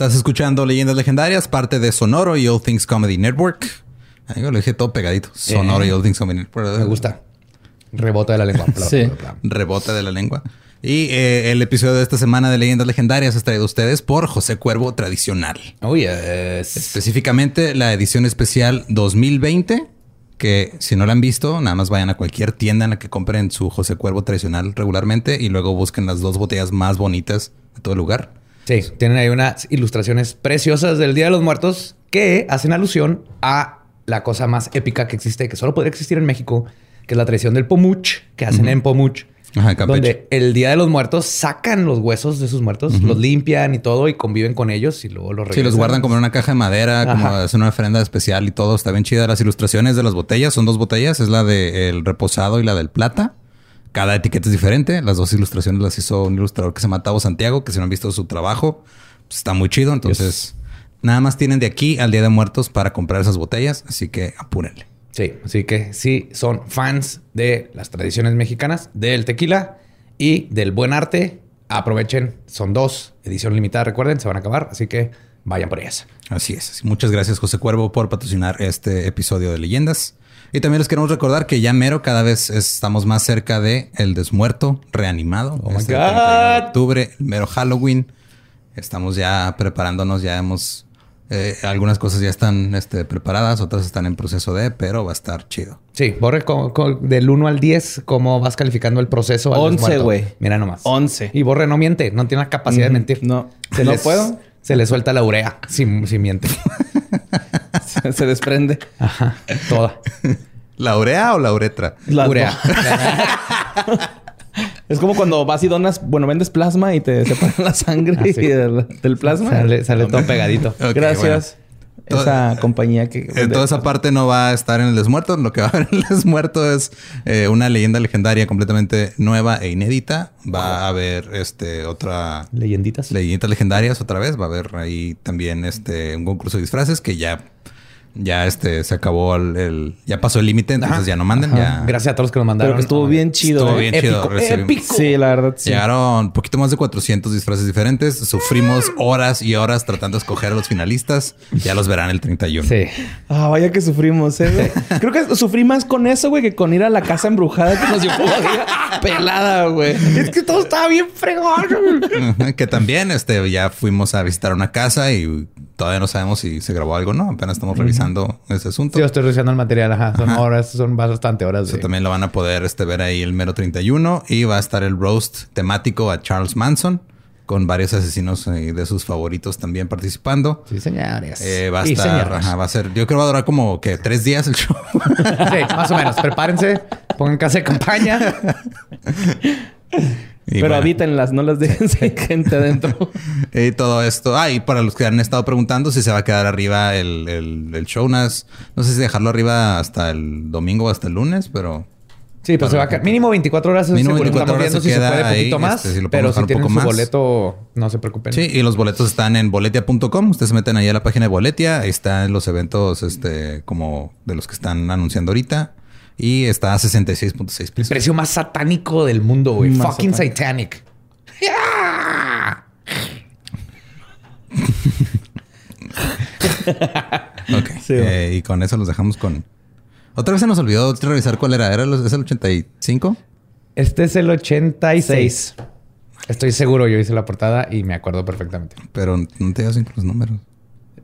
Estás escuchando Leyendas Legendarias, parte de Sonoro y All Things Comedy Network. Ahí lo dije todo pegadito. Sonoro y All Things Comedy Network. Me gusta. Rebota de la lengua. sí. Rebota de la lengua. Y eh, el episodio de esta semana de Leyendas Legendarias es traído a ustedes por José Cuervo Tradicional. Oh, yes. Específicamente la edición especial 2020, que si no la han visto, nada más vayan a cualquier tienda en la que compren su José Cuervo Tradicional regularmente y luego busquen las dos botellas más bonitas de todo el lugar. Sí, tienen ahí unas ilustraciones preciosas del Día de los Muertos que hacen alusión a la cosa más épica que existe, que solo podría existir en México, que es la tradición del pomuch, que hacen en pomuch. Ajá, donde el Día de los Muertos sacan los huesos de sus muertos, los limpian y todo y conviven con ellos y luego los regresan. Sí, los guardan como en una caja de madera, como hacen una ofrenda especial y todo. Está bien chida. Las ilustraciones de las botellas son dos botellas. Es la del reposado y la del plata. Cada etiqueta es diferente. Las dos ilustraciones las hizo un ilustrador que se llama Tavo Santiago, que si no han visto su trabajo, pues, está muy chido. Entonces, nada más tienen de aquí al Día de Muertos para comprar esas botellas. Así que apúrenle. Sí, así que sí, son fans de las tradiciones mexicanas, del tequila y del buen arte. Aprovechen, son dos, edición limitada, recuerden, se van a acabar, así que vayan por ellas. Así es. Muchas gracias, José Cuervo, por patrocinar este episodio de Leyendas. Y también les queremos recordar que ya mero cada vez estamos más cerca de El Desmuerto reanimado. Oh my God. octubre, el mero Halloween. Estamos ya preparándonos, ya hemos eh, algunas cosas ya están este, preparadas, otras están en proceso de, pero va a estar chido. Sí, Borre, del 1 al 10, ¿cómo vas calificando el proceso? 11, güey. Mira nomás. 11. Y Borre no miente, no tiene la capacidad de mentir. No. Se no les, puedo. Se le suelta la urea si, si miente. se, desprende. Ajá, toda. ¿La urea o la uretra? La urea. Es como cuando vas y donas, bueno, vendes plasma y te separan la sangre ah, del, plasma. Sale, todo pegadito. Gracias. Esa compañía que... En toda esa parte no va a estar en el desmuerto. Lo que va a haber en el desmuerto es eh, una leyenda legendaria completamente nueva e inédita. Va a haber este otra... Leyenditas. Leyenditas legendarias otra vez. Va a haber ahí también este un concurso de disfraces que ya ya este se acabó el, ya pasó el límite, entonces ya no manden. Ya. Gracias a todos los que nos mandaron. Pero estuvo bien chido. Estuvo bien chido. Épico. Sí, la verdad. Sí. Llegaron un poquito más de 400 disfraces diferentes. Sufrimos horas y horas tratando de escoger a los finalistas. Ya los verán el 31. Sí. Ah, vaya que sufrimos, ¿eh? Creo que sufrí más con eso, güey, que con ir a la casa embrujada que nos llevó pelada, güey. Es que todo estaba bien fregón. que también este, ya fuimos a visitar una casa y todavía no sabemos si se grabó algo, ¿no? Apenas estamos revisando ese asunto. Sí, yo estoy revisando el material, ajá. Son horas, son bastante horas. También lo van a poder este, ver ahí el mero 31 y va a estar el roast temático a Charles Manson con varios asesinos eh, de sus favoritos también participando. Sí, señores. Eh, va a estar, ajá, va a ser, yo creo que va a durar como que tres días el show. sí, más o menos. Prepárense, pongan casa de campaña. Pero habítenlas, no las dejen gente adentro. y todo esto. Ah, y para los que han estado preguntando si se va a quedar arriba el, el, show, no sé si dejarlo arriba hasta el domingo o hasta el lunes, pero... Sí, pues se va a quedar. Mínimo 24 horas. Mínimo 24 horas se si queda se puede poquito más. Este, pero si tienen su boleto, no se preocupen. Sí, y los boletos están en boletia.com. Ustedes se meten ahí a la página de Boletia. Ahí están los eventos este, como de los que están anunciando ahorita. Y está a 66.6 pesos. precio más satánico del mundo, güey. Fucking satanic. ok. Eh, y con eso los dejamos con. Otra vez se nos olvidó revisar cuál era. ¿Era ¿Es el 85? Este es el 86. Estoy seguro, yo hice la portada y me acuerdo perfectamente. Pero no te das los números.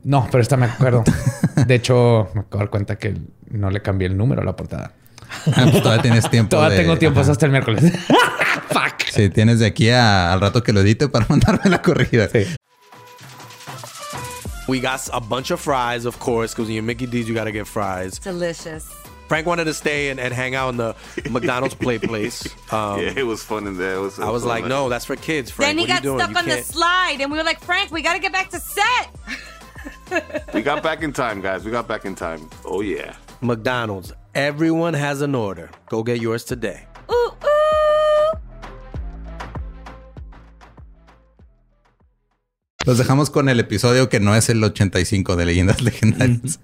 No, pero esta me acuerdo. De hecho, me acabo de dar cuenta que no le cambié el número a la portada. Ah, pues todavía tienes tiempo. todavía tengo tiempo hasta el miércoles. Fuck. Sí, tienes de aquí al rato que lo edite para mandarme la corrigida. Sí. We got a bunch of fries, of course, because when you're Mickey D's, you got to get fries. Delicious. Frank wanted to stay and, and hang out in the McDonald's play place. Um, yeah, it was fun in there. Was, I was like, no, that's for kids, Frank. Then he what got stuck you on the slide, and we were like, Frank, we got to get back to set. we got back in time, guys. We got back in time. Oh, yeah. McDonald's. Everyone has an order. Go get yours today. Ooh, ooh. Los dejamos con el episodio que no es el 85 de Leyendas Legendarias.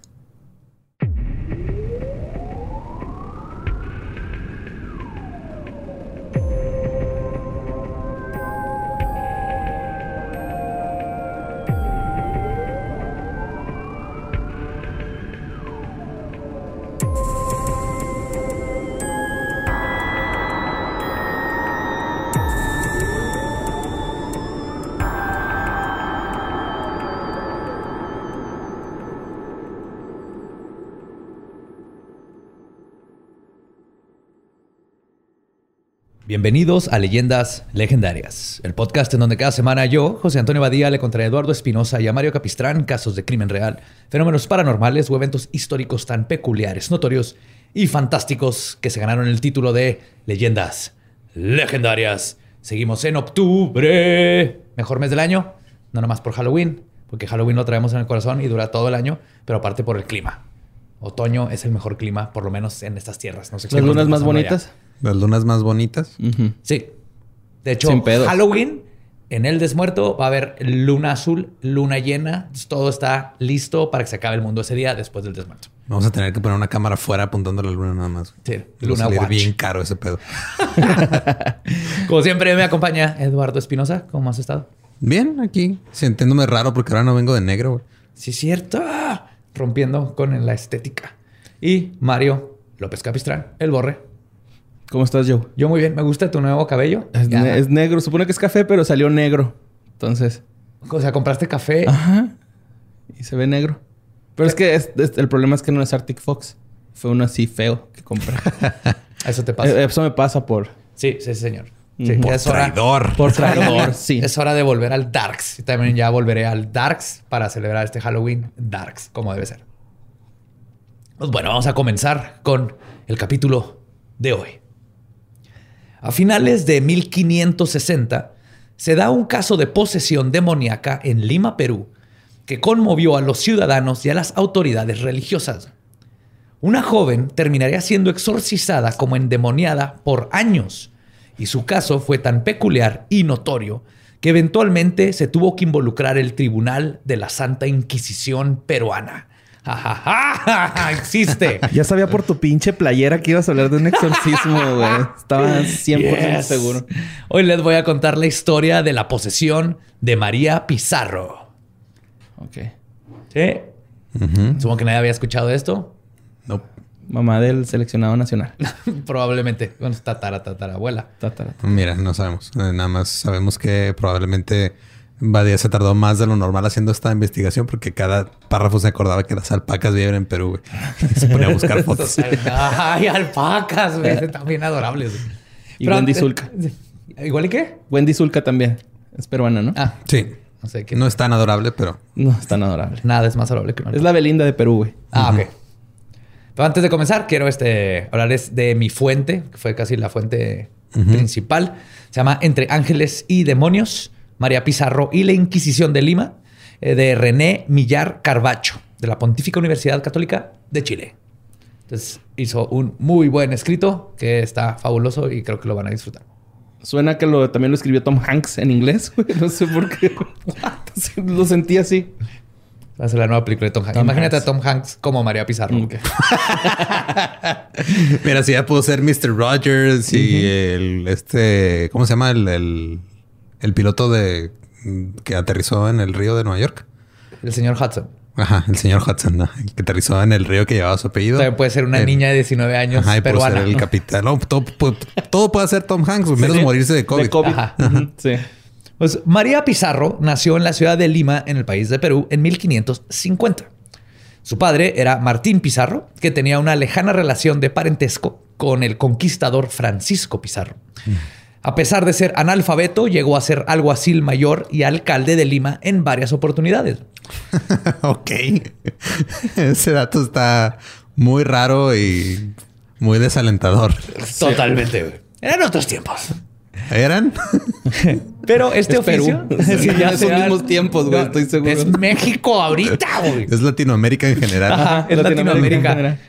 Bienvenidos a Leyendas Legendarias, el podcast en donde cada semana yo, José Antonio Badía, le contaré a Eduardo Espinosa y a Mario Capistrán casos de crimen real, fenómenos paranormales o eventos históricos tan peculiares, notorios y fantásticos que se ganaron el título de Leyendas Legendarias. Seguimos en octubre, mejor mes del año, no nomás por Halloween, porque Halloween lo traemos en el corazón y dura todo el año, pero aparte por el clima. Otoño es el mejor clima, por lo menos en estas tierras. No sé Las lunas más allá. Las lunas más bonitas. Sí. De hecho, Sin pedos. Halloween, en el desmuerto, va a haber luna azul, luna llena. Todo está listo para que se acabe el mundo ese día después del desmuerto. Vamos a tener que poner una cámara afuera apuntando a la luna nada más. Sí, Va a luna salir watch. bien caro ese pedo. Como siempre, me acompaña Eduardo Espinosa. ¿Cómo has estado? Bien, aquí sintiéndome raro porque ahora no vengo de negro. güey. Sí, cierto. Ah, Rompiendo con la estética. Y Mario López Capistrán, el borre. ¿Cómo estás, Joe? Yo muy bien. Me gusta tu nuevo cabello. Es, Ya. ne- es negro. Supone que es café, pero salió negro. Entonces, O sea, compraste café. ajá. Y se ve negro. Pero es que es- es- el problema es que no es Arctic Fox. Fue uno así feo que compré. Eso te pasa. Eh, Eso me pasa por, sí, sí, señor. Sí, Ujú. ya es hora- Traidor. por traidor. sí. Es hora de volver al Darks. Y también ya volveré al Darks para celebrar este Halloween Darks, como debe ser. Pues bueno, vamos a comenzar con el capítulo de hoy. A finales de 1560 se da un caso de posesión demoníaca en Lima, Perú, que conmovió a los ciudadanos y a las autoridades religiosas. Una joven terminaría siendo exorcizada como endemoniada por años, y su caso fue tan peculiar y notorio que eventualmente se tuvo que involucrar el Tribunal de la Santa Inquisición peruana. ¡Ja, ja, ja! ¡Existe! Ya sabía por tu pinche playera que ibas a hablar de un exorcismo, güey. Estaba 100% Yes. seguro. Hoy les voy a contar la historia de la posesión de María Pizarro. Ok. ¿Sí? Supongo que nadie había escuchado esto. No. Mamá del seleccionado nacional. Probablemente. Bueno, tatara, tatarabuela. Tatara. Mira, no sabemos. Eh, Nada más sabemos que probablemente Badía se tardó más de lo normal haciendo esta investigación porque cada párrafo se acordaba que las alpacas viven en Perú, güey. Y se ponía a buscar fotos. Ay, alpacas, güey. Están bien adorables. güey. Y Pero Wendy Zulka. ¿Igual y qué? Wendy Zulka también. Es peruana, ¿no? Ah, Sí. no sé qué. No es tan adorable, pero No, es tan adorable. Nada es más adorable que una Es la Belinda de Perú, güey. Ah, ok. Pero antes de comenzar, quiero este, hablarles de mi fuente, que fue casi la fuente principal. Se llama Entre Ángeles y Demonios, María Pizarro y la Inquisición de Lima, eh, de René Millar Carbacho, de la Pontífica Universidad Católica de Chile. Entonces hizo un muy buen escrito que está fabuloso y creo que lo van a disfrutar. Suena que lo, también lo escribió Tom Hanks en inglés, güey. No sé por qué. Lo sentí así. Va a ser la nueva película de Tom Hanks. Tom Imagínate Hanks. a Tom Hanks como María Pizarro. Ok. Mira, si ya pudo ser Mr. Rogers y el este, ¿cómo se llama? El, el, el piloto de que aterrizó en el río de Nueva York. El señor Hudson. Ajá, el señor Hudson, ¿no? El que aterrizó en el río que llevaba su apellido. También puede ser una El- niña de 19 años Ajá, y pudo peruana. ser el capitán. No, todo, pu- todo puede ser Tom Hanks, menos Sí. morirse de COVID. De COVID. Ajá. Sí. Pues María Pizarro nació en la ciudad de Lima, en el país de Perú, en 1550. Su padre era Martín Pizarro, que tenía una lejana relación de parentesco con el conquistador Francisco Pizarro. A pesar de ser analfabeto, llegó a ser alguacil mayor y alcalde de Lima en varias oportunidades. ok. Ese dato está muy raro y muy desalentador. Totalmente. güey. Eran otros tiempos. ¿Eran? Pero este Es Perú. oficio... Sí, ya sea- mismos tiempos, güey, estoy seguro. Es México ahorita, güey. es Latinoamérica en general. Ajá, es Latinoamérica. en general.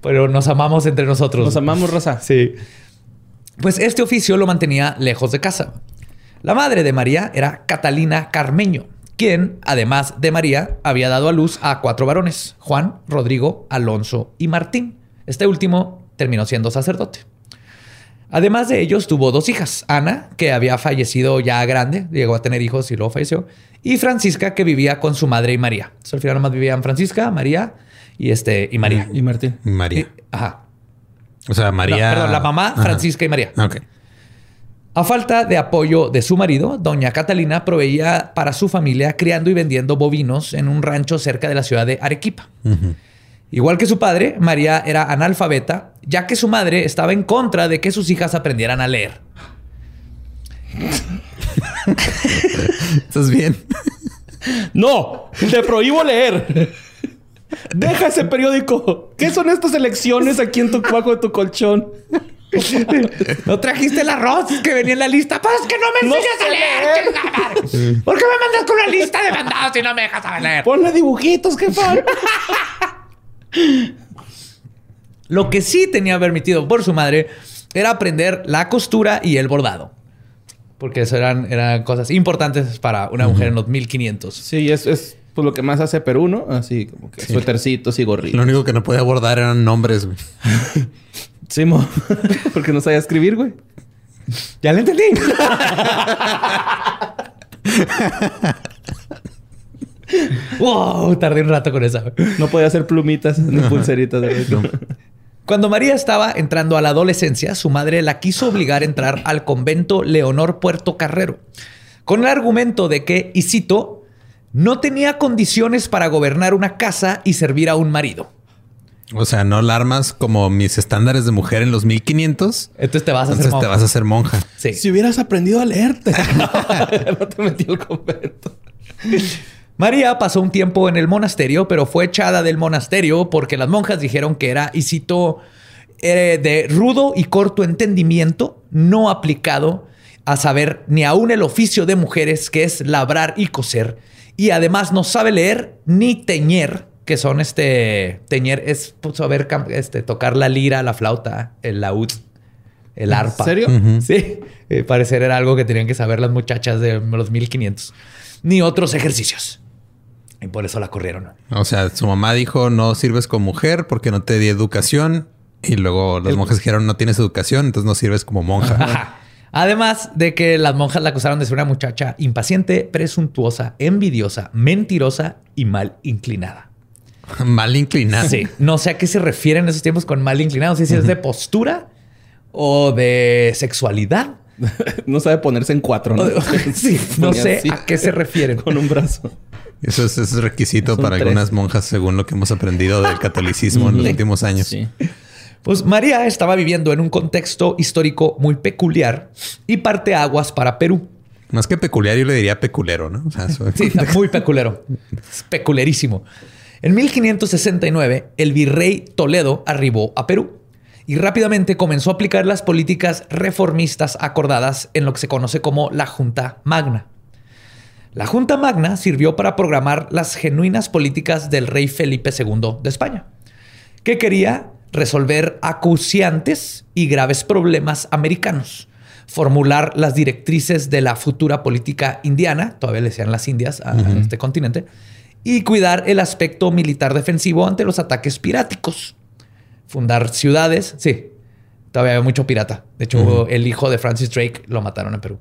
Pero nos amamos entre nosotros. Nos amamos, raza. Sí. Pues este oficio lo mantenía lejos de casa. La madre de María era Catalina Carmeño, quien, además de María, había dado a luz a cuatro varones, Juan, Rodrigo, Alonso y Martín. Este último terminó siendo sacerdote. Además de ellos, tuvo dos hijas, Ana, que había fallecido ya grande, llegó a tener hijos y luego falleció, y Francisca, que vivía con su madre y María. Entonces, al final nomás vivían Francisca, María y, este, y María. Y Martín. María. Y- ajá. O sea, María. No, perdón, la mamá, Ajá. Francisca y María. Ok. A falta de apoyo de su marido, doña Catalina proveía para su familia criando y vendiendo bovinos en un rancho cerca de la ciudad de Arequipa. Igual que su padre, María era analfabeta, ya que su madre estaba en contra de que sus hijas aprendieran a leer. ¿Estás bien? No, te prohíbo leer. Deja ese periódico. ¿Qué son estas elecciones aquí en tu cuajo de tu colchón? ¿No trajiste el arroz que venía en la lista? Pues es que no me enseñas a leer. ¿Por qué me mandas con una lista de mandados y no me dejas a leer? Ponle dibujitos, jefa. Lo que sí tenía permitido por su madre era aprender la costura y el bordado. Porque eso eran, eran cosas importantes para una mujer en los 1500. Sí, es, es pues, lo que más hace Perú, ¿no? Así como que suétercitos y gorritos. Lo único que no podía abordar eran nombres, güey. Sí, mo. Porque no sabía escribir, güey. Ya lo entendí. wow, tardé un rato con esa. No podía hacer plumitas ni pulseritas. güey. Cuando María estaba entrando a la adolescencia, su madre la quiso obligar a entrar al convento Leonor Puerto Carrero, con el argumento de que, y cito, no tenía condiciones para gobernar una casa y servir a un marido. O sea, no la armas como mis estándares de mujer en los 1500. Entonces te vas a hacer Entonces te monja. vas a hacer monja. Sí. Si hubieras aprendido a leerte. no te metí al convento. María pasó un tiempo en el monasterio, pero fue echada del monasterio porque las monjas dijeron que era, y cito, eh, de rudo y corto entendimiento, no aplicado a saber ni aún el oficio de mujeres que es labrar y coser, y además no sabe leer ni teñer, que son este, teñer es pues, saber este, tocar la lira, la flauta, el laúd, el arpa. serio? Sí, eh, parecer era algo que tenían que saber las muchachas de los 1500. Ni otros ejercicios. Y por eso la corrieron. O sea, su mamá dijo no sirves como mujer porque no te di educación. Y luego las monjas dijeron no tienes educación, entonces no sirves como monja. Además de que las monjas la acusaron de ser una muchacha impaciente, presuntuosa, envidiosa, mentirosa y mal inclinada. Mal inclinada. Sí, no sé a qué se refieren esos tiempos con mal inclinado. No sé si es de postura o de sexualidad. No sabe ponerse en cuatro, ¿no? Sí, no sé así, a qué se refieren. Con un brazo. Eso es, eso es requisito Son para tres. algunas monjas, según lo que hemos aprendido del catolicismo en los últimos años. Sí. Pues María estaba viviendo en un contexto histórico muy peculiar y parte aguas para Perú. Más que peculiar, yo le diría peculero, ¿no? O sea, eso- Sí, está muy peculero. Es peculerísimo. En 1569, el virrey Toledo arribó a Perú y rápidamente comenzó a aplicar las políticas reformistas acordadas en lo que se conoce como la Junta Magna. La Junta Magna sirvió para programar las genuinas políticas del rey Felipe II de España, que quería resolver acuciantes y graves problemas americanos, formular las directrices de la futura política indiana, todavía le decían las Indias a, este continente, y cuidar el aspecto militar defensivo ante los ataques piráticos. Fundar ciudades, sí, todavía hay mucho pirata. De hecho, el hijo de Francis Drake lo mataron en Perú.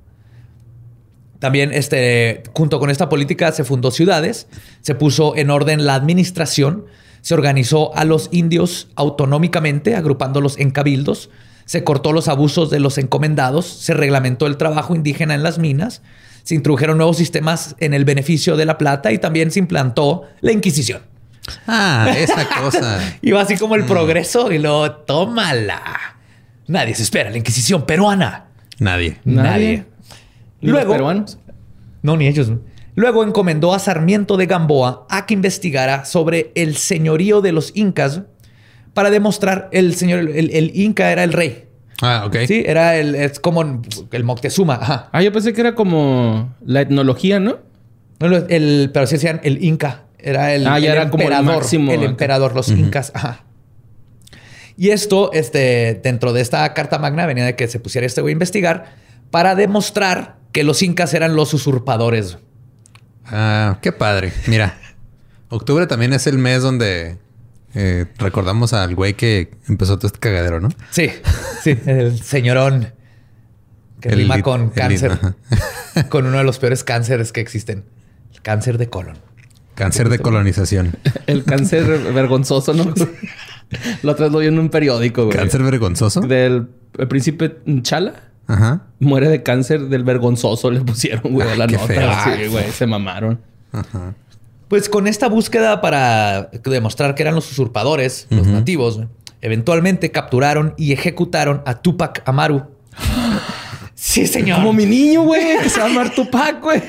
También, este, junto con esta política, se fundó ciudades, se puso en orden la administración, se organizó a los indios autonómicamente, agrupándolos en cabildos, se cortó los abusos de los encomendados, se reglamentó el trabajo indígena en las minas, se introdujeron nuevos sistemas en el beneficio de la plata y también se implantó la Inquisición. Ah, esa cosa. Iba así como el progreso y luego, tómala. Nadie se espera la Inquisición peruana. Nadie. Nadie. ¿Y los Luego, peruanos? no, ni ellos. Luego encomendó a Sarmiento de Gamboa a que investigara sobre el señorío de los incas para demostrar el señor, el, el inca era el rey. Ah, ok. Sí, era el, es como el Moctezuma. Ajá. Ah, yo pensé que era como la etnología, ¿no? No, el, pero sí decían el inca. Era el, Ah, ya el era como el emperador. máximo El emperador, los incas. Ajá. Y esto, este, dentro de esta carta magna, venía de que se pusiera este güey a investigar para demostrar que los incas eran los usurpadores. Ah, qué padre. Mira, octubre también es el mes donde eh, recordamos al güey que empezó todo este cagadero, ¿no? Sí, sí, el señorón que El rima con cáncer, con uno de los peores cánceres que existen, el cáncer de colon. Cáncer de colonización. El cáncer vergonzoso, ¿no? La otra vez lo vi en un periódico, güey. Cáncer vergonzoso. Del el príncipe Chala. Ajá. Muere de cáncer del vergonzoso, le pusieron, güey, a la qué nota. feo. Sí, güey, se mamaron. Ajá. Pues con esta búsqueda para demostrar que eran los usurpadores, los nativos, eventualmente capturaron y ejecutaron a Tupac Amaru. sí, señor. Como mi niño, güey, que se va a llamar Tupac, güey.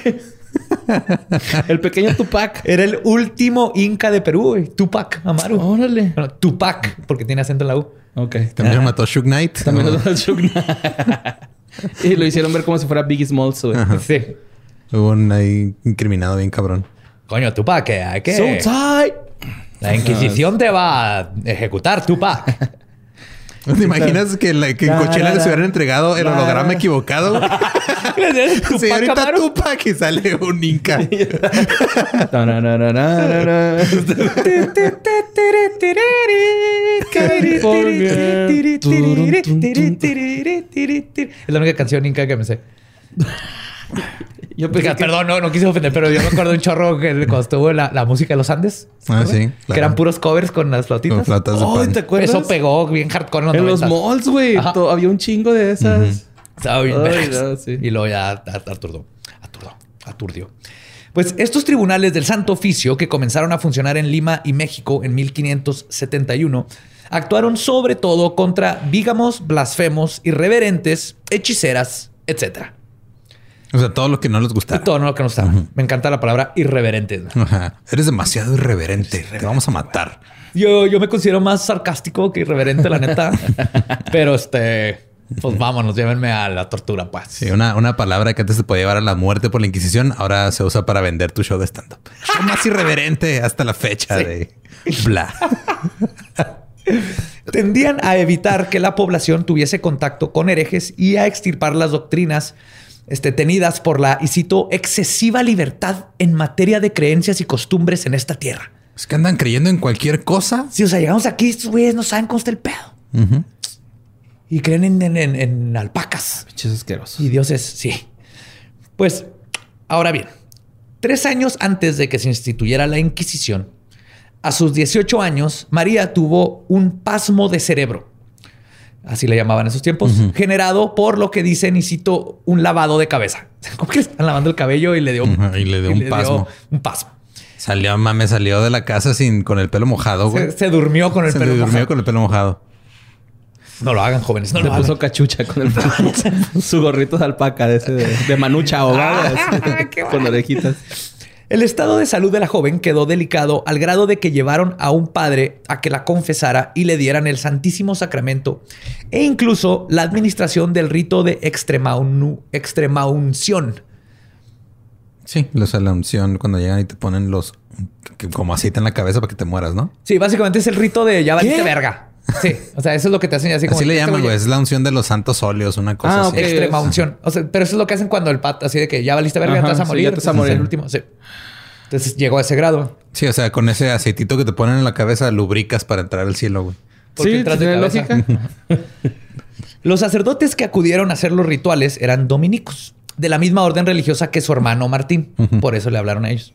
El pequeño Tupac. Era el último inca de Perú, güey. Tupac Amaru. Órale. Bueno, Tupac, porque tiene acento en la U. Ok. También lo mató Shug Knight. También lo de Suge Knight. Y lo hicieron ver como si fuera Biggie Smalls, güey. Sí. Hubo un ahí incriminado bien cabrón. Coño, Tupac, que hay que... So tight. La Inquisición te va a ejecutar, Tupac. ¿Te imaginas que, la- que en Coachella les hubieran entregado el holograma equivocado? Señorita. Tupac y sale un inca. Es la única canción inca que me sé. Yo pensé que- Perdón, no, no quise ofender, pero yo me acuerdo de un chorro que cuando estuvo la, la música de los Andes. ¿se Ah, sí, Que eran puros covers con las flautitas. Con flautas de Ay, pan. ¿te acuerdas? Eso pegó bien hardcore en los En los 90s. malls, güey. Había un chingo de esas. Estaba bien Ay, vergas. no, sí. Y luego ya at- aturdó, aturdó, aturdió. Pues estos tribunales del Santo Oficio, que comenzaron a funcionar en Lima y México en 1571, actuaron sobre todo contra bígamos, blasfemos, irreverentes, hechiceras, etc. O sea, todo lo que no les gusta. Todo lo que nos está. Me encanta la palabra irreverentes. Ajá. Eres demasiado irreverente. Te vamos a matar. Yo, yo me considero más sarcástico que irreverente, la neta. Pero este, pues vámonos, llévenme a la tortura, pues. Sí, una, una palabra que antes te podía llevar a la muerte por la Inquisición, ahora se usa para vender tu show de stand-up. Más irreverente hasta la fecha de bla. Tendían a evitar que la población tuviese contacto con herejes y a extirpar las doctrinas este, tenidas por la, y cito, excesiva libertad en materia de creencias y costumbres en esta tierra. Es que andan creyendo en cualquier cosa. Sí, o sea, llegamos aquí, estos güeyes no saben cómo está el pedo. Y creen en, en- en- en alpacas. Pinches asquerosos. Y dioses, sí. Pues, ahora bien, tres años antes de que se instituyera la Inquisición, a sus 18 años, María tuvo un pasmo de cerebro. Así le llamaban en esos tiempos, generado por lo que dicen, y cito, un lavado de cabeza. Como que le están lavando el cabello y le dio, y le dio un pasmo. un pasmo. Salió, mame, salió de la casa sin con el pelo mojado, güey. Se, se durmió con el Se pelo durmió mojado. con el pelo mojado. No lo hagan, jóvenes. No Le hagan. puso cachucha con el su gorrito de alpaca de ese de, de manucha ahogada. así, con orejitas. El estado de salud de la joven quedó delicado al grado de que llevaron a un padre a que la confesara y le dieran el Santísimo Sacramento e incluso la administración del rito de extremaunu- extremaunción. Sí, los la unción cuando llegan y te ponen los que- como aceite en la cabeza para que te mueras, ¿no? Sí, básicamente es el rito de ya valiste ¿Qué? verga. Sí, o sea, eso es lo que te hacen así como... Así le llaman, güey-. Es la unción de los santos óleos, una cosa Ah, así. ok. Extrema unción. O sea, pero eso es lo que hacen cuando el pato, así de que ya valiste verga, Ajá, te vas a sí, morir. ya te vas a entonces es morir. el último. Sí. Entonces llegó a ese grado. Sí, o sea, con ese aceitito que te ponen en la cabeza lubricas para entrar al cielo, güey. Porque Sí, entras de tiene cabeza. lógica. Los sacerdotes que acudieron a hacer los rituales eran dominicos, de la misma orden religiosa que su hermano Martín. Por eso le hablaron a ellos.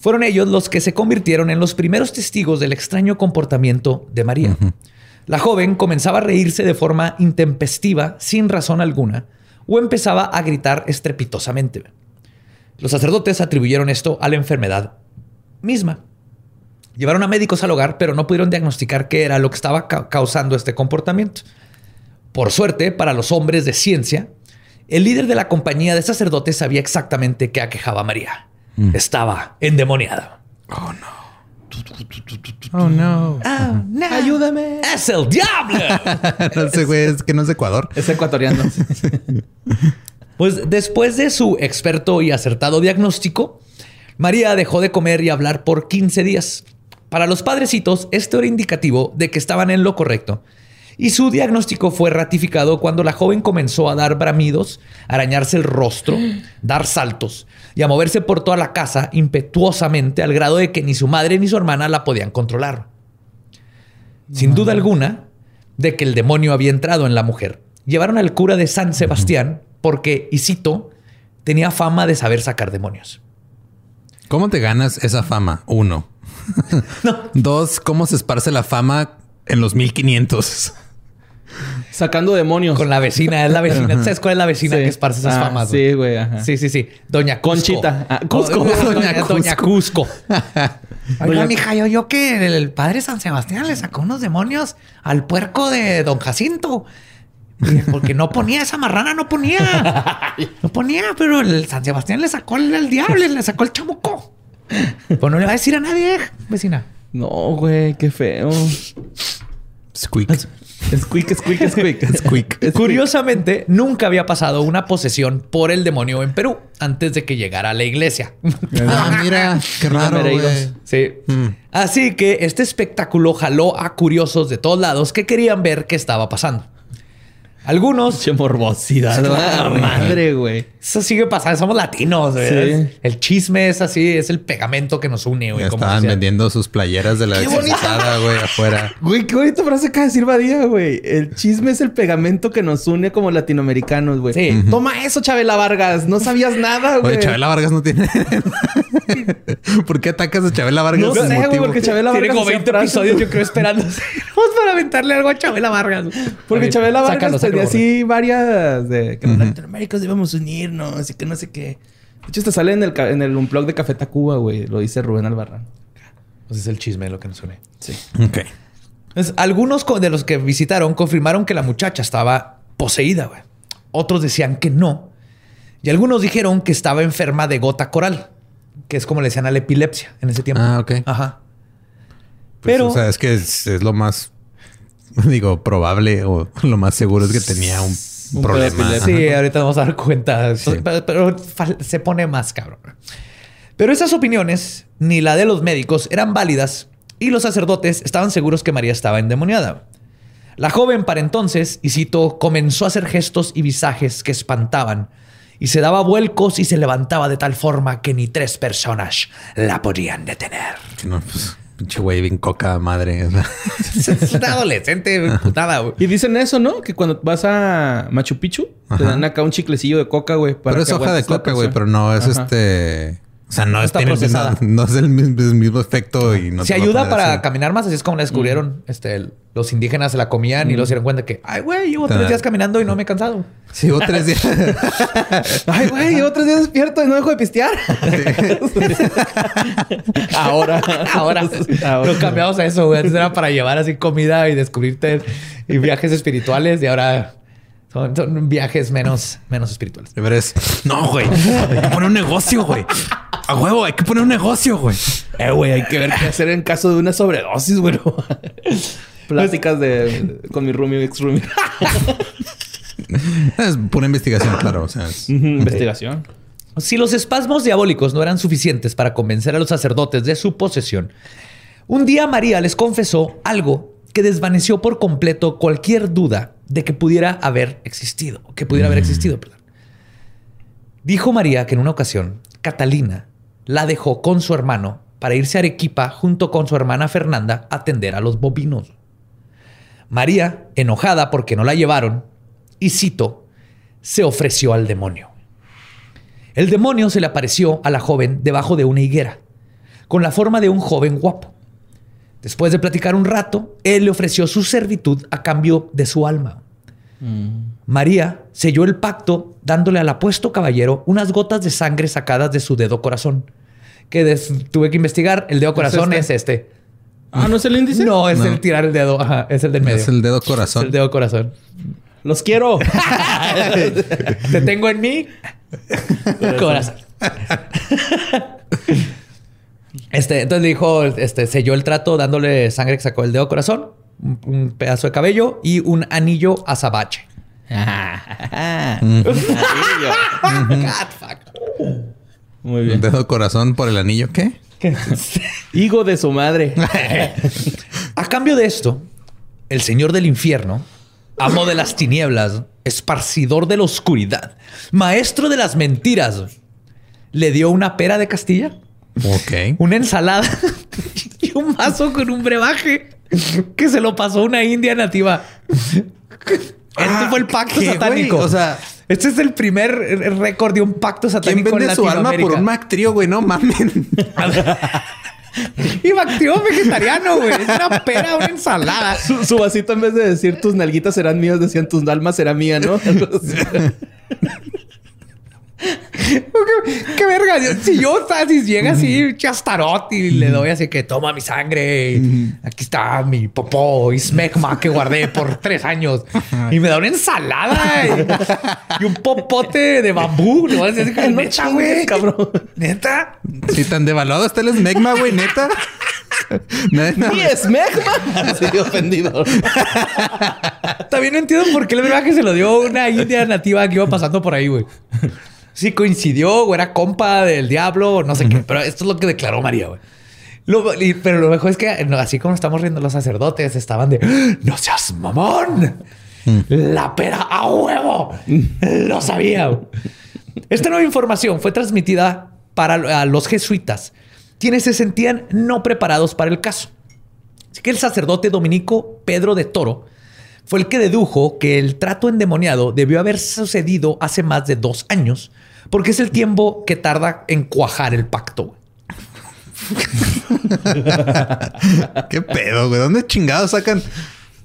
Fueron ellos los que se convirtieron en los primeros testigos del extraño comportamiento de María. La joven comenzaba a reírse de forma intempestiva, sin razón alguna, o empezaba a gritar estrepitosamente. Los sacerdotes atribuyeron esto a la enfermedad misma. Llevaron a médicos al hogar, pero no pudieron diagnosticar qué era lo que estaba ca- causando este comportamiento. Por suerte, para los hombres de ciencia, el líder de la compañía de sacerdotes sabía exactamente qué aquejaba a María. Estaba endemoniada. Oh, no. ¡Ayúdame! ¡Es el diablo! no sé, güey. Es que no es de Ecuador. Es ecuatoriano. Pues después de su experto y acertado diagnóstico, María dejó de comer y hablar por 15 días. Para los padrecitos, esto era indicativo de que estaban en lo correcto. Y su diagnóstico fue ratificado cuando la joven comenzó a dar bramidos, a arañarse el rostro, dar saltos y a moverse por toda la casa impetuosamente al grado de que ni su madre ni su hermana la podían controlar. Sin duda alguna, de que el demonio había entrado en la mujer. Llevaron al cura de San Sebastián porque, y cito, tenía fama de saber sacar demonios. ¿Cómo te ganas esa fama? Uno. Dos, ¿cómo se esparce la fama en los 1500? Sacando demonios. Con la vecina, es la vecina. ¿Sabes cuál es la vecina Sí. que esparce esas Ah, famas? güey? Sí, güey. ajá. Sí, sí, sí. Doña Cusco. Conchita. Ah, Cusco. Oh, Doña, Doña Doña Cusco. Oiga, mija, yo, yo que el, padre San Sebastián le sacó unos demonios al puerco de Don Jacinto. Porque no ponía esa marrana, no ponía. No ponía, pero el San Sebastián le sacó el, el diablo, le sacó el chamuco. Pues no le va a decir a nadie, vecina. No, güey, qué feo. Squeak. Squeak, squeak, squeak. Squeak. Curiosamente, nunca había pasado una posesión por el demonio en Perú antes de que llegara a la iglesia. Ah, mira, qué raro, Mereidos. güey. Sí. Así que este espectáculo jaló a curiosos de todos lados que querían ver qué estaba pasando. Algunos, Che morbosidad. Claro, ah, madre, güey. eso sigue pasando, somos latinos. güey. Sí. El chisme es así, es el pegamento que nos une. güey, como estaban vendiendo sus playeras de la Qué bonita. exorcizada, güey, afuera. Güey, qué bonita frase acaba de decir Badía, güey. El chisme es el pegamento que nos une como latinoamericanos, güey. Sí. Toma eso, Chabela Vargas. No sabías nada, güey. Oye, Chabela Vargas no tiene. ¿Por qué atacas a Chabela Vargas? No sé, güey, porque Chabela Tiene Vargas como hacía 20 frases. episodios, yo creo, esperando. Vamos para aventarle algo a Chabela Vargas. Porque Chabela Vargas sácalo, tenía así varias de que los latinoaméricos debemos unirnos y que no sé qué. De hecho, te sale en el, en el unplug de Café Tacuba, güey. Lo dice Rubén Albarrán. Pues es el chisme de lo que nos une. Sí. Ok. Entonces, algunos de los que visitaron confirmaron que la muchacha estaba poseída, güey. Otros decían que no. Y algunos dijeron que estaba enferma de gota coral, que es como le decían a la epilepsia en ese tiempo. Ah, ok. Ajá. Pues, Pero- O sea, es que es, es lo más, digo, probable o lo más seguro es que tenía un, Un problema. Sí, ahorita nos vamos a dar cuenta. Pero, pero se pone más cabrón. Pero esas opiniones, ni la de los médicos, eran válidas y los sacerdotes estaban seguros que María estaba endemoniada. La joven para entonces, y cito, comenzó a hacer gestos y visajes que espantaban y se daba vuelcos y se levantaba de tal forma que ni tres personas la podían detener. No, pues, pinche güey, bien coca madre. es una adolescente putada, güey. Y dicen eso, ¿no? Que cuando vas a Machu Picchu, te dan acá un chiclecillo de coca, güey. Pero es hoja de coca, güey, pero no es Ajá. este. O sea, no, es, está el mismo- procesada. no es el mismo, el mismo efecto y no Se ayuda para así. caminar más, así es como la descubrieron. Este, el- los indígenas se la comían y luego se dieron cuenta que, ay, güey, llevo tres días caminando y no me he cansado. Sí, hubo tres días. Ay, güey, llevo tres días despierto y no dejo de pistear. Ahora. Ahora, Ahora. lo cambiamos a eso, güey. Antes era para llevar así comida y descubrirte y viajes espirituales y ahora son, son viajes menos, menos espirituales. De veras, No, güey. Poner un negocio, güey. A huevo, hay que poner un negocio, güey. Eh, güey, hay que ver qué hacer en caso de una sobredosis, güey. Pláticas de con mi roomie ex roomie. Es pura investigación, claro. O sea, es- Investigación. Si los espasmos diabólicos no eran suficientes para convencer a los sacerdotes de su posesión, un día María les confesó algo que desvaneció por completo cualquier duda de que pudiera haber existido, que pudiera haber existido, perdón. Dijo María que en una ocasión Catalina la dejó con su hermano para irse a Arequipa junto con su hermana Fernanda a atender a los bovinos. María, enojada porque no la llevaron, y cito, se ofreció al demonio. El demonio se le apareció a la joven debajo de una higuera, con la forma de un joven guapo. Después de platicar un rato, él le ofreció su servitud a cambio de su alma. María selló el pacto dándole al apuesto caballero unas gotas de sangre sacadas de su dedo corazón. Que des- tuve que investigar. El dedo corazón es este? este. Ah, ¿no es el índice? No, es No. el tirar el dedo. Ajá, es el del medio. es el dedo Es corazón. el dedo corazón. Los quiero. Te tengo en mi corazón. Este, entonces le dijo, este, selló el trato dándole sangre que sacó del dedo corazón, un, un pedazo de cabello y un anillo azabache. God, fuck. Muy bien. dedo corazón por el anillo, ¿qué? Higo de su madre. A cambio de esto, el señor del infierno, amo de las tinieblas, esparcidor de la oscuridad, maestro de las mentiras, le dio una pera de Castilla. Ok. una ensalada y un vaso con un brebaje que se lo pasó una india nativa. Este fue el pacto ¿qué, satánico. güey? O sea- este es el primer récord de un pacto ¿Quién satánico vende en su alma por un Mac Trio, güey? No mamen. Y activo vegetariano, güey. Es una pera, una ensalada. Su, su vasito en vez de decir tus nalguitas serán mías, decían tus dalmas será mía, ¿no? ¿Qué, qué verga? Si yo, si llega así, chastarot y le doy así que toma mi sangre. y Aquí está mi popó y smegma que guardé por tres años. Y me da una ensalada y, y un popote de bambú. No, es así que, No neta, güey. cabrón. Neta. Sí, tan devaluado está el smegma, güey, neta. No, no. ¡Y es Megma! Sí, ofendido. También no entiendo por qué el brebaje se lo dio una india nativa que iba pasando por ahí, güey. Sí coincidió o era compa del diablo o no sé qué. Pero esto es lo que declaró María, güey. Lo- y- pero lo mejor es que así como estamos riendo los sacerdotes, estaban de. ¡No seas mamón! La pera a huevo. Lo sabía. Esta nueva información fue transmitida para a los jesuitas, quienes se sentían no preparados para el caso. Así que el sacerdote dominico Pedro de Toro fue el que dedujo que el trato endemoniado debió haber sucedido hace más de dos años, porque es el tiempo que tarda en cuajar el pacto. güey. ¿Qué pedo, güey? ¿Dónde chingados sacan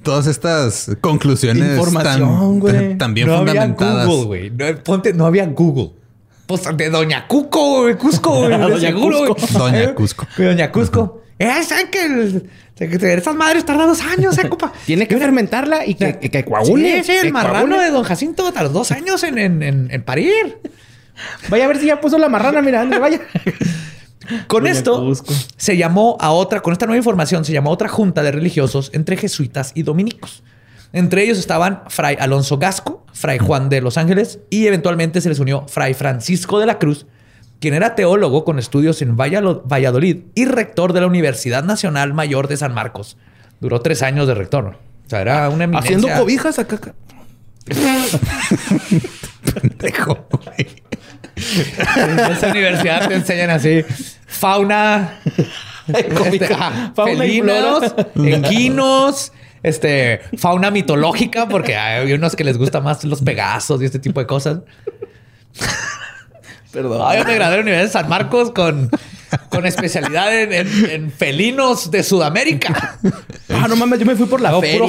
todas estas conclusiones Información, tan, güey. tan, tan bien no había? Google, güey. No, ponte, no había Google. Pues de Doña Cuco, güey. Cusco, güey. de Doña seguro, Cusco. güey. Doña Cusco. Doña Cusco. Eh, ¿saben que, el- que esas madres tardan dos años, eh, compa? Tiene que fermentarla y que, que coagule. Sí, sí, que el marrano coagule. de Don Jacinto tardó dos años en, en, en- en parir. Vaya a ver si ya puso la marrana, mira, vaya. Con esto se llamó a otra, con esta nueva información, se llamó a otra junta de religiosos entre jesuitas y dominicos. Entre ellos estaban Fray Alonso Gasco, Fray Juan de los Ángeles y eventualmente se les unió Fray Francisco de la Cruz, quien era teólogo con estudios en Valladolid y rector de la Universidad Nacional Mayor de San Marcos. Duró tres años de rector. ¿no? O sea, era una eminencia. Haciendo cobijas acá. acá. Pendejo, güey. En esa universidad te enseñan así fauna, este, Fauna felinos, equinos, este, fauna mitológica, porque hay unos que les gusta más los pegasos y este tipo de cosas. Perdón. Ay, yo me gradué en la Universidad de San Marcos con, con especialidad en, en- en felinos de Sudamérica. Ah, no mames, yo me fui por la feria.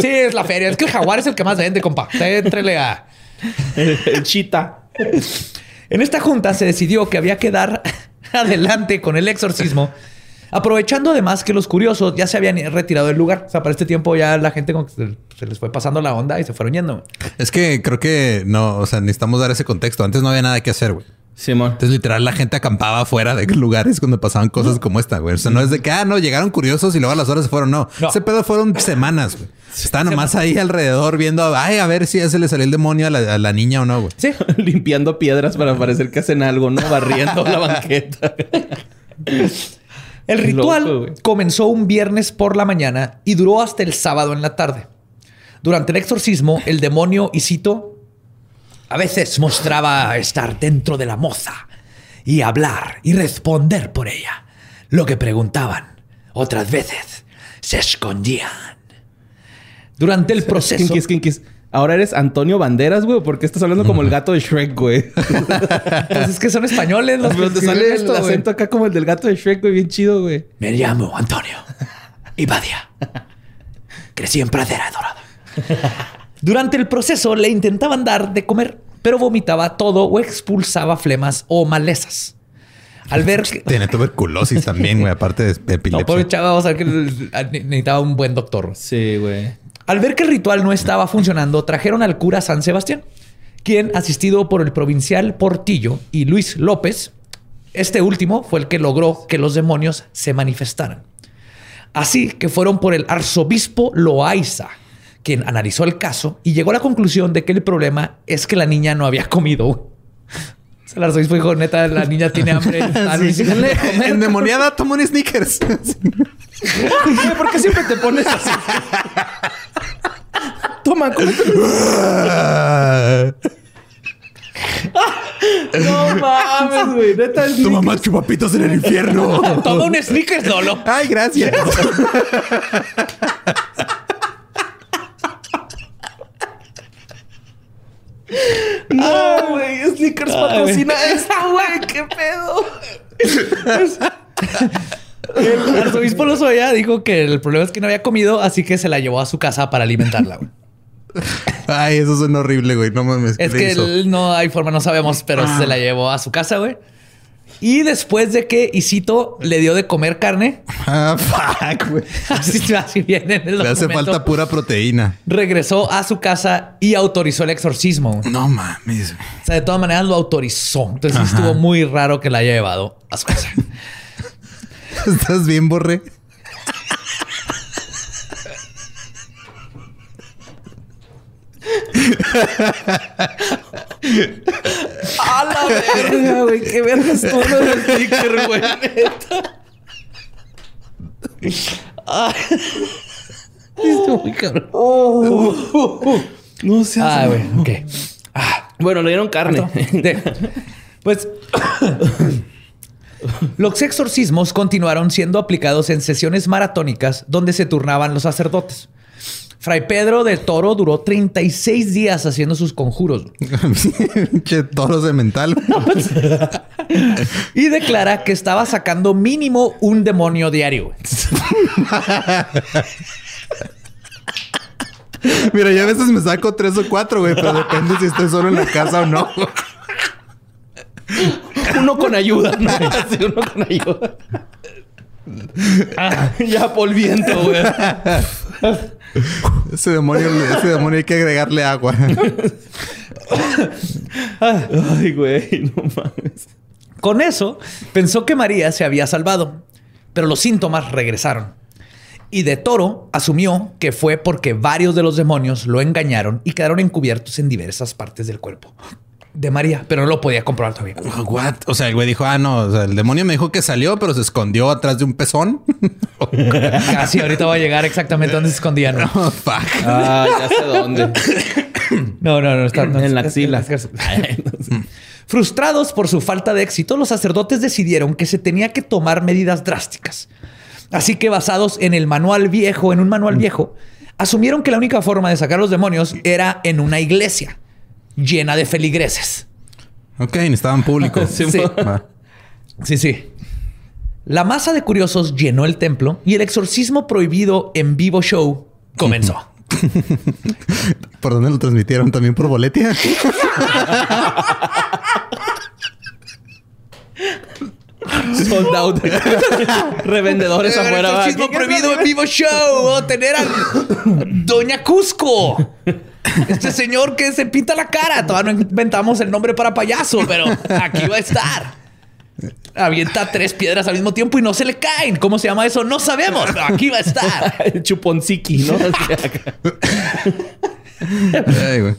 Sí, es la feria. Es que el jaguar es el que más vende, compa. Usted Éntrele a... El, el chita. En esta junta se decidió que había que dar adelante con el exorcismo, aprovechando además que los curiosos ya se habían retirado del lugar. O sea, para este tiempo ya la gente se, les fue pasando la onda y se fueron yendo. Es que creo que no, o sea, necesitamos dar ese contexto. Antes no había nada que hacer, güey. Simón. Entonces, literal, la gente acampaba afuera de lugares cuando pasaban cosas como esta, güey. O sea, no es de que, ah, no, llegaron curiosos y luego a las horas se fueron. No, No. ese pedo fueron semanas, güey. Estaban nomás ahí alrededor viendo, ay, a ver si ya se le salió el demonio a la, a la niña o no, güey. Sí. Limpiando piedras para parecer que hacen algo, ¿no? Barriendo la banqueta. El ritual loco, comenzó un viernes por la mañana y duró hasta el sábado en la tarde. Durante el exorcismo, el demonio, y cito, a veces mostraba estar dentro de la moza y hablar y responder por ella lo que preguntaban. Otras veces se escondían. Durante el proceso... Kinkis, kinkis. Ahora eres Antonio Banderas, güey. ¿Por qué estás hablando como el gato de Shrek, güey? Pues es que son españoles los que te sale esto, el güey. acento acá como el del gato de Shrek, güey. Bien chido, güey. Me llamo Antonio Ibadia. Crecí en Pradera Dorada. Durante el proceso le intentaban dar de comer, pero vomitaba todo o expulsaba flemas o malezas. Al ver que... Tiene tuberculosis también, güey, aparte de No, epilepsia. pobre chava, vamos a ver que necesitaba un buen doctor. Sí, güey. Al ver que el ritual no estaba funcionando, trajeron al cura San Sebastián, quien, asistido por el provincial Portillo y Luis López, este último fue el que logró que los demonios se manifestaran. Así que fueron por el arzobispo Loaiza, quien analizó el caso y llegó a la conclusión de que el problema es que la niña no había comido. El arzobispo dijo, neta, la niña tiene hambre. Sí. Endemoniada, toma un sneakers. ¿Por qué siempre te pones así? Toma, cómete. No mames, güey. Neta es tu mamá chupapitos en el infierno. Toma un sneakers, Lolo. Ay, gracias. No, güey. Snickers patrocina esta, güey. ¿Qué pedo? El arzobispo Lozoya dijo que el problema es que no había comido, así que se la llevó a su casa para alimentarla. güey. Ay, eso suena horrible, güey. No mames. ¿qué Es que él no hay forma, no sabemos, pero se la llevó a su casa, güey. Y después de que Isito le dio de comer carne, Ah, fuck, güey. así, así viene en el Le hace falta pura proteína. regresó a su casa y autorizó el exorcismo. güey. No mames. O sea, de todas maneras lo autorizó. Entonces Ajá. estuvo muy raro que la haya llevado a su casa. ¿Estás bien, Borre? ¡A la verga, güey! ¡Qué verga estuvo el sticker, güey! Neta. Estuvo muy cabrón. No seas... Ah, güey. Ok. Ah, Bueno, le dieron carne. de- pues... Los exorcismos continuaron siendo aplicados en sesiones maratónicas donde se turnaban los sacerdotes. Fray Pedro de Toro duró 36 días haciendo sus conjuros. Pinche toro de mental. Y declara que estaba sacando mínimo un demonio diario. Mira, yo a veces me saco tres o cuatro, güey, pero depende si estoy solo en la casa o no. uno con ayuda. ¿no? Sí, uno con ayuda. Ah, ya polviento, güey. Ese demonio, ese demonio hay que agregarle agua. Ay, güey, no mames. Con eso, pensó que María se había salvado, pero los síntomas regresaron. Y de Toro asumió que fue porque varios de los demonios lo engañaron y quedaron encubiertos en diversas partes del cuerpo de María, pero no lo podía comprobar todavía. What? O sea, el güey dijo, ah, no, o sea, el demonio me dijo que salió, pero se escondió atrás de un pezón. Casi ahorita va a llegar exactamente donde se escondían. ¿no? Oh, fuck. Ah, ya sé dónde. No, no, no. Está, no, En la axila. Frustrados por su falta de éxito, los sacerdotes decidieron que se tenía que tomar medidas drásticas. Así que basados en el manual viejo, en un manual viejo, asumieron que la única forma de sacar los demonios era en una iglesia llena de feligreses. Ok, necesitaban público. Sí. Sí, sí. La masa de curiosos llenó el templo y el exorcismo prohibido en vivo show comenzó. ¿Por dónde lo transmitieron? ¿También por boletia? Sold out. Revendedores El afuera. exorcismo ¿Qué- qué- prohibido en vivo show. A tener a Doña Cusco. Este señor que se pinta la cara. Todavía no inventamos el nombre para payaso, pero aquí va a estar. Avienta tres piedras al mismo tiempo y no se le caen. ¿Cómo se llama eso? No sabemos, pero aquí va a estar. El chuponciki, ¿no? Ay, güey.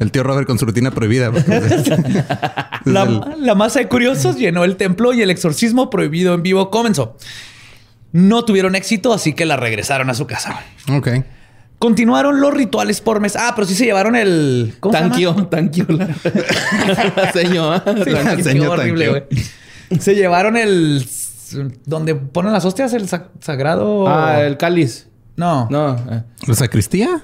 El tío Robert con su rutina prohibida. La, el- la masa de curiosos llenó el templo y el exorcismo prohibido en vivo comenzó. No tuvieron éxito, así que la regresaron a su casa. Ok. Continuaron los rituales por mes. Ah, pero sí se llevaron el. ¿Cómo se llama? Tanquio, tanquio. La, la señora. Sí, La horrible, güey. Se llevaron el. Donde ponen las hostias, el sa- sagrado. Ah, el cáliz. No. No. eh. ¿La sacristía?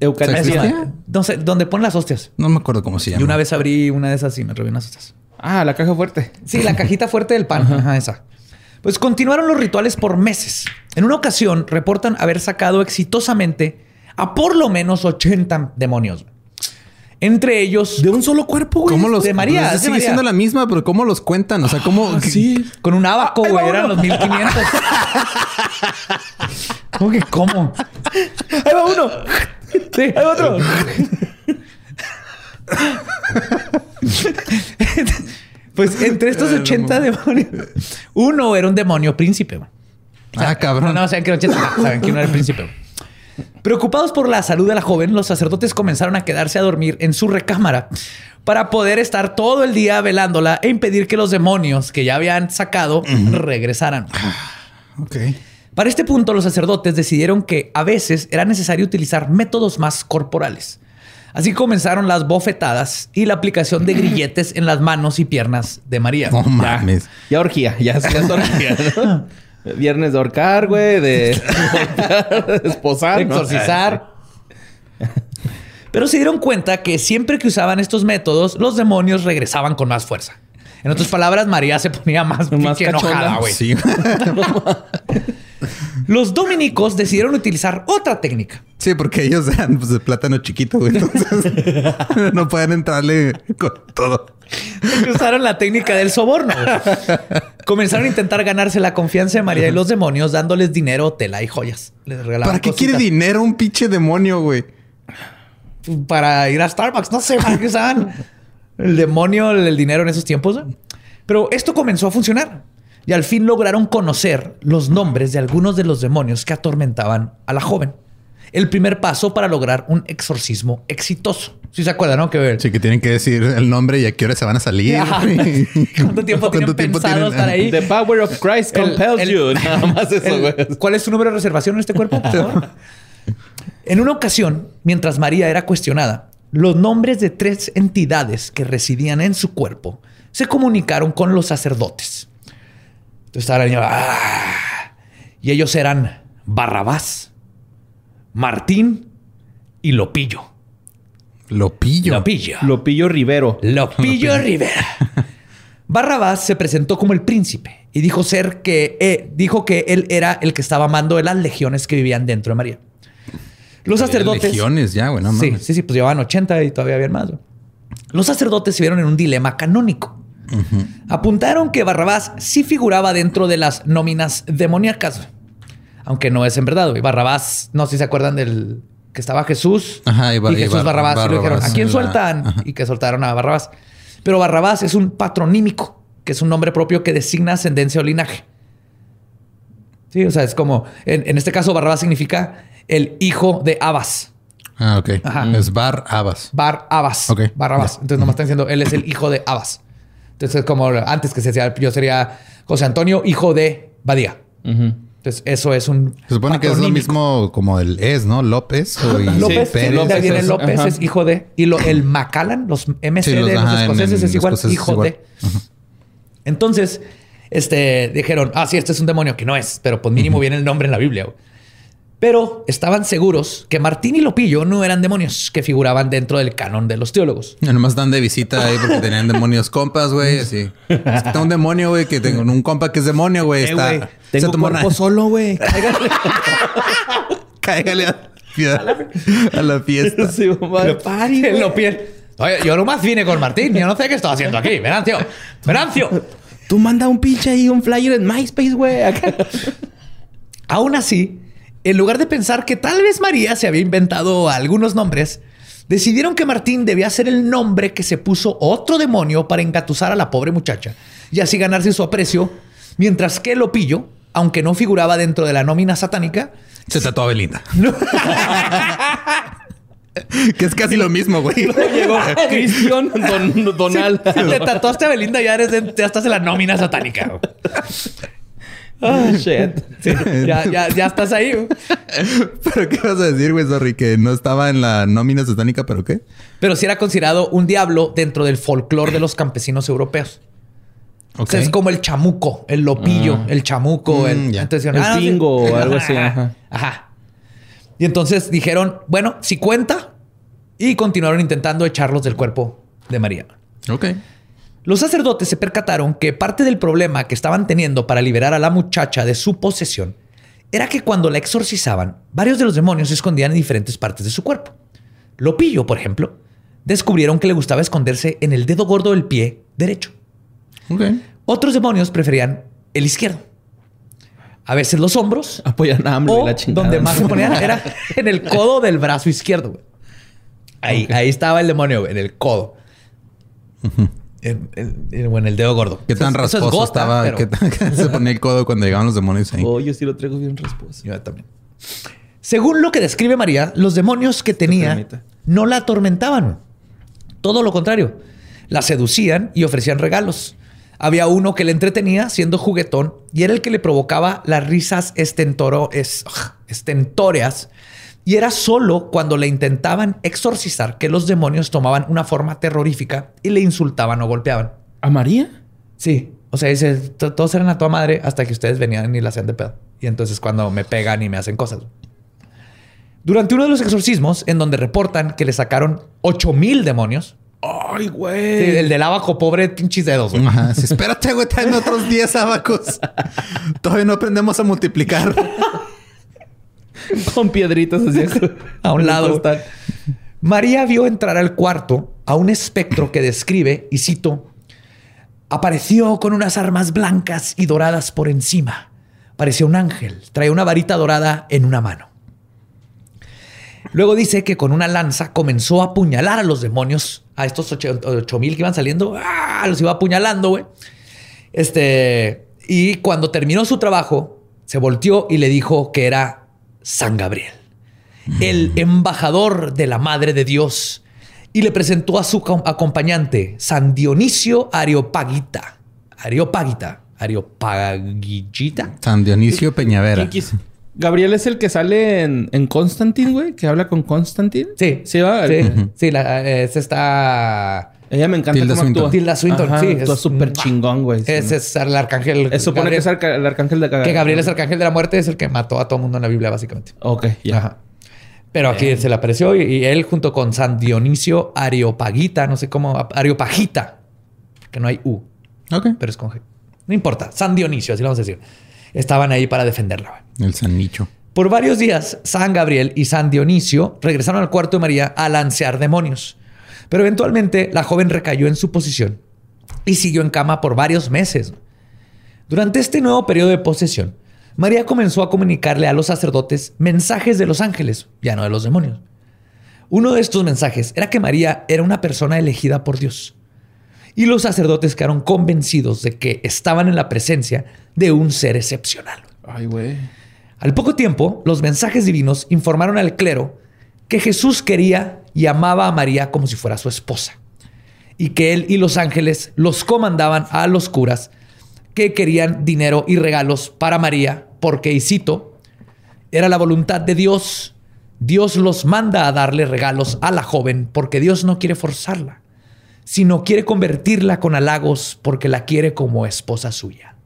Eucaristía. No sé, donde ponen las hostias. No me acuerdo cómo se llama. Yo una vez abrí una de esas y me robé unas hostias. Ah, la caja fuerte. Sí, la cajita fuerte del pan. Ajá, esa. Pues continuaron los rituales por meses. En una ocasión reportan haber sacado exitosamente a por lo menos 80 demonios. Entre ellos De un solo cuerpo, güey. ¿Cómo los de María, pues, de sigue María. siendo la misma, pero ¿cómo los cuentan? O sea, ¿cómo? Sí. con un abaco, güey. Eran los 1500. ¿Cómo que cómo? Ahí va uno. Sí, hay otro. pues entre estos 80 demonios, uno era un demonio príncipe. güey. Ah, cabrón. No, no, saben que era 80, saben que uno era el príncipe. Preocupados por la salud de la joven, los sacerdotes comenzaron a quedarse a dormir en su recámara para poder estar todo el día velándola e impedir que los demonios que ya habían sacado regresaran. Ok. Para este punto, los sacerdotes decidieron que a veces era necesario utilizar métodos más corporales. Así comenzaron las bofetadas y la aplicación de grilletes en las manos y piernas de María. No mames. Ya orgía. Ya, ya es orgía, ¿no? Viernes de ahorcar, güey. De, de esposar. de exorcizar. Pero se dieron cuenta que siempre que usaban estos métodos, los demonios regresaban con más fuerza. En otras palabras, María se ponía más, Más enojada, güey. Sí. Los dominicos decidieron utilizar otra técnica. Sí, porque ellos eran pues, de plátano chiquito, güey. Entonces no pueden entrarle con todo. usaron la técnica del soborno. Comenzaron a intentar ganarse la confianza de María y los demonios dándoles dinero, tela y joyas. Les regalaban ¿Para qué quiere dinero un pinche demonio, güey? Para ir a Starbucks, no sé para qué usaban el demonio, el dinero en esos tiempos. Pero esto comenzó a funcionar y al fin lograron conocer los nombres de algunos de los demonios que atormentaban a la joven. El primer paso para lograr un exorcismo exitoso. Si se acuerdan, ¿no? Que Sí, que tienen que decir el nombre y a qué hora se van a salir. ¿Cuánto tiempo tienen pensado estar ahí? The power of Christ El- compels el- you. Nada más eso, güey. ¿Cuál es tu número de reservación en este cuerpo? en una ocasión, mientras María era cuestionada, los nombres de tres entidades que residían en su cuerpo se comunicaron con los sacerdotes. Entonces estaba la niña, "Ah", y ellos eran Barrabás, Martín y Lopillo. Lo pillo. Lopillo. Lopillo Rivero. Lopillo Rivera. Barrabás se presentó como el príncipe y dijo ser que eh, dijo que él era el que estaba amando de las legiones que vivían dentro de María. Los sacerdotes. Legiones ya, güey. No sí, sí, sí, pues llevaban 80 y todavía habían más. Los sacerdotes se vieron en un dilema canónico. Apuntaron que Barrabás sí figuraba dentro de las nóminas demoníacas, aunque no es en verdad. güey. Barrabás, no sé si se acuerdan del que estaba Jesús Ajá, y y, Bar- y Jesús Bar- Barrabás. y le dijeron, ¿a quién la- sueltan? Ajá. Y que soltaron a Barrabás. Pero Barrabás es un patronímico, que es un nombre propio que designa ascendencia o linaje. Sí, o sea, es como, en, en este caso Barrabás significa el hijo de Abas. Ah, ok. Ajá. Es Bar Abas. Bar Abas. Ok. Barrabás. Entonces nomás están diciendo, él es el hijo de Abas. Entonces es como antes que se decía, yo sería José Antonio, hijo de Badía. Entonces eso es un Se supone que es lo mismo como el es, ¿no? López o y López, Pérez. sí, es- López, ajá. es hijo de. Y lo, el Macallan, los MC Sí, los- ajá, escoceses en es igual, escoceses hijo igual. de. Entonces, este, dijeron, ah, sí, este es un demonio que no es, pero pues mínimo viene el nombre en la Biblia. güey. Pero estaban seguros que Martín y Lopillo no eran demonios que figuraban dentro del canon de los teólogos. Ya Nomás están de visita ahí porque tenían demonios compas, güey. Así. Es que está un demonio, güey, que tengo un compa que es demonio, güey. Eh, Está. güey, se Tengo tomó cuerpo una- solo, güey. Cáigale a, a la fiesta. Sí, mamá. Oye, yo nomás vine con Martín. Yo no sé qué estoy haciendo aquí. Venancio. Venancio. Tú manda un pinche ahí, un flyer en MySpace, güey. Aún así, en lugar de pensar que tal vez María se había inventado algunos nombres, decidieron que Martín debía ser el nombre que se puso otro demonio para engatusar a la pobre muchacha y así ganarse su aprecio, mientras que Lopillo, aunque no figuraba dentro de la nómina satánica, Se tatuó a Belinda. que es casi lo mismo, güey. Llegó Cristian Don, Donald. te tatuaste a Belinda y ya, eres de- ya estás en la nómina satánica. Ah, shit. Sí, ya, ya, ya estás ahí. güey. ¿Pero qué vas a decir, güey? Sorry, que no estaba en la nómina satánica, ¿pero qué? Pero sí era considerado un diablo dentro del folclore de los campesinos europeos. O Ok. sea, es como el chamuco, el lopillo, el chamuco, Mm, el, ya. entonces, El ah, sí. pingo o algo así, ajá. Ajá. Y entonces dijeron, bueno, si cuenta, y continuaron intentando echarlos del cuerpo de María. Ok. Los sacerdotes se percataron que parte del problema que estaban teniendo para liberar a la muchacha de su posesión era que cuando la exorcizaban, varios de los demonios se escondían en diferentes partes de su cuerpo. Lopillo, por ejemplo, descubrieron que le gustaba esconderse en el dedo gordo del pie derecho. Ok. Otros demonios preferían el izquierdo. A veces los hombros. Apoyan a AMLO y la chingada. donde más se ponían era en el codo del brazo izquierdo. güey. Ahí, ahí estaba el demonio, güey, en el codo. En, el dedo gordo. ¿Qué tan es- rasposo gota, estaba? pero- ¿Qué tan- que se ponía el codo cuando llegaban los demonios ahí? Oh, yo sí lo traigo bien rasposo. Yo también. Según lo que describe María, los demonios que tenía no la atormentaban. Todo lo contrario. La seducían y ofrecían regalos. Había uno que le entretenía siendo juguetón y era el que le provocaba las risas estentoro- es- estentóreas. Y era solo cuando le intentaban exorcizar que los demonios tomaban una forma terrorífica y le insultaban o golpeaban. ¿A María? Sí. O sea, dice, "To- todos eran a tu madre hasta que ustedes venían y la hacían de pedo. Y entonces cuando me pegan y me hacen cosas. Durante uno de los exorcismos, en donde reportan que le sacaron 8000 demonios, Ay, Sí, güey. el del abajo, pobre pinches dedos, güey. Ajá. Sí, espérate, güey, traen otros 10 abacos. Todavía no aprendemos a multiplicar. Con piedritas así. A un lado. María vio entrar al cuarto a un espectro que describe, y cito, apareció con unas armas blancas y doradas por encima. Parecía un ángel, traía una varita dorada en una mano. Luego dice que con una lanza comenzó a apuñalar a los demonios, a estos ocho ocho mil que iban saliendo, ¡ah! los iba apuñalando, güey. Este, y cuando terminó su trabajo, se volteó y le dijo que era San Gabriel el embajador de la Madre de Dios, y le presentó a su com- acompañante, San Dionisio Areopagita. Areopagita. Areopagita. San Dionisio Peñavera. Gabriel es el que sale en, en Constantine, güey, que habla con Constantine. Sí. Sí, va. Sí, sí, la, es esta. Ella me encanta Tilda cómo Swinton. actúa. Tilda Swinton, Ajá, sí, Actúa es- súper chingón, güey. Sí, Ese ¿no? es el arcángel. Se supone que Gabriel, es arca- el arcángel de que Gabriel es arcángel de la muerte, es el que mató a todo el mundo en la Biblia, básicamente. Ok, ya. Ajá. Pero aquí se le apareció y, y él junto con San Dionisio Areopagita, no sé cómo, Areopagita, que no hay U. Ok. pero es con G. No importa, San Dionisio, así lo vamos a decir. Estaban ahí para defenderla. güey. El San Nicho. Por varios días, San Gabriel y San Dionisio regresaron al cuarto de María a lancear demonios. Pero eventualmente la joven recayó en su posición y siguió en cama por varios meses. Durante este nuevo periodo de posesión, María comenzó a comunicarle a los sacerdotes mensajes de los ángeles, ya no de los demonios. Uno de estos mensajes era que María era una persona elegida por Dios. Y los sacerdotes quedaron convencidos de que estaban en la presencia de un ser excepcional. Ay, güey. Al poco tiempo, los mensajes divinos informaron al clero que Jesús quería y amaba a María como si fuera su esposa, y que él y los ángeles los comandaban a los curas que querían dinero y regalos para María, porque, y cito, era la voluntad de Dios. Dios los manda a darle regalos a la joven porque Dios no quiere forzarla, sino quiere convertirla con halagos porque la quiere como esposa suya.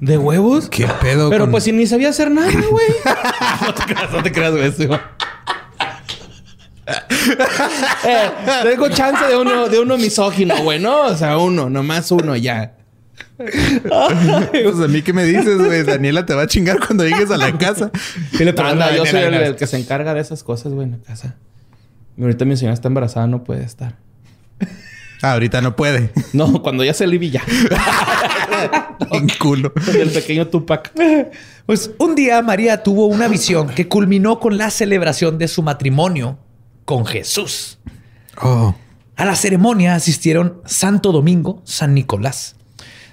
¿De huevos? ¿Qué pedo? Pero con- pues si ni sabía hacer nada, güey. no te creas, no te creas, güey. eh, tengo chance de uno, de uno misógino, güey, ¿no? O sea, uno, nomás uno, ya. Pues a mí qué me dices, güey. Daniela te va a chingar cuando llegues a la casa. Anda, yo soy el, el que se encarga de esas cosas, güey, en la casa. Y ahorita mi señora está embarazada, no puede estar. Ah, ahorita no puede. No, cuando ya se libi ya. En culo. El pequeño Tupac. Pues un día María tuvo una visión que culminó con la celebración de su matrimonio con Jesús. Oh. A la ceremonia asistieron Santo Domingo, San Nicolás,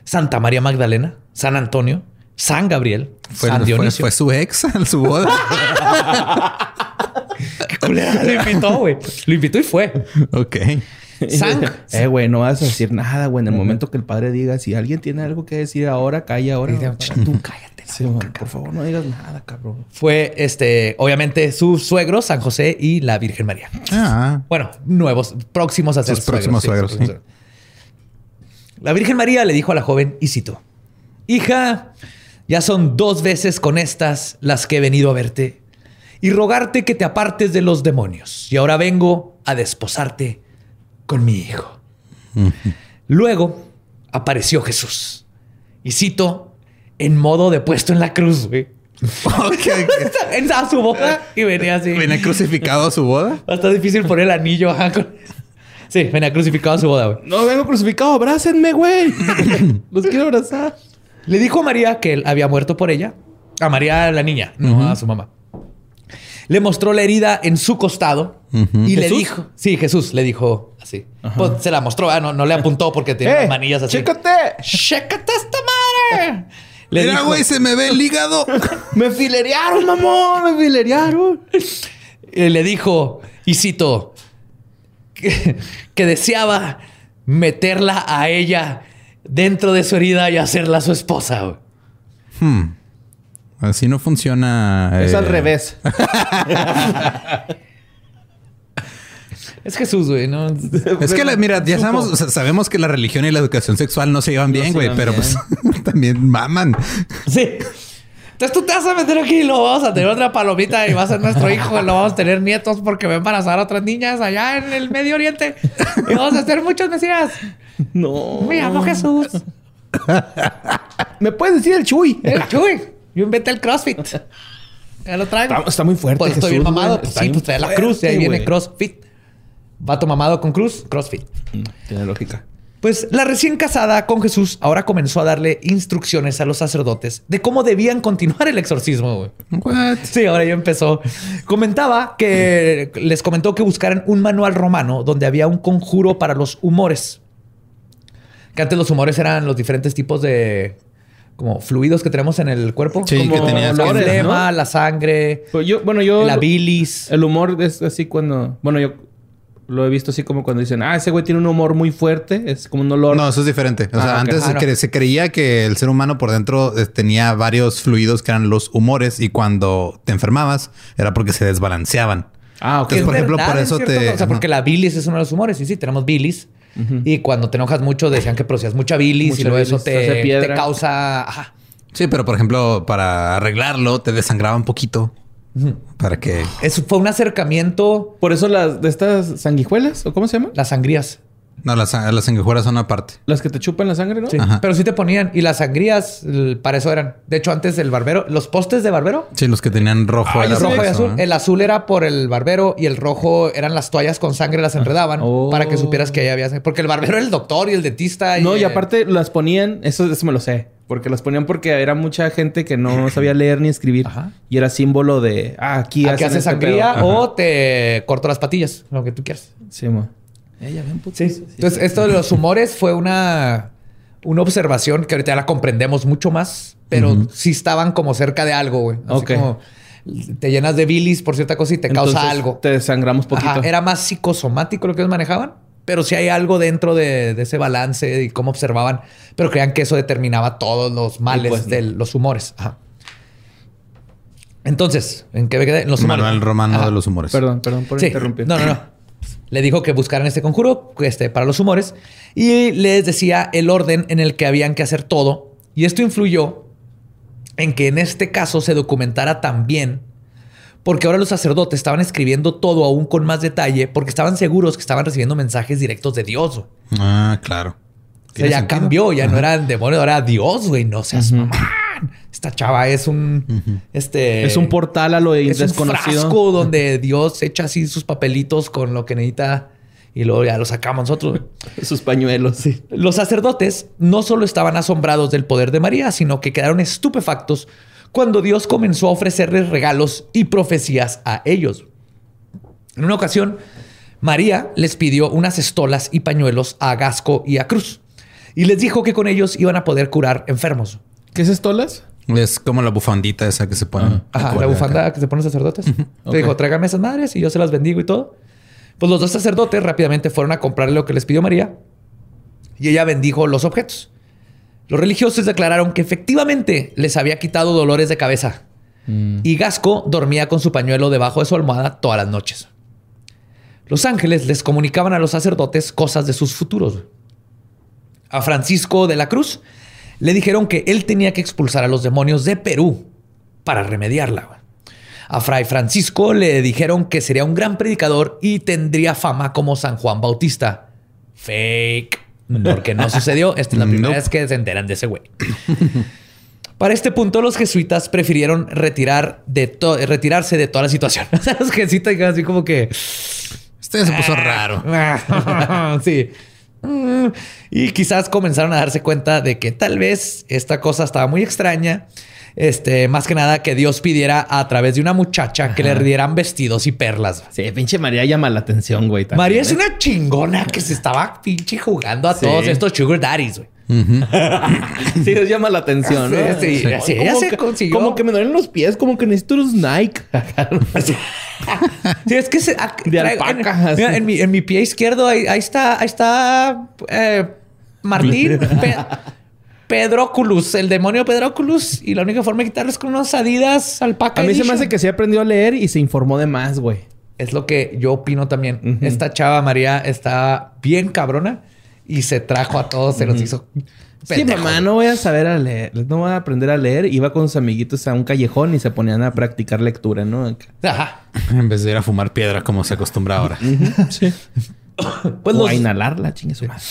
Santa María Magdalena, San Antonio, San Gabriel, Fue, San fue- Dionisio. fue su ex a su boda. Qué culera, Lo invitó, güey. Lo invitó y fue. ok. San, Eh, güey, no vas a decir nada, güey. En el momento que el padre diga, si alguien tiene algo que decir ahora, calla ahora. Tú cállate. Sí, por favor, no digas nada, cabrón. Fue este, obviamente, su suegro, San José y la Virgen María. Ah. Bueno, nuevos, próximos a ser Sus próximos suegros, suegros. La Virgen María le dijo a la joven, y cito, Hija, ya son dos veces con estas las que he venido a verte y rogarte que te apartes de los demonios. Y ahora vengo a desposarte con mi hijo. Luego apareció Jesús. Y cito, en modo de puesto en la cruz, güey. Ok. En a su boca y venía así. ¿Viene crucificado a su boda? Va a estar difícil poner el anillo. ajá, con- Sí, venía crucificado a su boda, güey. No vengo crucificado, abrácenme, güey. Los quiero abrazar. Le dijo a María que él había muerto por ella. A María, la niña, no a su mamá. Le mostró la herida en su costado y le dijo, sí, Jesús le dijo así. Pues se la mostró, ah, no, no le apuntó porque tenía ¡Eh! las manillas así. ¡Chécate! ¡Chécate esta madre! Le Mira, güey, se me ve el hígado. ¡Me filerearon, mamón! ¡Me filerearon! eh, le dijo, y cito, que, que deseaba meterla a ella dentro de su herida y hacerla su esposa. Hmm. Así no funciona. Es eh, al revés. Es Jesús, güey, ¿no? Es que, la- mira, ya sabemos, o sea, sabemos que la religión y la educación sexual no se llevan bien, güey, pero bien. pues también maman. Sí. Entonces tú te vas a meter aquí y lo vamos a tener otra palomita y va a ser nuestro hijo. Y lo vamos a tener nietos porque va a embarazar a otras niñas allá en el Medio Oriente. Y vamos a hacer muchos mesías. No. Me llamo Jesús. ¿Me puedes decir el Chuy? El Chuy. Yo inventé el CrossFit. Ya lo traigo. Está, está muy fuerte. Pues estoy bien Jesús, mamado. Pues sí, pues trae la cruz. De ahí viene. CrossFit. Vato mamado con cruz, CrossFit. Tiene lógica. Pues la recién casada con Jesús ahora comenzó a darle instrucciones a los sacerdotes de cómo debían continuar el exorcismo. güey. What? Sí, ahora ya empezó. Comentaba que les comentó que buscaran un manual romano donde había un conjuro para los humores. Que antes los humores eran los diferentes tipos de como fluidos que tenemos en el cuerpo. Sí, como que tenías el flema, ¿no? la sangre, Pues yo, bueno, yo. la bilis. El humor es así cuando. Bueno, yo lo he visto así como cuando dicen, ah, ese güey tiene un humor muy fuerte. Es como un olor. No, eso es diferente. O Ah, sea, antes Ah, se, no. cre- se creía que el ser humano por dentro eh, tenía varios fluidos que eran los humores y cuando te enfermabas era porque se desbalanceaban. Ah, ok. Que Es por ejemplo, verdad, por eso te- O sea, porque la bilis es uno de los humores. Sí, sí, tenemos bilis. Y cuando te enojas mucho, decían que producías mucha bilis Mucha y luego eso bilis, te te, causa. Ajá. Sí, pero por ejemplo, para arreglarlo te desangraba un poquito para que Eso fue un acercamiento. Por eso las de estas sanguijuelas, ¿o cómo se llaman? Las sangrías. no las, las sanguijuelas son aparte. Las que te chupan la sangre, ¿no? Sí, Ajá. pero sí te ponían. Y las sangrías, para eso eran. De hecho, antes el barbero, los postes de barbero, Sí, los que tenían rojo Ah, era rojo y azul. ¿eh? El azul era por el barbero y el rojo eran las toallas con sangre, las enredaban Oh. para que supieras que ahí había sangre. Porque el barbero era el doctor y el dentista. No, y eh, aparte las ponían, eso, eso me lo sé, porque las ponían porque era mucha gente que no sabía leer ni escribir Ajá. y era símbolo de, ah, aquí, Aquí hacen haces este sangría pedo. o te corto las patillas, lo que tú quieras. Sí, mo. Eh, putos. Sí. Entonces, esto de los humores fue una, una observación que ahorita ya la comprendemos mucho más, pero sí estaban como cerca de algo, güey. Así Ok. como te llenas de bilis por cierta cosa y te causa algo. Te desangramos poquito. Ajá, era más psicosomático lo que ellos manejaban, pero sí hay algo dentro de, de ese balance y cómo observaban, pero creían que eso determinaba todos los males pues, de los humores. Ajá. Entonces, ¿en qué me quedé? En los humores. Manual romano Ajá. de los humores. Perdón, perdón por Sí. interrumpir. No, no, no. Le dijo que buscaran este conjuro este, para los humores y les decía el orden en el que habían que hacer todo. Y esto influyó en que en este caso se documentara también, porque ahora los sacerdotes estaban escribiendo todo aún con más detalle, porque estaban seguros que estaban recibiendo mensajes directos de Dios. Ah, claro. O sea, ya sentido. cambió, ya no era el demonio, ahora era Dios, güey. No seas mamán. Esta chava es un. Este. Es un portal a lo Es un desconocido. frasco donde Dios echa así sus papelitos con lo que necesita y luego ya lo sacamos nosotros. Sus pañuelos. Sí. Los sacerdotes no solo estaban asombrados del poder de María, sino que quedaron estupefactos cuando Dios comenzó a ofrecerles regalos y profecías a ellos. En una ocasión, María les pidió unas estolas y pañuelos a Gasco y a Cruz y les dijo que con ellos iban a poder curar enfermos. ¿Qué es estolas? Es como la bufandita esa que se pone. Ajá, la bufanda que se ponen sacerdotes. Le Ok. dijo, tráigame esas madres y yo se las bendigo y todo. Pues los dos sacerdotes rápidamente fueron a comprarle lo que les pidió María y ella bendijo los objetos. Los religiosos declararon que efectivamente les había quitado dolores de cabeza y Gasco dormía con su pañuelo debajo de su almohada todas las noches. Los ángeles les comunicaban a los sacerdotes cosas de sus futuros. A Francisco de la Cruz le dijeron que él tenía que expulsar a los demonios de Perú para remediarla. A Fray Francisco le dijeron que sería un gran predicador y tendría fama como San Juan Bautista. Fake. Porque no sucedió. Esta es la primera vez que se enteran de ese güey. Para este punto, los jesuitas prefirieron retirar de retirarse de toda la situación. O sea, los jesuitas así como que... Este se puso raro. sí. Mm, Y quizás comenzaron a darse cuenta de que tal vez esta cosa estaba muy extraña. Este, más que nada que Dios pidiera a través de una muchacha que le dieran vestidos y perlas. Sí, pinche María llama la atención, güey. también, María es ¿eh? una chingona que se estaba pinche jugando a Sí. todos estos sugar daddies, güey. Sí, les llama la atención, ¿no? Sí, sí, sí, ella Como se que- consiguió. Como que me duelen los pies, como que necesito unos Nike. Sí, es que se, ah, De alpaca, En, mira, así. en mi, en mi pie izquierdo, ahí, ahí está, ahí está eh, Martín Pe- Pedroculus, el demonio Pedroculus. Y la única forma de quitarlo es con unos adidas alpaca. A mí se me hace que se aprendió a leer y se informó de más, güey. Es lo que yo opino también. Esta chava María está bien cabrona. y se trajo a todos, se los hizo. Sí, mamá, no voy a saber a leer, no voy a aprender a leer. Iba con sus amiguitos a un callejón y se ponían a practicar lectura, ¿no? Ajá. En vez de ir a fumar piedra como se acostumbra ahora. Sí. Pues o los, a inhalarla, chingue su madre.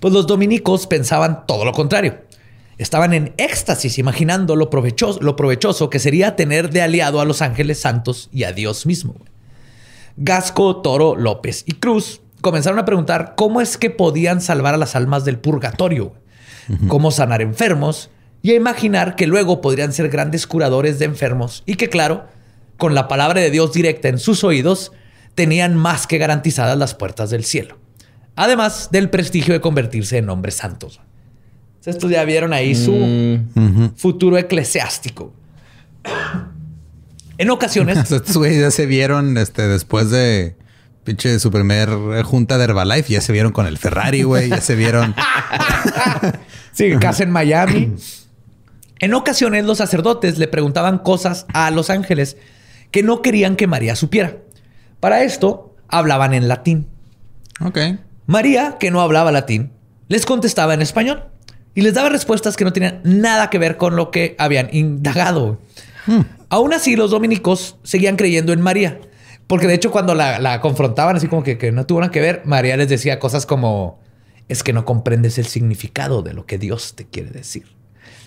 pues los dominicos pensaban todo lo contrario. Estaban en éxtasis imaginando lo provechoso, lo provechoso que sería tener de aliado a los ángeles santos y a Dios mismo. Gasco, Toro, López y Cruz comenzaron a preguntar cómo es que podían salvar a las almas del purgatorio, cómo sanar enfermos y a imaginar que luego podrían ser grandes curadores de enfermos y que claro, con la palabra de Dios directa en sus oídos, tenían más que garantizadas las puertas del cielo. Además del prestigio de convertirse en hombres santos. Estos ya vieron ahí su Mm, futuro eclesiástico. En ocasiones, Estos güeyes ya se vieron este, después de pinche su primer junta de Herbalife. Ya se vieron con el Ferrari, güey. Ya se vieron. sí, casa en Miami. En ocasiones los sacerdotes le preguntaban cosas a los ángeles que no querían que María supiera. Para esto hablaban en latín. Ok. María, que no hablaba latín, les contestaba en español y les daba respuestas que no tenían nada que ver con lo que habían indagado. Aún así, los dominicos seguían creyendo en María, porque de hecho cuando la, la confrontaban así como que, que no tuvieron que ver, María les decía cosas como, es que no comprendes el significado de lo que Dios te quiere decir.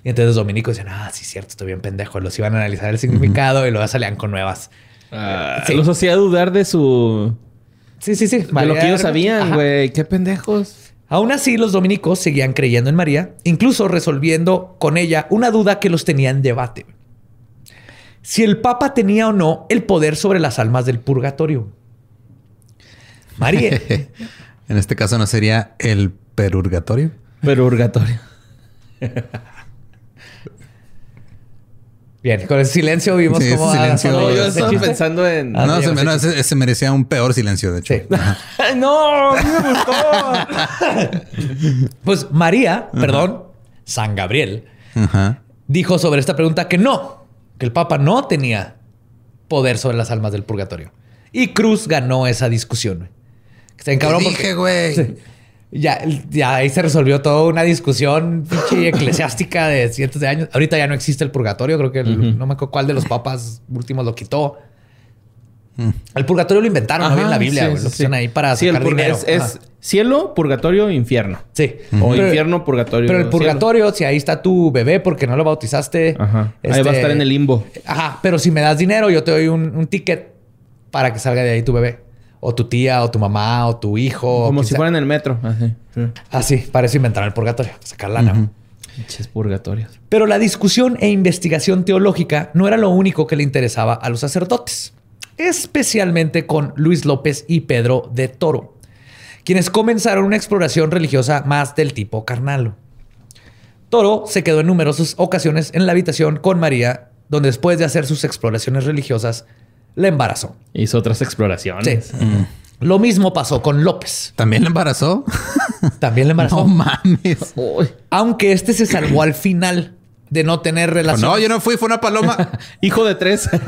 Y entonces los dominicos decían, ah, sí, cierto, estoy bien pendejo. Los iban a analizar el significado y luego salían con nuevas. ah, Sí. Los hacía dudar de su... Sí, sí, sí. De lo que ellos sabían, güey. Qué pendejos. Aún así, los dominicos seguían creyendo en María, incluso resolviendo con ella una duda que los tenía en debate. Si el Papa tenía o no el poder sobre las almas del purgatorio. María. en este caso no sería el perurgatorio. Pero purgatorio. Bien, con el silencio vimos Sí, cómo... ese silencio- ah, No, yo estaba chiste. pensando en... Ah, no, se, ese no, chiste. ese, ese merecía un peor silencio, de hecho. Sí. Ay, no, a mí me gustó. Pues María, perdón, San Gabriel, dijo sobre esta pregunta que no, que el Papa no tenía poder sobre las almas del purgatorio. Y Cruz ganó esa discusión. güey. Se encabró Te porque dije, güey. Sí. Ya, ya ahí se resolvió toda una discusión pinche eclesiástica de cientos de años. Ahorita ya no existe el purgatorio. Creo que el- no me acuerdo cuál de los papas últimos lo quitó. El purgatorio lo inventaron, Ajá, en la Biblia. sí, lo sí. pusieron ahí para Sí, el sacar dinero. Es, cielo, purgatorio, infierno. Sí. O Pero- infierno, purgatorio. Pero el cielo. purgatorio, si ahí está tu bebé porque no lo bautizaste. Ajá. Ahí va a este, estar en el limbo. Ajá, pero si me das dinero, yo te doy un, un ticket para que salga de ahí tu bebé. O tu tía, o tu mamá, o tu hijo. Como si sea. fuera en el metro. Así. Sí. Así, para eso inventaron el purgatorio, sacar lana. güey. Pinches purgatorios. Pero la discusión e investigación teológica no era lo único que le interesaba a los sacerdotes, especialmente con Luis López y Pedro de Toro, quienes comenzaron una exploración religiosa más del tipo carnal. Toro se quedó en numerosas ocasiones en la habitación con María, donde después de hacer sus exploraciones religiosas, la embarazó. Hizo otras exploraciones. Sí. Lo mismo pasó con López. ¿También le embarazó? También la embarazó. no mames. Uy. Aunque este se salvó al final de no tener relación. No, yo no fui, fue una paloma. Hijo de tres.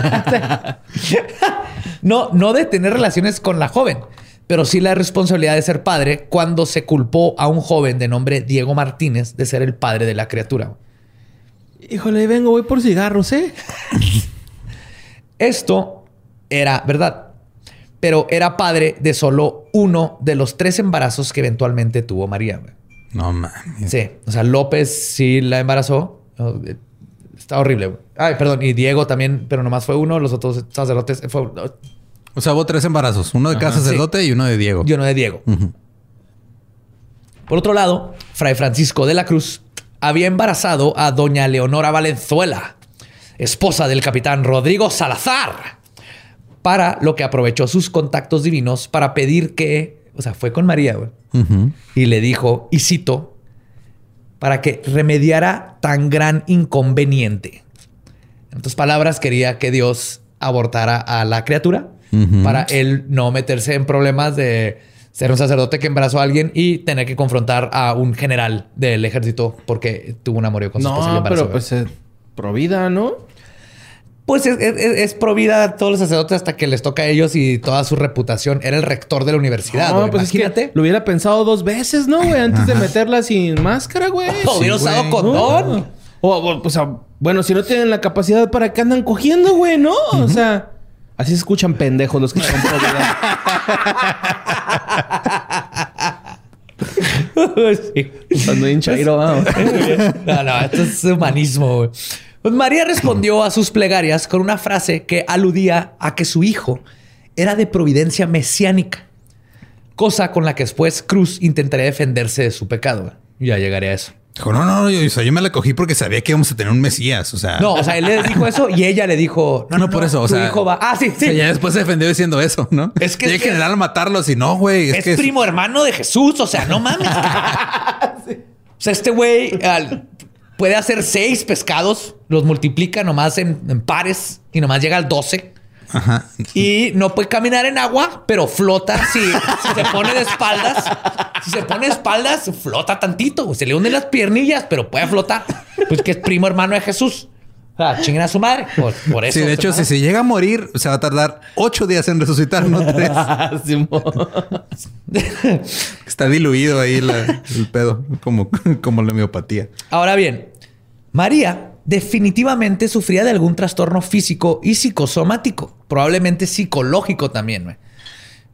No, no de tener relaciones con la joven, pero sí la responsabilidad de ser padre cuando se culpó a un joven de nombre Diego Martínez de ser el padre de la criatura. Híjole, vengo, voy por cigarros, ¿eh? Esto era verdad, pero era padre de solo uno de los tres embarazos que eventualmente tuvo María. güey. No mames. Sí, o sea, López sí la embarazó. Eh, Está horrible. güey. Ay, perdón, y Diego también, pero nomás fue uno. Los otros sacerdotes fue O sea, hubo tres embarazos. Uno de cada sacerdote y uno de Diego. Yo no de Diego. Por otro lado, Fray Francisco de la Cruz había embarazado a doña Leonora Valenzuela, esposa del capitán Rodrigo Salazar, para lo que aprovechó sus contactos divinos para pedir que, o sea, fue con María, güey, y le dijo, y cito, para que remediara tan gran inconveniente. En otras palabras, quería que Dios abortara a la criatura para él no meterse en problemas de ser un sacerdote que embarazó a alguien y tener que confrontar a un general del ejército porque tuvo un amorío con su esposa y No, embarazó. pero pues eh, pro vida, ¿no? Pues es, es, es pro vida a todos los sacerdotes hasta que les toca a ellos y toda su reputación. Era el rector de la universidad. No, pues es Imagínate. que lo hubiera pensado dos veces, ¿no, güey? Antes de meterla sin máscara, güey. O hubiera usado condón. No. O, o, pues, bueno, si no tienen la capacidad, ¿para qué andan cogiendo, güey? No, o sea, así se escuchan pendejos los que son pro vida. Sí. Cuando vamos. No, no, esto es humanismo. güey. Pues María respondió a sus plegarias con una frase que aludía a que su hijo era de providencia mesiánica, cosa con la que después Cruz intentaría defenderse de su pecado. Ya llegaré a eso. Dijo, no, no, yo, o yo me la cogí porque sabía que íbamos a tener un Mesías. O sea, No, o sea, él le dijo eso y ella le dijo, No, no, por eso, o tu sea- hijo va. Ah, sí, O sí. sea, ya después se defendió diciendo eso, ¿no? Es que- Tiene es que que- generar matarlos y no, güey. Es, es, que es- primo hermano de Jesús, o sea, no mames. O sea, este güey al- puede hacer seis pescados, los multiplica nomás en, en pares y nomás llega al 12. Ajá. Y no puede caminar en agua, pero flota si, si se pone de espaldas. Si se pone de espaldas, flota tantito. Se le unen las piernillas, pero puede flotar. Pues que es primo hermano de Jesús. O sea, chinguen a su madre. Por, por eso. Sí, de hecho, si se llega a morir, se va a tardar ocho días en resucitar, no tres. Está diluido ahí la- el pedo, como, como la homeopatía. Ahora bien, María definitivamente sufría de algún trastorno físico y psicosomático, probablemente psicológico también.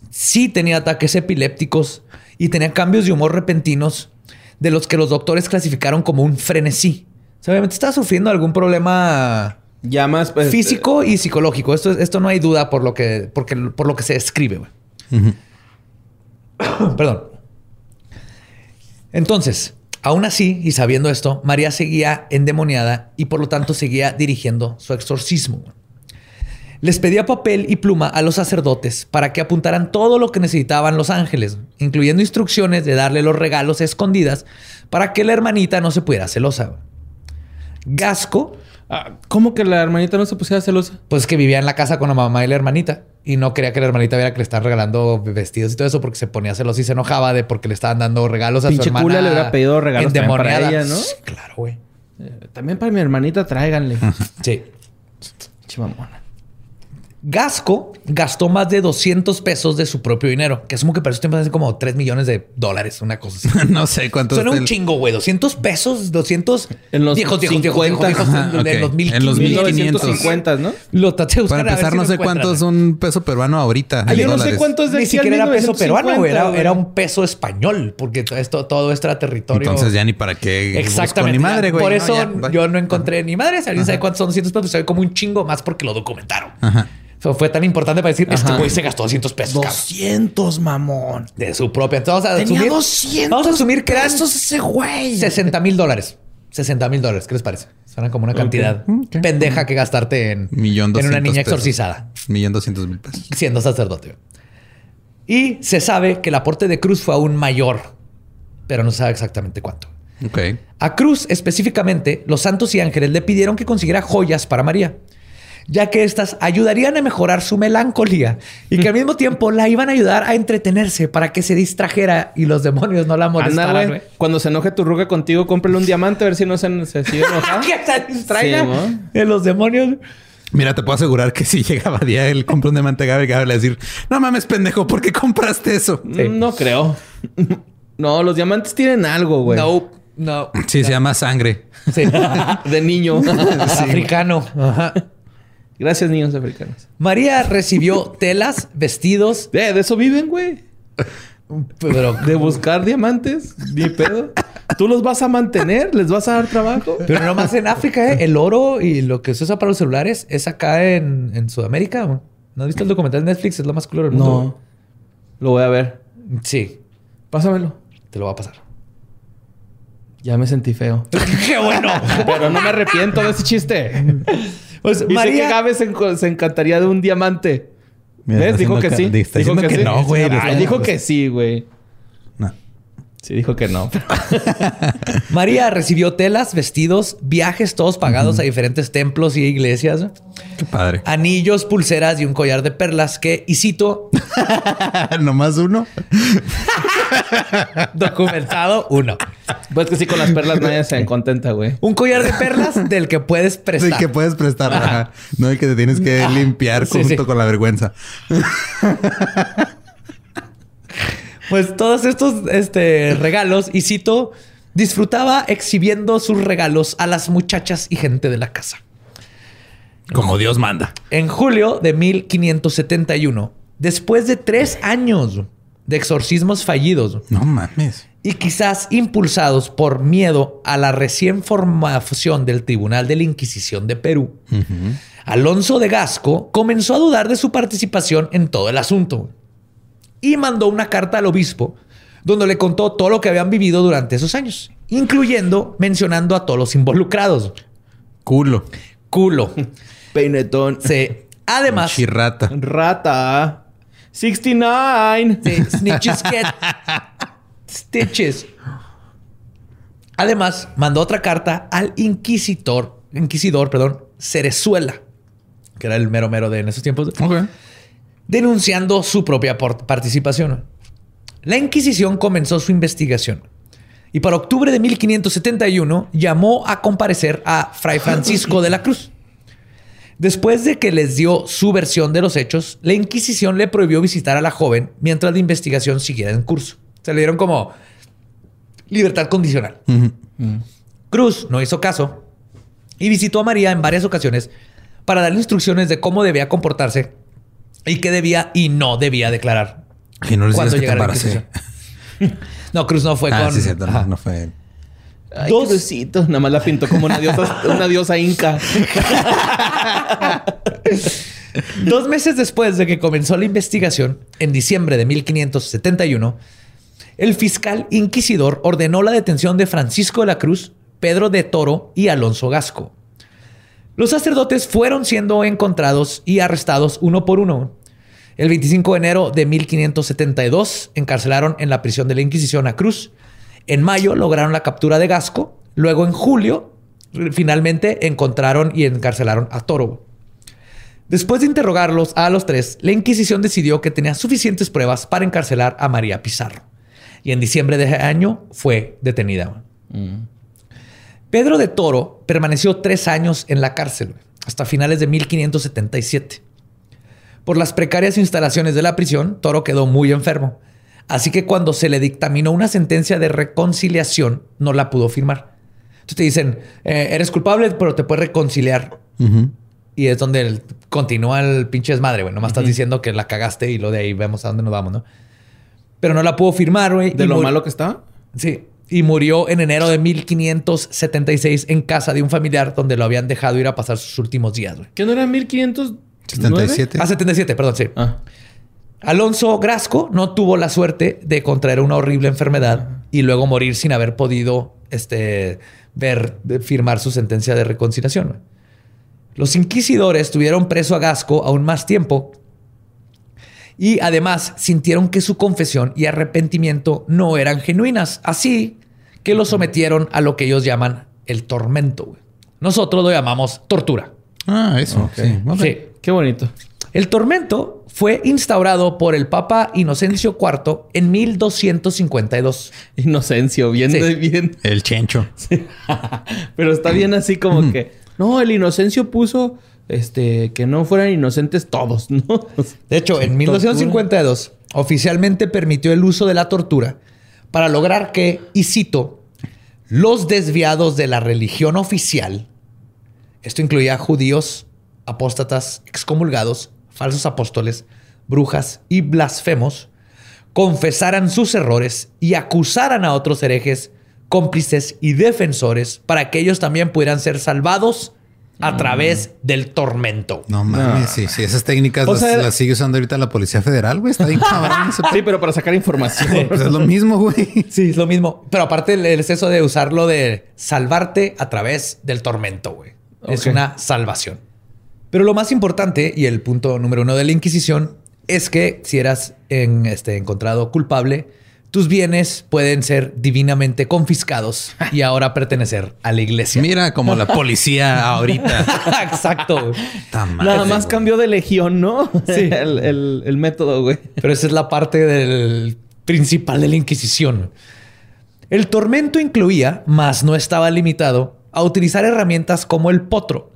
Sí tenía ataques epilépticos y tenía cambios de humor repentinos de los que los doctores clasificaron como un frenesí. O sea, obviamente estaba sufriendo algún problema Ya más pues, físico y psicológico. Esto, esto no hay duda por lo que, porque, por lo que se describe. güey. Perdón. Entonces, aún así, y sabiendo esto, María seguía endemoniada y por lo tanto seguía dirigiendo su exorcismo. Les pedía papel y pluma a los sacerdotes para que apuntaran todo lo que necesitaban los ángeles, incluyendo instrucciones de darle los regalos escondidas para que la hermanita no se pudiera celosa. Gasco ah, ¿Cómo que la hermanita no se pusiera celosa? pues que vivía en la casa con la mamá y la hermanita y no quería que la hermanita viera que le estaban regalando vestidos y todo eso porque se ponía celosa y se enojaba de porque le estaban dando regalos a Pinche su hermana. cula le hubiera pedido regalos para ella, ¿no? Sí, Claro, güey. Eh, también para mi hermanita, tráiganle. Sí. Chimamona. Gasco gastó más de 200 pesos de su propio dinero, que asumo que para esos tiempos hace como 3 millones de dólares, una cosa así. no sé cuánto Suena un el- chingo, güey. 200 pesos, 200... En los viejos, viejos, viejos, 50, viejos, viejos, ajá, en- los 1500. En los 1500. 1950, ¿no? Lo traté de buscar Para a ver empezar, si no sé cuánto es un peso peruano ahorita. Ah, yo no sé dólares. cuánto es de Ni siquiera era peso 1950, peruano, güey. Era, era un peso español, porque todo esto, todo esto era territorio. Entonces ya ni para qué. busco Exactamente. Ni madre, güey. Por No, eso ya, bye. yo no encontré ni madre. Si alguien sabe cuántos son 200 pesos, se ve como un chingo más porque lo documentaron. Ajá. Fue tan importante para decir, este Ajá. güey se gastó 200 pesos. cabrón. 200, mamón. De su propia. Entonces, vamos a Tenía asumir, 200 Vamos a asumir que eran pesos ese güey. 60 mil dólares. 60 mil dólares. ¿Qué les parece? Suena como una cantidad Ok. pendeja que gastarte en, Millón en una niña exorcizada Millón doscientos mil pesos. siendo sacerdote. Y se sabe que el aporte de Cruz fue aún mayor, pero no se sabe exactamente cuánto. Ok. A Cruz específicamente, los santos y ángeles le pidieron que consiguiera joyas para María, ya que éstas ayudarían a mejorar su melancolía y que al mismo tiempo la iban a ayudar a entretenerse para que se distrajera y los demonios no la molestaran. Cuando se enoje tu ruga contigo, cómprale un diamante a ver si no se, se sigue enojada. que se distraiga Sí, ¿no? de los demonios. Mira, te puedo asegurar que si llegaba día el compra un diamante a Gabriel, Gabriel le va a decir, no mames, pendejo, ¿por qué compraste eso? Sí. No creo. No, los diamantes tienen algo, güey. No, no. Sí, se llama sangre. Sí. De niño. Africano. Ajá. Gracias, niños africanos. María recibió telas, vestidos, de eso viven, güey. pero, De buscar diamantes. Ni pedo. ¿Tú los vas a mantener? ¿Les vas a dar trabajo? pero no más en África, ¿eh? El oro y lo que se usa para los celulares es acá en, en Sudamérica. güey. ¿No has visto el documental de Netflix? Es lo más culero del mundo. No. Lo voy a ver. Sí, Pásamelo. te lo va a pasar. Ya me sentí feo. ¡Qué bueno! Pero no me arrepiento de ese chiste. Pues que María... Gabe se, encantaría de un diamante. Mira, ¿Ves? Dijo que sí. Dijo que sí. no, güey. Ay, dijo que sí, güey. Sí, dijo que no. María recibió telas, vestidos, viajes todos pagados a diferentes templos y iglesias, Qué padre. anillos, pulseras y un collar de perlas que, y cito, Nomás uno. documentado uno. Pues que sí, con las perlas nadie se contenta, güey. Un collar de perlas del que puedes Sí, prestar. que puedes prestar. ajá. No el que te tienes que limpiar Sí, junto sí. con la vergüenza. Pues todos estos este, regalos, y cito, disfrutaba exhibiendo sus regalos a las muchachas y gente de la casa. Como Dios manda. En julio de 1571, después de tres años de exorcismos fallidos No mames. y quizás impulsados por miedo a la recién formación del Tribunal de la Inquisición de Perú, Alonso de Gasco comenzó a dudar de su participación en todo el asunto y mandó una carta al obispo donde le contó todo lo que habían vivido durante esos años, incluyendo mencionando a todos los involucrados. Culo. Culo. Peinetón. Sí. Además, Chirrata. Rata. 69. Sí, snitches get stitches. Además, mandó otra carta al inquisidor, inquisidor, perdón, Cerezuela, que era el mero mero de en esos tiempos, Ok. Denunciando su propia participación. La Inquisición comenzó su investigación y para octubre de 1571 llamó a comparecer a Fray Francisco de la Cruz. Después de que les dio su versión de los hechos, la Inquisición le prohibió visitar a la joven mientras la investigación siguiera en curso. Se le dieron como libertad condicional. Cruz no hizo caso y visitó a María en varias ocasiones para darle instrucciones de cómo debía comportarse y qué debía y no debía declarar. Y no les cuando digas que te llegara la. No, Cruz no fue Ah, con. sí, cierto. No, no fue. Ay, Dos- Crucito. Nada más la pintó como una diosa, una diosa inca. Dos meses después de que comenzó la investigación, en diciembre de 1571, el fiscal inquisidor ordenó la detención de Francisco de la Cruz, Pedro de Toro y Alonso Gasco. Los sacerdotes fueron siendo encontrados y arrestados uno por uno. El 25 de enero de 1572 encarcelaron en la prisión de la Inquisición a Cruz. En mayo lograron la captura de Gasco. Luego en julio finalmente encontraron y encarcelaron a Toro. Después de interrogarlos a los tres, la Inquisición decidió que tenía suficientes pruebas para encarcelar a María Pizarro. Y en diciembre de ese año fue detenida. Pedro de Toro permaneció tres años en la cárcel, hasta finales de 1577. Por las precarias instalaciones de la prisión, Toro quedó muy enfermo. Así que cuando se le dictaminó una sentencia de reconciliación, no la pudo firmar. Entonces te dicen, eh, eres culpable, pero te puedes reconciliar. Y es donde el- continúa el pinche desmadre, güey. Nomás estás diciendo que la cagaste y lo de ahí vemos a dónde nos vamos, ¿no? Pero no la pudo firmar, güey. De lo malo que está. Sí. Y murió en enero de 1576 en casa de un familiar donde lo habían dejado ir a pasar sus últimos días, güey. ¿Qué no era 1500? 77. Ah, 77, perdón, sí. Ah. Alonso Grasco no tuvo la suerte de contraer una horrible enfermedad y luego morir sin haber podido este, ver, firmar su sentencia de reconciliación. Los inquisidores tuvieron preso a Gasco aún más tiempo y además sintieron que su confesión y arrepentimiento no eran genuinas, así que lo sometieron a lo que ellos llaman el tormento. Nosotros lo llamamos tortura. Ah, eso. Sí. Ok. Sí. Qué bonito. El tormento fue instaurado por el Papa Inocencio IV en 1252. Inocencio, bien Sí. de bien. El chencho. Pero está bien así como que. No, el Inocencio puso este que no fueran inocentes todos, ¿no? De hecho, en Tortura. 1252 oficialmente permitió el uso de la tortura para lograr que, y cito, los desviados de la religión oficial, esto incluía judíos, apóstatas, excomulgados, falsos apóstoles, brujas y blasfemos, confesaran sus errores y acusaran a otros herejes, cómplices y defensores para que ellos también pudieran ser salvados a través del tormento. No mames, sí, sí. Esas técnicas las, sea- las sigue usando ahorita la Policía Federal, güey. Está bien cabrón ese Sí, pero para sacar información. Pues es lo mismo, güey. Sí, es lo mismo. Pero aparte el el exceso de usarlo de salvarte a través del tormento, güey. Es una salvación. Pero lo más importante y el punto número uno de la Inquisición es que si eras en, este, encontrado culpable, tus bienes pueden ser divinamente confiscados y ahora pertenecer a la iglesia. Mira, como la policía ahorita. Exacto. Nada más güey. cambió de legión, ¿no? Sí. el, el- el método, güey. Pero esa es la parte del principal de la Inquisición. El tormento incluía, mas no estaba limitado, a utilizar herramientas como el potro,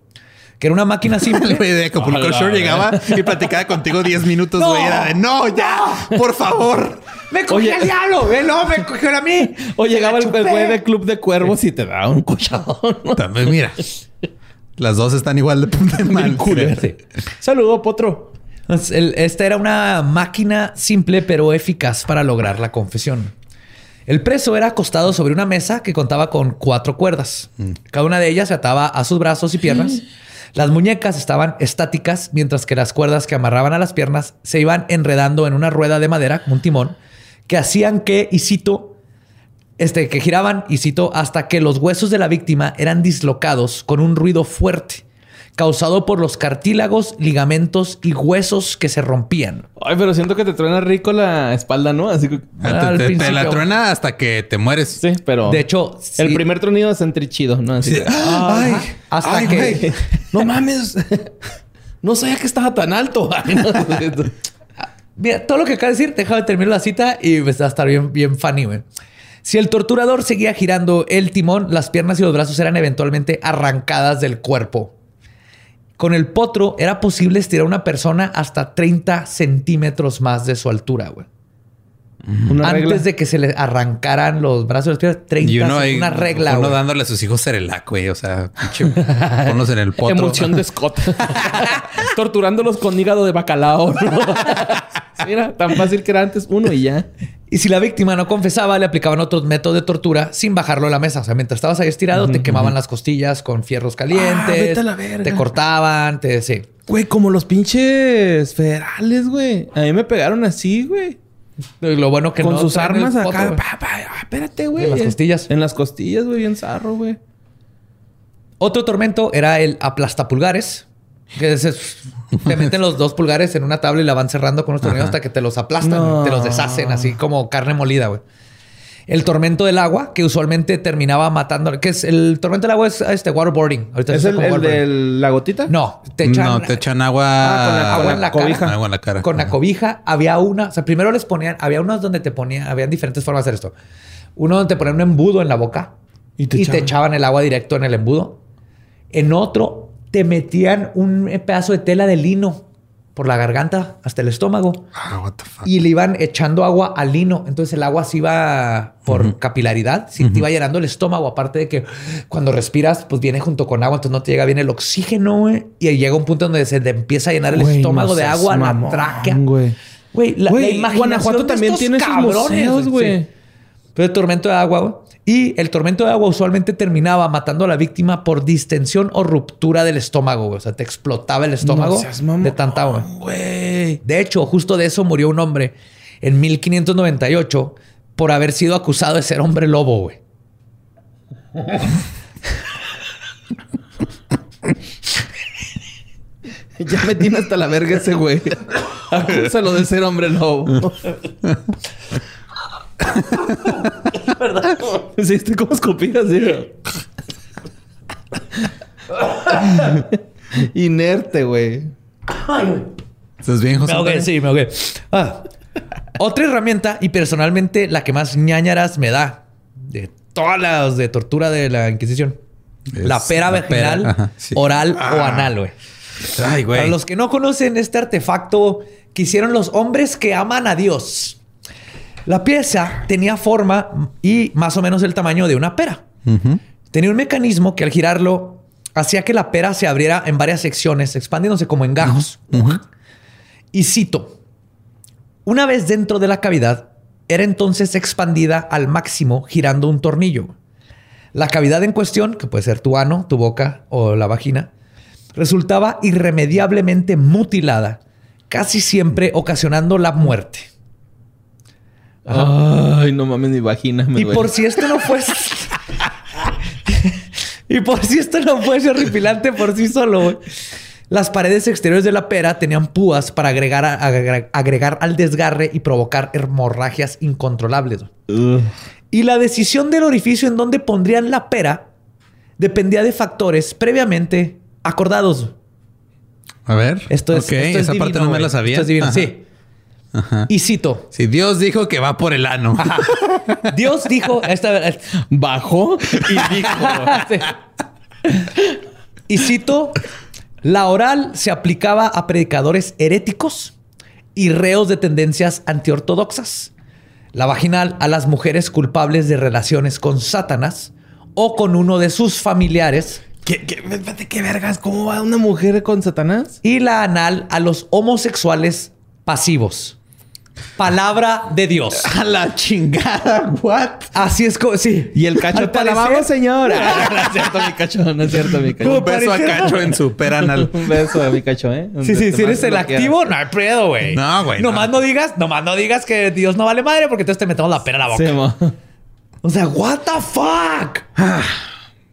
que era una máquina El simple. güey de Acapulco Hola, Shore güey. llegaba y platicaba contigo 10 minutos, No. Era de, no, ya, por favor. ¡Me cogió Oye. el diablo! ¡Eh, no, me cogió a mí! O llegaba el güey de Club de Cuervos y te daba un cuchadón. ¿no? También, mira. Las dos están igual de punta de mal. Sí. Saludo, potro. Esta era una máquina simple pero eficaz para lograr la confesión. El preso era acostado sobre una mesa que contaba con cuatro cuerdas. Cada una de ellas se ataba a sus brazos y piernas. Las muñecas estaban estáticas, mientras que las cuerdas que amarraban a las piernas se iban enredando en una rueda de madera, como un timón, que hacían que, y cito, este, que giraban, y cito, hasta que los huesos de la víctima eran dislocados con un ruido fuerte, causado por los cartílagos, ligamentos y huesos que se rompían. Ay, pero siento que te truena rico la espalda, ¿no? Así que... Ah, Al te, te- te la truena hasta que te mueres. Sí, pero... De hecho, El sí. primer tronido es entre chido, ¿no? Así Sí. que- Ay, hasta ay, que- güey. no mames. No sabía que estaba tan alto. Mira, todo lo que acaba de decir, déjame terminar la cita y pues, va a estar bien, bien funny, güey. Si el torturador seguía girando el timón, las piernas y los brazos eran eventualmente arrancadas del cuerpo. Con el potro era posible estirar a una persona hasta 30 centímetros más de su altura, güey. Una Antes regla. de que se le arrancaran los brazos y las piernas, 30 Y uno ahí, una regla, uno dándole a sus hijos Cerelac, güey. O sea, pinche, ponlos en el potro. Emoción de Scott. Torturándolos con hígado de bacalao. ¿no? Mira, tan fácil que era antes uno y ya. Y si la víctima no confesaba, le aplicaban otros métodos de tortura sin bajarlo a la mesa. O sea, mientras estabas ahí estirado, te quemaban las costillas con fierros calientes. Ah, vete a la verga. Te cortaban, te... Sí. Güey, como los pinches federales, güey. A mí me pegaron así, güey. Lo bueno que Con no sus armas foto, acá. Pa, pa, ah, espérate, güey. En las costillas. En las costillas, güey, bien zarro, güey. Otro tormento era el aplastapulgares. Que es- te meten los dos pulgares en una tabla y la van cerrando con unos tornillos hasta que te los aplastan, No. te los deshacen así como carne molida, güey. El tormento del agua, que usualmente terminaba matando. Que es el tormento del agua es este waterboarding. Ahorita ¿Es el, de la gotita? No, te echan, no, te echan agua. Ah, con la- agua con en la cobija. cara. Agua en la cara. Con la cobija había una, o sea, primero les ponían, había unos donde te ponían, habían diferentes formas de hacer esto. Uno donde te ponían un embudo en la boca Y y te echaban el agua directo en el embudo. En otro te metían un pedazo de tela de lino por la garganta hasta el estómago Ah, what the fuck. y le iban echando agua al lino. Entonces el agua se iba por capilaridad, sí, te iba llenando el estómago. Aparte de que cuando respiras, pues viene junto con agua, entonces no te llega bien el oxígeno, güey. Y llega un punto donde se te empieza a llenar el estómago no de agua, mamón, la tráquea. güey. La, la imaginación Guanajuato de también estos tiene sus cabrones, güey. El tormento de agua, güey. Y el tormento de agua usualmente terminaba matando a la víctima por distensión o ruptura del estómago, güey. O sea, te explotaba el estómago No seas mamón, de tanta agua. Güey. De hecho, justo de eso murió un hombre en 1598 por haber sido acusado de ser hombre lobo, güey. Ya me tiene hasta la verga ese güey. Acúsalo de ser hombre lobo. ¿Verdad? Sí, estoy como escupida así. Inerte, güey. ¿Estás bien, José? Me ahogué, sí, me ahogué. Ah. Otra herramienta, y personalmente la que más ñañaras me da de todas las de tortura de la Inquisición. Es la pera la pera, vaginal, ajá, sí. oral o anal, güey. Ay, güey. Para los que no conocen este artefacto que hicieron los hombres que aman a Dios. La pieza tenía forma y más o menos el tamaño de una pera. Tenía un mecanismo que al girarlo hacía que la pera se abriera en varias secciones, expandiéndose como en gajos. Y cito, una vez dentro de la cavidad, era entonces expandida al máximo girando un tornillo. La cavidad en cuestión, que puede ser tu ano, tu boca o la vagina, resultaba irremediablemente mutilada, casi siempre ocasionando la muerte. Ay, no mames, mi vagina me Y duele. por si esto no fuese. y por si esto no fuese horripilante por sí solo, güey. Las paredes exteriores de la pera tenían púas para agregar, a- agregar, agregar al desgarre y provocar hemorragias incontrolables. Y la decisión del orificio en donde pondrían la pera dependía de factores previamente acordados. A ver. Esto es, Ok, esto es esa parte no me la sabía. Esto es divino, Ajá. Y cito. Si Dios dijo que va por el ano. Dios dijo... Esta, Bajó y dijo. Sí. Y cito, la oral se aplicaba a predicadores heréticos y reos de tendencias antiortodoxas. La vaginal a las mujeres culpables de relaciones con Satanás o con uno de sus familiares. ¿Qué, qué vergas? ¿Cómo va una mujer con Satanás? Y la anal a los homosexuales pasivos. Palabra de Dios. A la chingada, what? Así es como, sí. Y el cacho te alabamos, señor. Ah, no es cierto, mi cacho. No es cierto, mi cacho. Un beso a Cacho en su peranal. Un beso a mi cacho, ¿eh? Un Sí, sí, si eres el activo, no hay pedo, güey. No, güey, Nomás no. no. digas, nomás no digas que Dios no vale madre porque entonces te metemos la pera a la boca. Sí. O sea, what the fuck?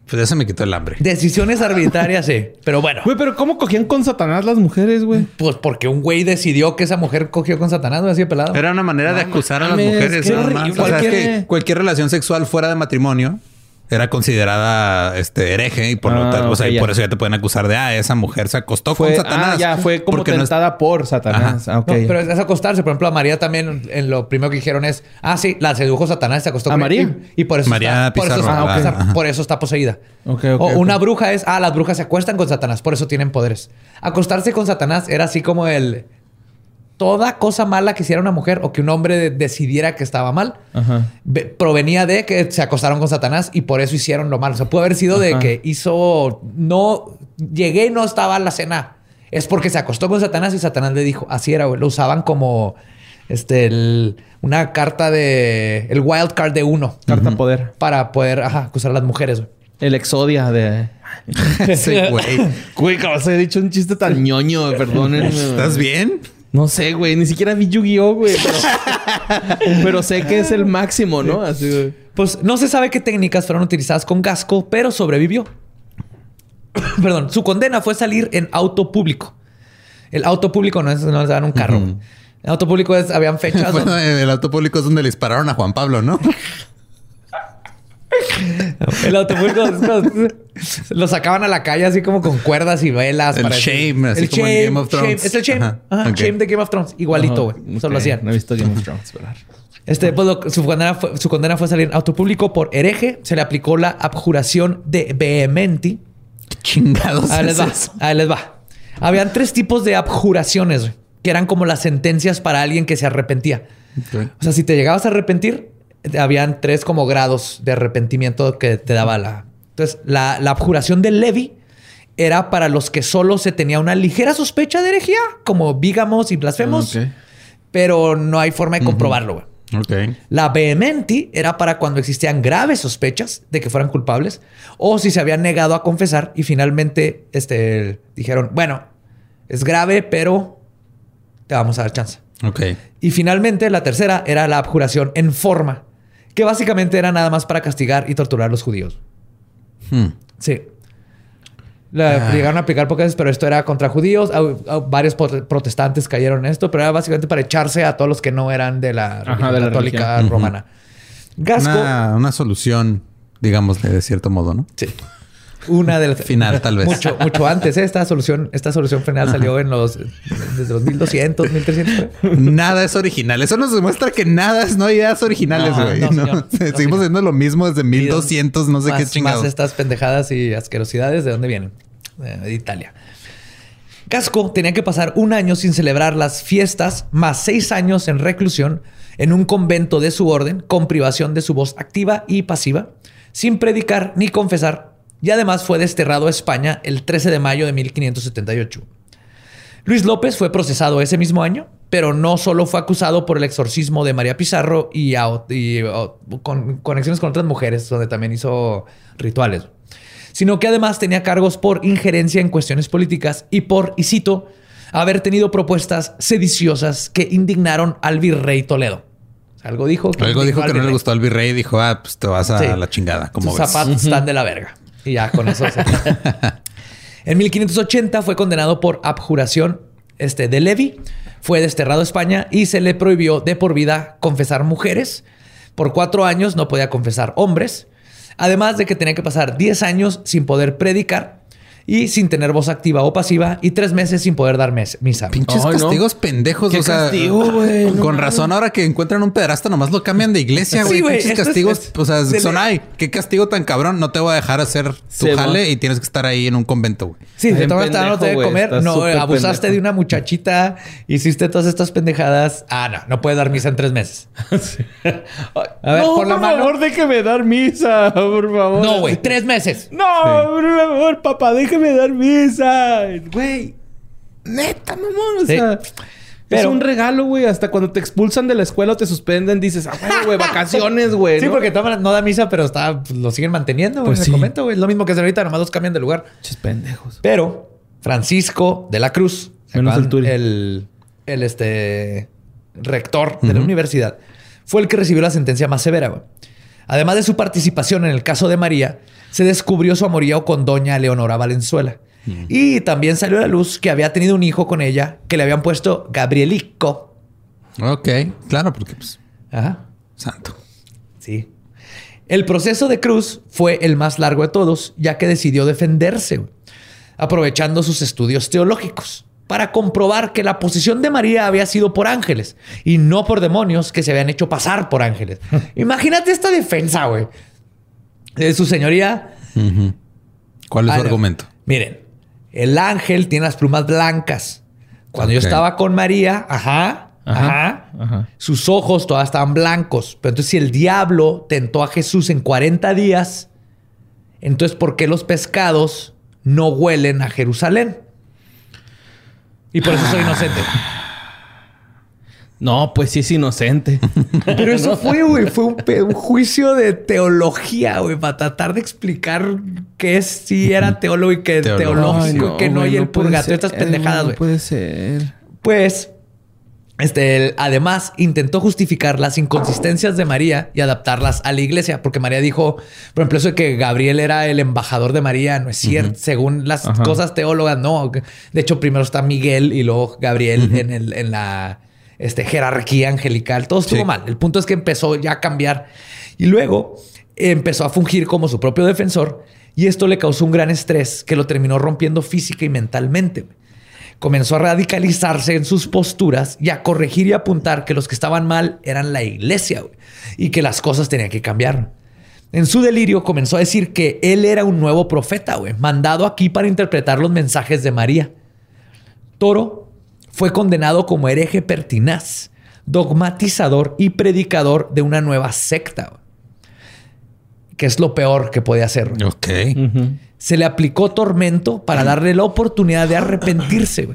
Pues ya se me quitó el hambre. Decisiones arbitrarias, sí. Pero bueno, Güey, pero ¿cómo cogían con Satanás las mujeres, güey? pues porque un güey decidió que esa mujer cogió con Satanás, güey, así de pelado. Era una manera de acusar a las mames, mujeres. qué horrible. O sea, es que cualquier relación sexual fuera de matrimonio era considerada este hereje y por lo Ah, tanto, o sea, y por eso ya te pueden acusar de ah, esa mujer se acostó Fue, con Satanás. ah, ya, fue como porque no es- tentada por Satanás. Ah. No, pero es acostarse. Por ejemplo, a María también en lo primero que dijeron es, ah, sí, la sedujo Satanás, se acostó ¿A con María? Y, y por eso María está, por eso, está, ah, por eso está poseída. Ok, ok, o una bruja es, ah, las brujas se acuestan con Satanás, por eso tienen poderes. Acostarse con Satanás era así como el toda cosa mala que hiciera una mujer o que un hombre de- decidiera que estaba mal Ajá. provenía de que se acostaron con Satanás y por eso hicieron lo malo. O sea, puede haber sido de que hizo no llegué y no estaba en la cena. Es porque se acostó con Satanás y Satanás le dijo, así era, güey. Lo usaban como este el- una carta de el wild card de uno Carta poder. para poder ajá, acusar a las mujeres. güey. El exodia de... Sí, güey. Güey, acabas de dicho un chiste tan ñoño, perdónenme. ¿Estás bien? No sé, güey. Ni siquiera vi Yu-Gi-Oh, güey. Pero, pero sé que es el máximo, ¿no? Así, güey. Pues no se sabe qué técnicas fueron utilizadas con Gasco, pero sobrevivió. Perdón, su condena fue salir en auto público. El auto público no es no les dan un carro. El auto público es, habían fechas. Bueno, el auto público es donde le dispararon a Juan Pablo, ¿no? el auto público es cuando- lo sacaban a la calle así como con cuerdas y velas. El shame, así como en Game of Thrones. shame. Es el shame. Ajá, Ajá, ok. shame de Game of Thrones. Igualito, güey. Ajá, Solo ok. hacían. No he visto Game of Thrones, pero... Este, pues, lo- su, condena fue, su condena fue salir en auto público por hereje. Se le aplicó la abjuración de vehementi. ¿Qué chingados Ahí les es va. eso? Ahí les va. Habían tres tipos de abjuraciones, güey, que eran como las sentencias para alguien que se arrepentía. Ok. O sea, si te llegabas a arrepentir, habían tres como grados de arrepentimiento que te daba la. Entonces, la, la abjuración del Levi era para los que solo se tenía una ligera sospecha de herejía, como bígamos y blasfemos, Ok. pero no hay forma de comprobarlo, güey. La vehementi era para cuando existían graves sospechas de que fueran culpables o si se habían negado a confesar y finalmente este, dijeron, bueno, es grave, pero te vamos a dar chance. Ok. Y finalmente la tercera era la abjuración en forma, que básicamente era nada más para castigar y torturar a los judíos. Hmm. Sí. La llegaron a aplicar pocas veces, pero esto era contra judíos. Varios pro- protestantes cayeron en esto, pero era básicamente para echarse a todos los que no eran de la, religión de la católica religión. romana. Gasco, Una, una solución, digámosle, de cierto modo, ¿no? sí. Una de las Final, tal vez. Mucho, mucho antes. ¿eh? Esta solución, esta solución final salió en los desde los 1200, 1300. por ahí. Nada es original. Eso nos demuestra que nada es, no hay ideas originales, No, güey. no, No, señor. No, Seguimos señor. haciendo lo mismo desde 1200, no sé más, qué chingados. Más estas pendejadas y asquerosidades, ¿de dónde vienen? Eh, De Italia. Gasco tenía que pasar un año sin celebrar las fiestas, más seis años en reclusión en un convento de su orden, con privación de su voz activa y pasiva, sin predicar ni confesar, y además fue desterrado a España el 13 de mayo de 1578. Luis López fue procesado ese mismo año, pero no solo fue acusado por el exorcismo de María Pizarro y, a- y, a- con conexiones con otras mujeres, donde también hizo rituales, sino que además tenía cargos por injerencia en cuestiones políticas y por, y cito, haber tenido propuestas sediciosas que indignaron al virrey Toledo. Algo dijo que, Algo dijo que no le gustó al virrey y dijo, ah, pues te vas a Sí. la chingada. Como Tus zapatos están de la verga. Y ya con eso se... En 1580 fue condenado por abjuración este, de Levi, fue desterrado a España y se le prohibió de por vida confesar mujeres. Por cuatro años no podía confesar hombres, además de que tenía que pasar 10 años sin poder predicar y sin tener voz activa o pasiva y tres meses sin poder dar mes- misa. Pinches no. castigos pendejos. Qué o sea, castigo, güey, no con razón, ahora que encuentran un pederasta, nomás lo cambian de iglesia, güey. Pinches es- castigos, es- o sea, son, le- ay, qué castigo tan cabrón. No te voy a dejar hacer tu jale y tienes que estar ahí en un convento, güey. Sí, te tomas no te comer, no abusaste pendejo. de una muchachita, hiciste todas estas pendejadas. Ah, no, no puedes dar misa en tres meses. A ver, no, por la mano. favor, déjeme dar misa, por favor. No, güey, tres meses. No, por favor, papá, déjeme dar misa. Güey, neta, mamón. O Sí. sea, Pero- es un regalo, güey. Hasta cuando te expulsan de la escuela o te suspenden, dices, ah, güey, vacaciones, güey. Sí, ¿no? porque toman- no da misa, pero está, pues, lo siguen manteniendo güey, Pues en sí. el convento, güey. Lo mismo que hacen ahorita, nomás los cambian de lugar. Pinches pendejos. Pero Francisco de la Cruz, el, el, este, rector de la universidad, fue el que recibió la sentencia más severa. güey. Además de su participación en el caso de María, se descubrió su amorío con doña Leonora Valenzuela. Y también salió a la luz que había tenido un hijo con ella que le habían puesto Gabrielico. Ok, claro, porque pues, Ajá. santo. Sí. El proceso de Cruz fue el más largo de todos, ya que decidió defenderse, aprovechando sus estudios teológicos para comprobar que la posición de María había sido por ángeles y no por demonios que se habían hecho pasar por ángeles. Imagínate esta defensa, güey. De su señoría. ¿Cuál es su argumento? Miren, el ángel tiene las plumas blancas. Cuando yo estaba con María, ajá, ajá, ajá. sus ojos todavía estaban blancos. Pero entonces, si el diablo tentó a Jesús en 40 días, entonces, ¿por qué los pescados no huelen a Jerusalén? Y por eso soy inocente. No, pues sí es inocente. Pero eso fue, güey, fue un, juicio de teología, güey, para tratar de explicar qué es si era teólogo y qué teológico, Ay, que no, güey, y el puede purgatorio, estas pendejadas, No güey. puede ser. Pues, este, él, además intentó justificar las inconsistencias de María y adaptarlas a la iglesia, porque María dijo, por ejemplo, eso de que Gabriel era el embajador de María, no es cierto, según las cosas teólogas, no. De hecho, primero está Miguel y luego Gabriel en, el, en la este, jerarquía angelical. Todo estuvo Sí. mal. El punto es que empezó ya a cambiar y luego empezó a fungir como su propio defensor y esto le causó un gran estrés que lo terminó rompiendo física y mentalmente. comenzó a radicalizarse en sus posturas y a corregir y apuntar que los que estaban mal eran la iglesia y que las cosas tenían que cambiar. En su delirio comenzó a decir que él era un nuevo profeta, mandado aquí para interpretar los mensajes de María. Toro fue condenado como hereje pertinaz, dogmatizador y predicador de una nueva secta, que es lo peor que podía hacer. Ok. se le aplicó tormento para darle la oportunidad de arrepentirse.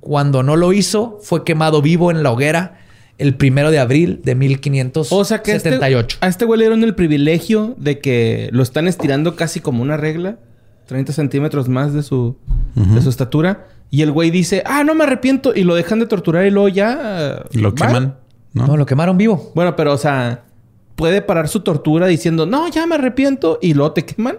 Cuando no lo hizo, fue quemado vivo en la hoguera el primero de abril de 1578. O sea que este, a este güey le dieron el privilegio de que lo están estirando casi como una regla. 30 centímetros más de su, de su estatura. Y el güey dice, ah, no me arrepiento. Y lo dejan de torturar y luego ya... Y lo ¿va? queman, ¿no? No, lo quemaron vivo. Bueno, pero o sea, puede parar su tortura diciendo, no, ya me arrepiento. Y luego te queman.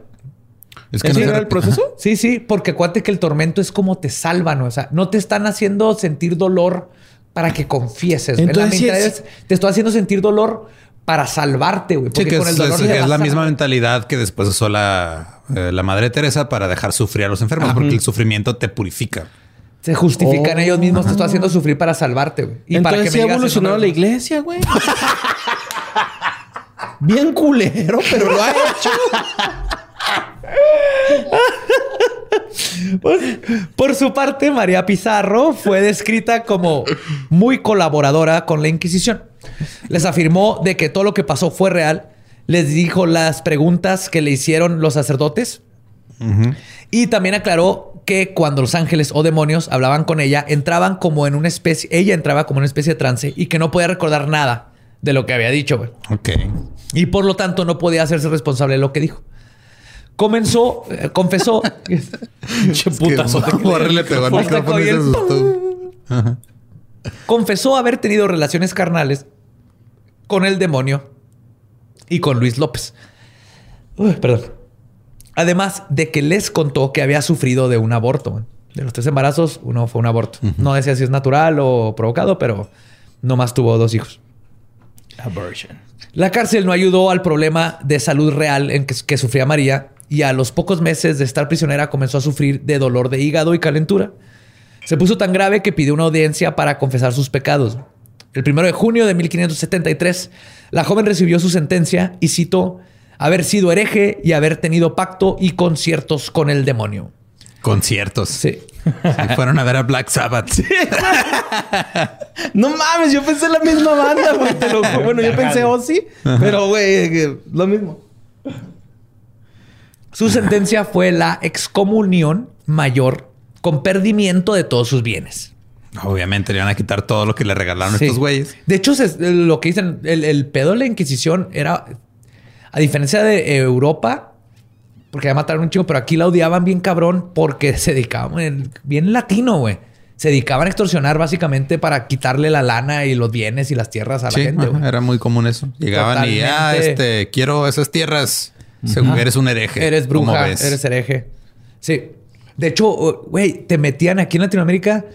Es ¿Ese no era el proceso? Sí, sí, porque acuérdate que el tormento es como te salvan, o sea, no te están haciendo sentir dolor para que confieses. Entonces, la es- te estoy haciendo sentir dolor para salvarte, güey. Sí, Porque que con es, el dolor es- le es vas la misma mentalidad que después usó la, eh, la Madre Teresa para dejar sufrir a los enfermos, porque el sufrimiento te purifica. Se justifican Oh. ellos mismos. Te estoy haciendo sufrir para salvarte, güey. Y para Entonces que sí me ha evolucionado la iglesia, güey. Bien culero, pero lo ha hecho. Pues, por su parte, María Pizarro fue descrita como muy colaboradora con la Inquisición. Les afirmó de que todo lo que pasó fue real. Les dijo las preguntas que le hicieron los sacerdotes. Y también aclaró que cuando los ángeles o demonios hablaban con ella, entraban como en una especie, ella entraba como en una especie de trance y que no podía recordar nada de lo que había dicho, güey. Ok. Y por lo tanto no podía hacerse responsable de lo que dijo. Comenzó, eh, confesó. Che putazo. Le pegó micrófono y se confesó haber tenido relaciones carnales con el demonio y con Luis López. Uy, perdón. Además de que les contó que había sufrido de un aborto. De los tres embarazos, uno fue un aborto. No decía si es natural o provocado, pero nomás tuvo dos hijos. Abortion. La cárcel no ayudó al problema de salud real en que, que sufría María y a los pocos meses de estar prisionera comenzó a sufrir de dolor de hígado y calentura. Se puso tan grave que pidió una audiencia para confesar sus pecados. El primero de junio de 1573, la joven recibió su sentencia y citó haber sido hereje y haber tenido pacto y conciertos con el demonio. Conciertos. Sí. Sí, fueron a ver a Black Sabbath. No mames, yo pensé la misma banda, güey. te lo juro. Bueno, yo pensé Ozzy, pero güey, que- lo mismo. Su sentencia fue la excomunión mayor con perdimiento de todos sus bienes. Obviamente le iban a quitar todo lo que le regalaron Sí. estos güeyes. De hecho, se- lo que dicen, el, el pedo de la Inquisición era, a diferencia de Europa, porque ya mataron un chico, pero aquí la odiaban bien cabrón porque se dedicaban, en- bien latino, güey. Se dedicaban a extorsionar básicamente para quitarle la lana y los bienes y las tierras a la Sí, gente, ajá, güey. era muy común eso. Llegaban y, ah, este, quiero esas tierras. Según eres un hereje. Eres ¿Cómo bruja, eres hereje. Sí. De hecho, güey, te metían aquí en Latinoamérica,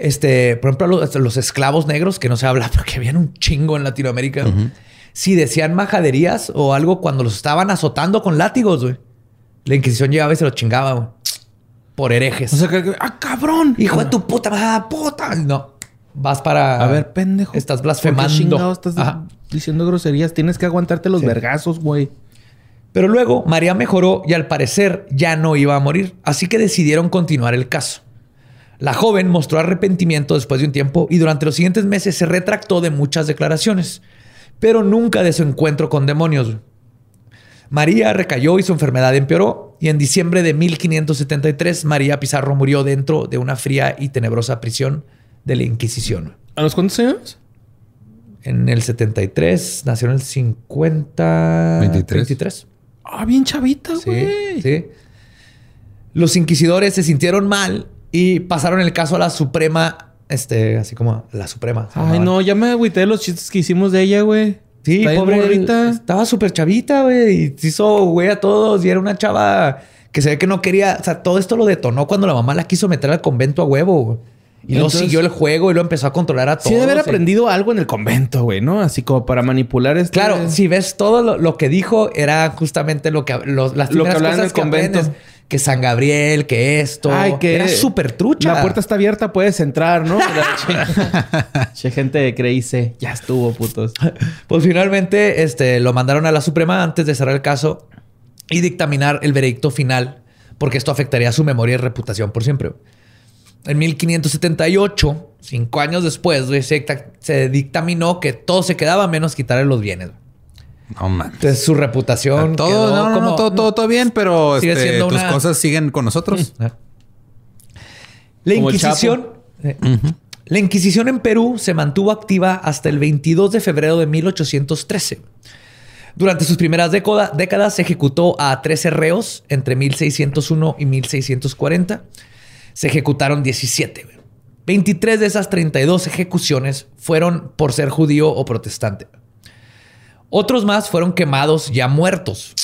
este, por ejemplo, los, los esclavos negros, que no se habla porque habían un chingo en Latinoamérica. Si decían majaderías o algo cuando los estaban azotando con látigos, güey. La Inquisición llegaba y se los chingaba, güey. Por herejes. O sea, que, ¡ah, cabrón! Hijo de tu puta madre, puta. No. Vas para. A ver, pendejo. Estás ¿Por qué blasfemando. estás Ajá. diciendo groserías? Tienes que aguantarte los vergazos, güey. Pero luego María mejoró y al parecer ya no iba a morir, así que decidieron continuar el caso. La joven mostró arrepentimiento después de un tiempo y durante los siguientes meses se retractó de muchas declaraciones, pero nunca de su encuentro con demonios. María recayó y su enfermedad empeoró y en diciembre de 1573 María Pizarro murió dentro de una fría y tenebrosa prisión de la Inquisición. ¿A los cuántos años? En el 73 nació en el 50... 23. 23. Ah, bien chavita, Sí, güey. sí. Los inquisidores se sintieron mal y pasaron el caso a la Suprema, este, así como la Suprema. Ay, no, ya me agüité de los chistes que hicimos de ella, güey. Sí, Está pobre. morrita. Estaba súper chavita, güey. Y se hizo, güey, a todos. Y era una chava que se ve que no quería. O sea, todo esto lo detonó cuando la mamá la quiso meter al convento a huevo, güey. Y Entonces- siguió el juego y lo empezó a controlar a todos. Sí, debe haber eh. aprendido algo en el convento, güey, ¿no? Así como para manipular este... Claro, si ves todo lo, lo que dijo, era justamente lo que lo- las Lo que en el que convento. aprendes. Que San Gabriel, que esto. Ay, que era súper trucha. La puerta está abierta, puedes entrar, ¿no? Che, gente creíse. Ya estuvo, putos. Pues finalmente este, lo mandaron a la Suprema antes de cerrar el caso y dictaminar el veredicto final, porque esto afectaría su memoria y reputación por siempre. En 1578, cinco años después, se dictaminó que todo se quedaba menos quitarle los bienes. No mames. Entonces su reputación Todo, quedó no, no, como- no, todo, todo, todo bien, pero Sigue este, siendo tus una- cosas siguen con nosotros. Ah. La Inquisición. eh, La Inquisición en Perú se mantuvo activa hasta el 22 de febrero de 1813. Durante sus primeras décoda- décadas se ejecutó a 13 reos entre 1601 y 1640. Se ejecutaron 17. güey. 23 de esas 32 ejecuciones fueron por ser judío o protestante. Otros más fueron quemados ya muertos.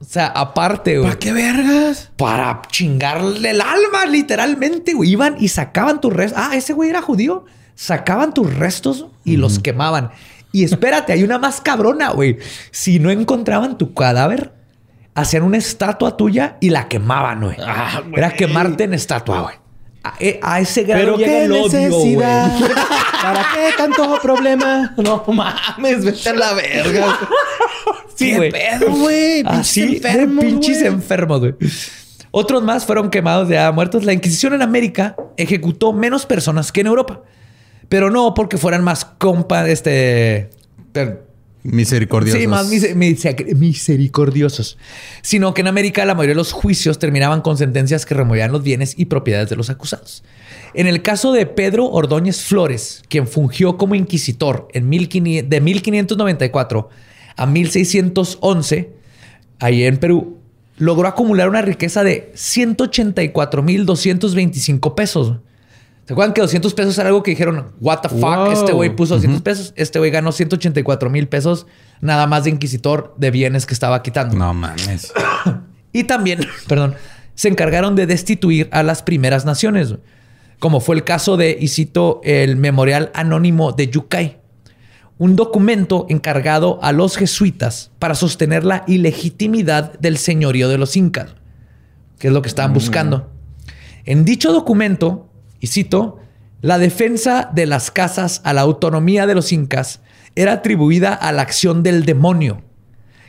O sea, aparte, güey ¿Para qué vergas? para chingarle el alma, literalmente, güey. Iban y sacaban tus restos. Ah, ese güey era judío. Sacaban tus restos y los quemaban. Y espérate, hay una más cabrona, güey. Si no encontraban tu cadáver, hacían una estatua tuya y la quemaban, güey. Ah, güey. era quemarte en estatua, güey. A, eh, a ese grado Pero llega qué el odio, necesidad. güey. ¿Para qué tanto problema? No mames, vete a la verga. Sí, ¿Qué güey. pedo, güey? Así enfermos, de pinches güey. enfermos, güey. Otros más fueron quemados ya muertos. La Inquisición en América ejecutó menos personas que en Europa. Pero no porque fueran más compa, este... Misericordiosos. Sí, más mise- mise- misericordiosos. Sino que en América la mayoría de los juicios terminaban con sentencias que removían los bienes y propiedades de los acusados. En el caso de Pedro Ordóñez Flores, quien fungió como inquisitor en 1500 de 1594 a 1611, ahí en Perú, logró acumular una riqueza de 184.225 pesos. ¿Se acuerdan que 200 pesos era algo que dijeron, what the fuck? Wow. Este güey puso 200 pesos. Este güey ganó 184 mil pesos nada más de inquisitor de bienes que estaba quitando. No mames. Y también, perdón, se encargaron de destituir a las primeras naciones, como fue el caso de, y cito, el Memorial Anónimo de Yucay, un documento encargado a los jesuitas para sostener la ilegitimidad del señorío de los incas, que es lo que estaban buscando. En dicho documento, y cito, la defensa de las casas a la autonomía de los incas era atribuida a la acción del demonio,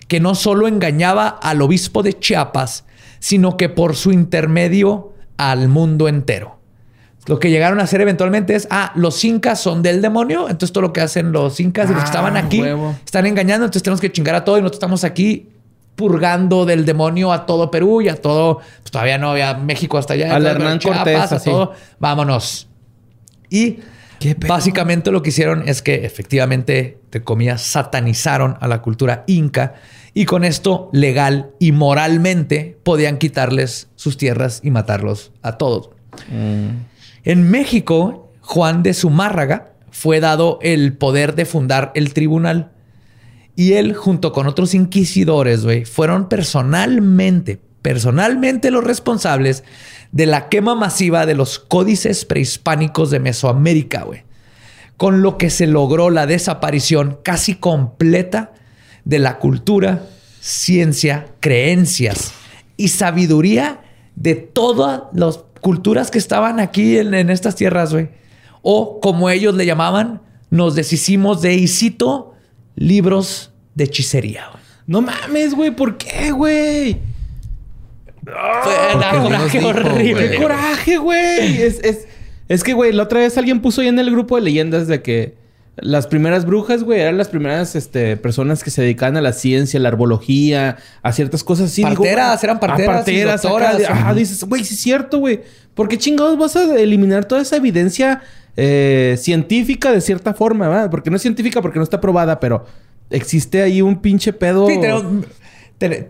que no solo engañaba al obispo de Chiapas, sino que por su intermedio al mundo entero. Lo que llegaron a hacer eventualmente es, ah, los incas son del demonio, entonces todo lo que hacen los incas y los que Ah, estaban aquí huevo. están engañando, entonces tenemos que chingar a todo y nosotros estamos aquí purgando del demonio a todo Perú y a todo, pues todavía no había México hasta allá, Al Hernán Cortés, a todo, vámonos. Y básicamente lo que hicieron es que efectivamente, te comillas, satanizaron a la cultura inca y con esto legal y moralmente podían quitarles sus tierras y matarlos a todos. En México, Juan de Zumárraga fue dado el poder de fundar el tribunal. Y él, junto con otros inquisidores, güey, fueron personalmente, personalmente los responsables de la quema masiva de los códices prehispánicos de Mesoamérica, güey. Con lo que se logró la desaparición casi completa de la cultura, ciencia, creencias y sabiduría de todas las culturas que estaban aquí en, estas tierras, güey. O como ellos le llamaban, nos deshicimos de, y cito, libros de hechicería. güey. No mames, güey. ¿Por qué, güey? Fue una ¿por qué no nos coraje dijo, horrible. güey? ¡Qué coraje, güey! Es, es, es que, güey, la otra vez alguien puso ahí en el grupo de leyendas de que las primeras brujas, güey, eran las primeras este, personas que se dedicaban a la ciencia, a la herbología, a ciertas cosas así. Parteras, eran parteras ah, y parteras, doctoras. acá, de- Ajá, dices, güey, sí es cierto, güey. ¿Por qué chingados vas a eliminar toda esa evidencia eh, científica de cierta forma, ¿verdad? Porque no es científica porque no está probada, pero existe ahí un pinche pedo. Sí, te-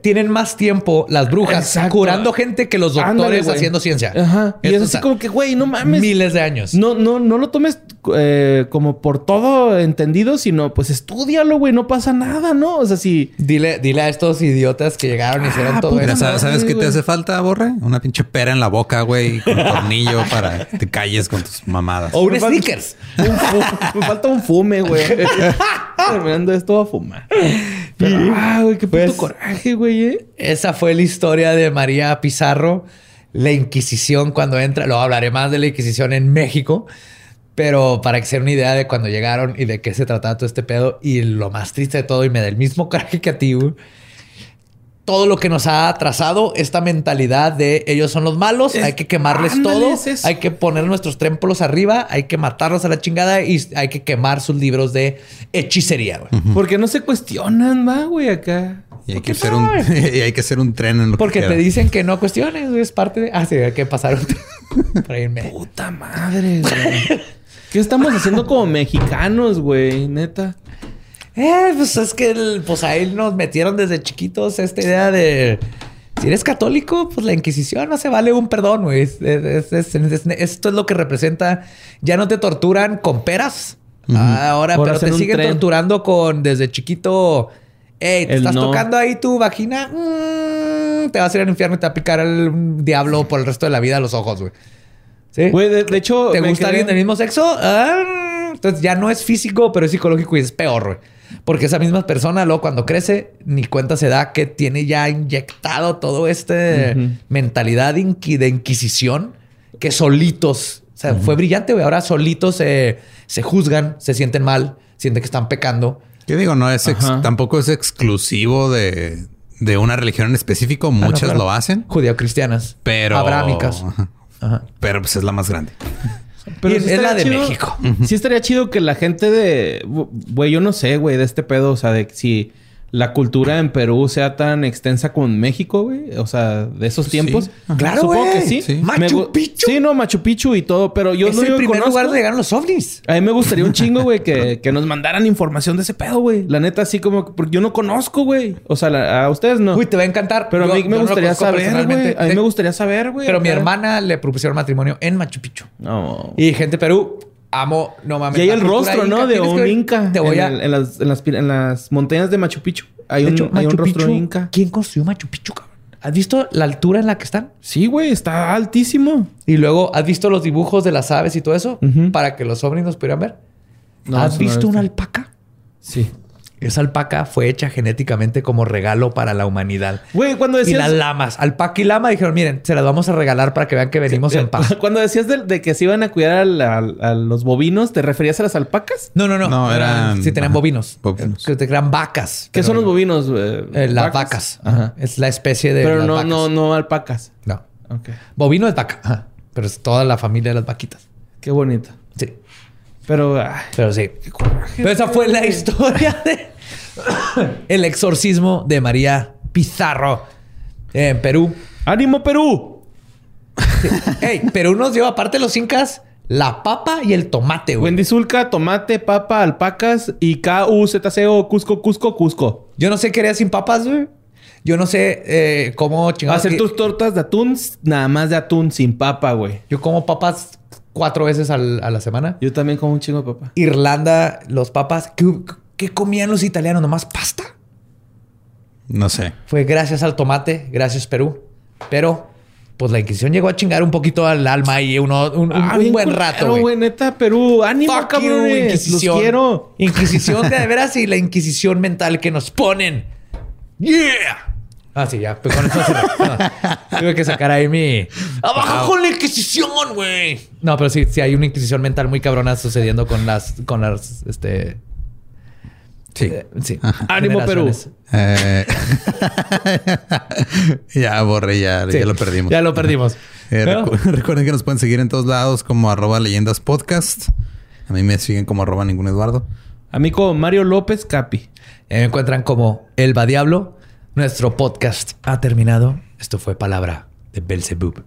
tienen más tiempo las brujas Exacto. curando gente que los doctores Ándale, haciendo ciencia. Ajá. Y Esto es así está como que, güey, no mames. miles de años. No, no, no lo tomes eh, como por todo entendido, sino pues estudialo, güey. No pasa nada, ¿no? O sea, si... Dile, dile a estos idiotas que llegaron y hicieron Ah, todo puta Mira, eso. ¿sabes, ¿sabes madre, qué te hace falta, Borre? Una pinche pera en la boca, güey, con un tornillo para que te calles con tus mamadas. O un Me falta- sneakers. me falta un fume, güey. Terminando esto a fumar. Pero, ah, güey, qué puto Pues- coraje, güey, eh. Esa fue la historia de María Pizarro, la Inquisición cuando entra. Luego hablaré más de la Inquisición en México, pero para que se den una idea de cuando llegaron y de qué se trataba todo este pedo. Y lo más triste de todo, y me da el mismo coraje que a ti, güey, todo lo que nos ha atrasado, esta mentalidad de ellos son los malos, Es- hay que quemarles ándale, todo, es hay que poner nuestros templos arriba, hay que matarlos a la chingada y hay que quemar sus libros de hechicería. güey. Porque no se cuestionan, va, güey, acá. Y hay que hacer un, y hay que hacer un tren en lo Porque que te dicen que no cuestiones, es parte de. Ah, sí, hay que pasar un en medio. Puta madre, güey. ¿Qué estamos haciendo como mexicanos, güey? Neta. Eh, pues es que el- pues ahí nos metieron desde chiquitos esta idea de. Si eres católico, pues la Inquisición no se vale un perdón, güey. Es- es- es- es- esto es lo que representa. Ya no te torturan con peras. Ah, Ahora, Ahora pero te siguen torturando con desde chiquito. Ey, te El estás no. tocando ahí tu vagina. Mm, te vas a ir al infierno y te va a picar el diablo por el resto de la vida a los ojos, güey. ¿Sí? Güey, de, de hecho... ¿Te gusta alguien del mismo sexo? Ah, entonces ya no es físico, pero es psicológico y es peor, güey. Porque esa misma persona, luego cuando crece, ni cuenta se da que tiene ya inyectado todo este mentalidad inqui- de inquisición que solitos, o sea, fue brillante, güey. Ahora solitos se, se juzgan, se sienten mal, sienten que están pecando. ¿Qué digo? No es ex- tampoco es exclusivo de, de una religión en específico. Ah, no, Muchas claro. lo hacen, Judeocristianas. pero Abrámicas. Ajá. Ajá. Pero pues es la más grande. Y es la de chido- México. Sí estaría chido que la gente de... Güey, yo no sé, güey, de este pedo. O sea, de si la cultura en Perú sea tan extensa como en México, güey. O sea, de esos tiempos. Ajá. Claro, Supongo güey. que sí. Sí. Machu Picchu. Sí, no, Machu Picchu y todo. Pero yo es no el yo primer conozco. lugar donde llegaron los ovnis. A mí me gustaría un chingo, güey, que, que nos mandaran información de ese pedo, güey. La neta, así como... Porque yo no conozco, güey. O sea, la- a ustedes no. Uy, te va a encantar. pero a mí me gustaría saber, güey. personalmente. A mí me gustaría saber, güey. Pero mi hermana le propusieron matrimonio en Machu Picchu. No. Y gente Perú, amo, no mames. Y hay el rostro, ¿no? De un inca. Te voy en, a... en las, en, las, en las montañas de Machu Picchu. Hay de un, hecho, hay un rostro inca. ¿Quién construyó Machu Picchu, cabrón? ¿Has visto la altura en la que están? Sí, güey, está altísimo. Y luego, ¿has visto los dibujos de las aves y todo eso? Para que los ovnis nos pudieran ver. No, ¿Has no visto una alpaca? Sí. Esa alpaca fue hecha genéticamente como regalo para la humanidad. Güey, cuando Y decías... las lamas, alpaca y lama, dijeron, miren, se las vamos a regalar para que vean que venimos en paz. Cuando decías de, de que se iban a cuidar a, la- a los bovinos, ¿te referías a las alpacas? No, no, no. No, eran- Sí, tenían ajá, bovinos. bovinos. Que eran vacas. ¿Qué son los bovinos? eh, Eh, las vacas. Ajá. Es la especie de. Pero las no, vacas. no, no alpacas. No. Ok. Bovino es vaca. Ajá. Pero es toda la familia de las vaquitas. Qué bonito. Sí. Pero... ay, Pero sí. Pero esa fue la historia de el exorcismo de María Pizarro en Perú. ¡Ánimo, Perú! Ey, Perú nos dio, aparte de los incas, la papa y el tomate, güey. Wendy Zulka, tomate, papa, alpacas y K-U-Z-C-O, Cusco, Cusco, Cusco. Yo no sé qué haría sin papas, güey. Yo no sé eh, cómo chingados. Hacer que- tus tortas de atún, nada más de atún, sin papa, güey. Yo como papas cuatro veces al- a la semana. Yo también como un chingo de papa. Irlanda, los papas. ¿Qué, qué comían los italianos? ¿Nomás pasta? No sé. Fue gracias al tomate, gracias Perú. Pero, pues la Inquisición llegó a chingar un poquito al alma y uno, un, un- Ah, un buen rato, güey. güey. Neta, Perú. ¡Ánimo, Fuck you, cabrones! Inquisición. Los quiero. Inquisición de veras y la Inquisición mental que nos ponen. ¡Yeah! Ah, sí, ya. Pues con eso cerré. No, tuve que sacar ahí mi... ¡Abajo con la Inquisición, güey! No, pero sí, sí hay una Inquisición mental muy cabrona sucediendo con las... Con las, este... Sí. eh, sí. Ánimo, Perú. Eh, ya borré, ya, Sí, ya lo perdimos. Ya lo perdimos. Eh, ¿No? recu- recuerden que nos pueden seguir en todos lados como arroba leyendas podcast. A mí me siguen como arroba ningún Eduardo. Amigo Mario López Capi. Eh, Me encuentran como Elba Diablo. Nuestro podcast ha terminado. Esto fue palabra de Belzebub.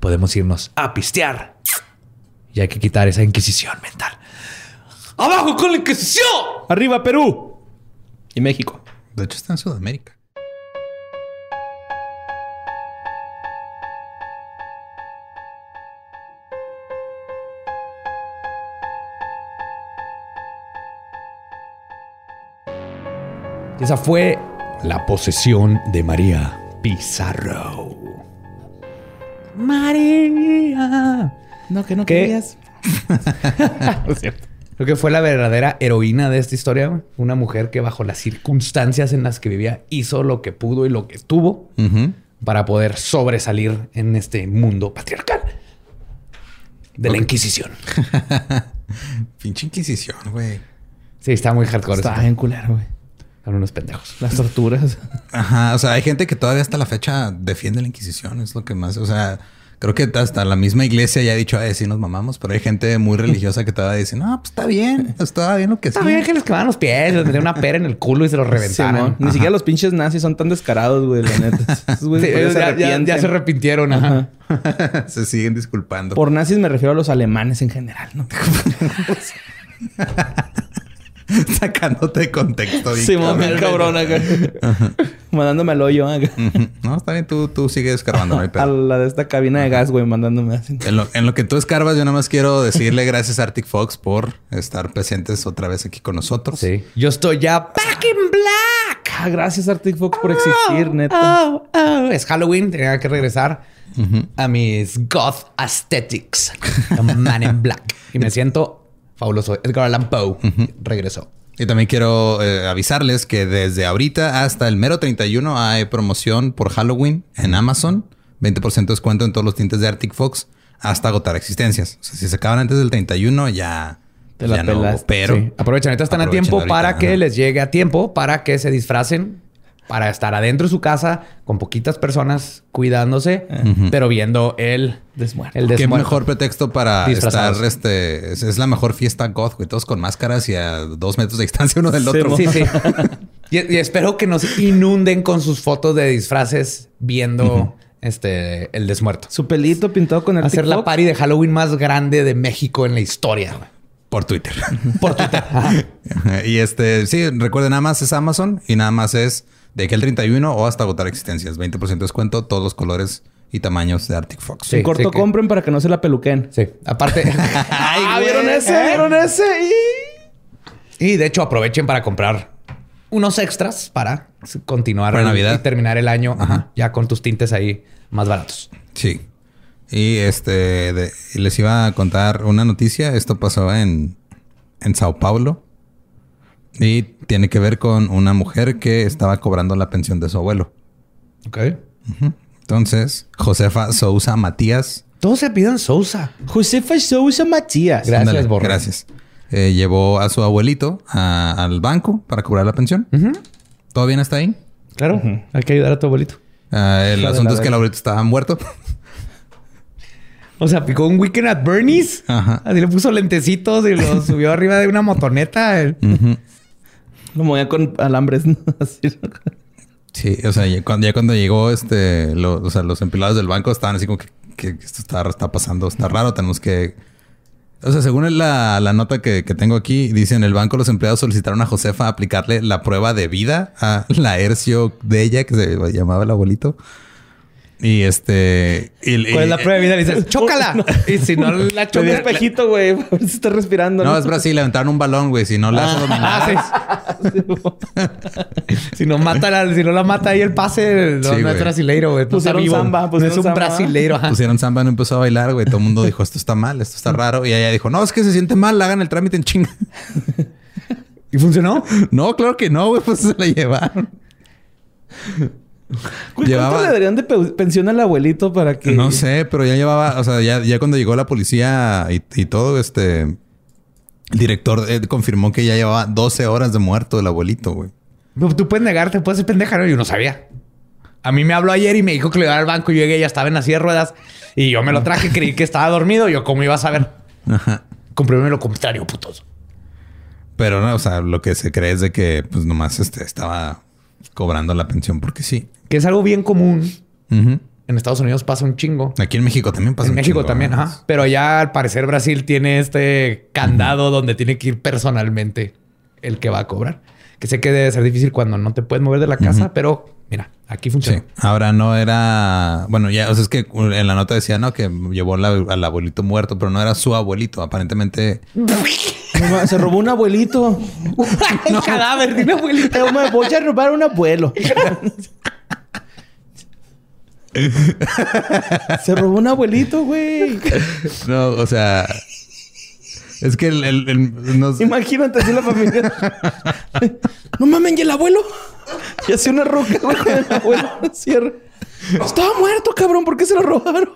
Podemos irnos a pistear. Y hay que quitar esa inquisición mental. ¡Abajo con la inquisición! ¡Arriba, Perú! Y México. De hecho, está en Sudamérica. Esa fue la posesión de María Pizarro. María. No, que no ¿Qué? querías. Creo que fue la verdadera heroína de esta historia. güey. Una mujer que bajo las circunstancias en las que vivía hizo lo que pudo y lo que tuvo para poder sobresalir en este mundo patriarcal de la Inquisición. Pinche Inquisición, güey. Sí, está muy hardcore. Está bien culero, güey. Son unos pendejos. Las torturas. Ajá, o sea, hay gente que todavía hasta la fecha defiende la Inquisición, es lo que más, o sea, creo que hasta la misma iglesia ya ha dicho, ay, sí nos mamamos, pero hay gente muy religiosa que todavía dice, no, pues está bien, estaba bien lo que Está hacía. bien que les quemaban los pies, les metían una pera en el culo y se los reventaron. Ni siquiera los pinches nazis son tan descarados, güey, la neta. Esos Sí, ellos ya, ya- arrepienten. ya se arrepintieron. Ajá. Se siguen disculpando. Por nazis me refiero a los alemanes en general, ¿no? Sacándote de contexto. Simón, bien cabrón. cabrón acá. Mandándome al hoyo acá. No, está bien, tú, tú sigues escarbando, no hay A la de esta cabina de gas, güey, mandándome así. En lo, en lo que tú escarbas, yo nada más quiero decirle gracias a Arctic Fox por estar presentes otra vez aquí con nosotros. Sí. Yo estoy ya back in black. Ah, gracias Arctic Fox por existir, neta. Oh, oh. Es Halloween, tenía que regresar a mis goth aesthetics. A Man in Black. Y me siento fabuloso. Edgar Allan Poe regresó. Y también quiero eh, avisarles que desde ahorita hasta el mero 31 hay promoción por Halloween en Amazon. 20% de descuento en todos los tintes de Arctic Fox hasta agotar existencias. O sea, si se acaban antes del 31 ya, Te la ya no hubo. pelaste. Pero Sí. Aprovechen, ahorita están a tiempo ahorita, para que les llegue a tiempo, para que se disfracen, para estar adentro de su casa con poquitas personas cuidándose, pero viendo el Desmuerto. El Qué mejor pretexto para estar, este, es, es la mejor fiesta goth, güey, todos con máscaras y a dos metros de distancia uno del Sí, otro. Sí, sí. y, y espero que nos inunden con sus fotos de disfraces viendo este el desmuerto. Su pelito pintado con el Hacer la party de Halloween más grande de México en la historia. güey. Por Twitter. Por Twitter. Y este, sí, recuerden, nada más es Amazon y nada más es de que el 31 o hasta agotar existencias. 20% de descuento, todos los colores y tamaños de Arctic Fox. Sí. En corto que- compren para que no se la peluquen. Sí. Aparte. Ah, Ay, ¿vieron güey. ese? ¿Vieron ese? Y de hecho, aprovechen para comprar unos extras para continuar Para Navidad. y terminar el año Ajá. ya con tus tintes ahí más baratos. Sí. Y este de- y les iba a contar una noticia. Esto pasó en, en Sao Paulo. Y tiene que ver con una mujer que estaba cobrando la pensión de su abuelo. Ok. Entonces, Josefa Sousa Matías. Todos se piden Sousa. Josefa Sousa Matías. Gracias, Borre. Gracias. Eh, llevó a su abuelito a- al banco para cobrar la pensión. ¿Todo bien hasta ahí? Claro, hay que ayudar a tu abuelito. Ah, el asunto es que el abuelito estaba muerto. O sea, picó un weekend at Bernie's. Ajá. Así le puso lentecitos y lo subió arriba de una motoneta. El- Ujú. Lo movía con alambres. Así. Sí, o sea, ya cuando, llegó este, o sea, los empleados del banco estaban así como que, que esto está, está pasando, está raro, tenemos que... O sea, según la, la nota que, que tengo aquí, dice en el banco los empleados solicitaron a Josefa aplicarle la prueba de vida a la Hercio de ella, que se llamaba el abuelito. Y este... y- ¿Cuál es la prueba de vida? Le dices, ¡chócala! Y si no la chocas... espejito, güey. A ver si está respirando. No, es Brasil, le aventaron un balón, güey, si no la hace dominar. Si no mata la, si no la mata ahí el pase, no, Sí, no es brasileiro, güey. Pusieron vivo. samba, no es pusieron un samba. brasileiro. ajá. Pusieron samba, no empezó a bailar, güey. Todo el mundo dijo, esto está mal, esto está raro. Y ella dijo, no, es que se siente mal, hagan el trámite en chinga. ¿Y funcionó? No, claro que no, güey, pues se la llevaron. Llevaba- ¿Cuánto le darían de pe- pensión al abuelito para que... No sé, pero ya llevaba, o sea, ya, ya cuando llegó la policía y, y todo, este, el director eh, confirmó que ya llevaba 12 horas de muerto el abuelito, güey. Tú puedes negarte, puedes ser pendeja. ¿no? Yo no sabía. A mí me habló ayer y me dijo que le iba al banco. Yo llegué y ya estaba en la silla de ruedas. Y yo me lo traje, creí que estaba dormido. Yo, ¿cómo iba a saber? Ajá. Compruébeme lo contrario, putos. Pero no, o sea, lo que se cree es de que, pues nomás este, estaba cobrando la pensión porque sí. Que es algo bien común. En Estados Unidos pasa un chingo. Aquí en México también pasa en un México chingo, también. Pero ya al parecer Brasil tiene este candado donde tiene que ir personalmente el que va a cobrar. Que sé que debe ser difícil cuando no te puedes mover de la casa, pero mira, aquí funciona. Sí. Ahora no era. Bueno, ya, o sea, es que en la nota decía, ¿no? Que llevó la- al abuelito muerto, pero no era su abuelito. Aparentemente. No se robó un abuelito. El cadáver de una abuelita. Yo me voy a robar un abuelo. se robó un abuelito, güey. No, o sea. Es que el. el- el- no sé. Imagínate así la familia. no mames, ¿y el abuelo? Y hace una roca, güey, con el abuelo. Cierra. Estaba muerto, cabrón. ¿Por qué se lo robaron?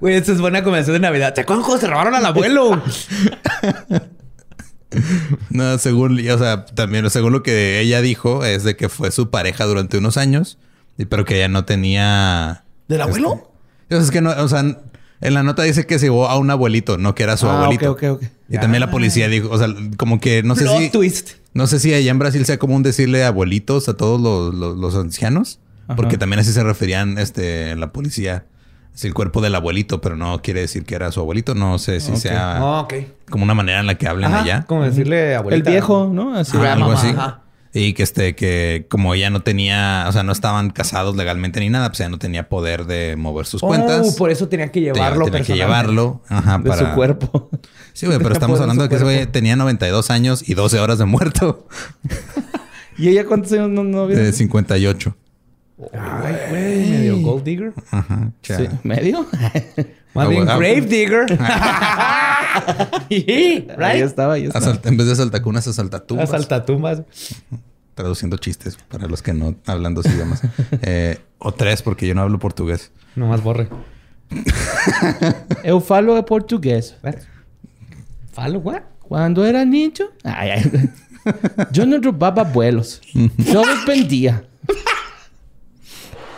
Güey, esta es buena conversación de Navidad. ¿Te acuerdas se robaron al abuelo? No, según, o sea, también según lo que ella dijo, es de que fue su pareja durante unos años, pero que ella no tenía. ¿Del abuelo? Este, o sea, es que no, o sea, en la nota dice que se llevó a un abuelito, no que era su Ah, abuelito. ok, ok, ok. Y también la policía dijo, o sea, como que no sé Plot si. twist. No sé si allá en Brasil sea común decirle abuelitos a todos los, los- los ancianos, Ajá. porque también así se referían este, la policía. Es el cuerpo del abuelito, pero no quiere decir que era su abuelito. No sé si sea Ah, ok. como una manera en la que hablen Ajá, allá. Como decirle El abuelita. viejo, ¿no? Así. Ah, algo Grandmama, así. ajá. Y que este, que como ella no tenía, o sea, no estaban casados legalmente ni nada, pues ella no tenía poder de mover sus cuentas. Oh, por eso tenía que Tenía- llevarlo tenía que personalmente. llevarlo. Ajá, De para... su cuerpo. Sí, güey, pero Tenía estamos hablando de que ese güey tenía 92 años y 12 horas de muerto. ¿Y ella cuántos años no, no había? De 58. Ay, güey, medio gold digger. Ajá. Sí. ¿Medio? Más bien grave digger. Sí, Ahí right? estaba, ahí estaba. Asalt- en vez de saltacunas, asaltatumbas. Asaltatumbas. Traduciendo chistes para los que no hablan dos idiomas. Eh, o tres, porque yo no hablo portugués. Nomás borre. Eu falo portugués. ¿Falo, what? Cuando era niño, ay, ay. yo no robaba abuelos. Yo los vendía.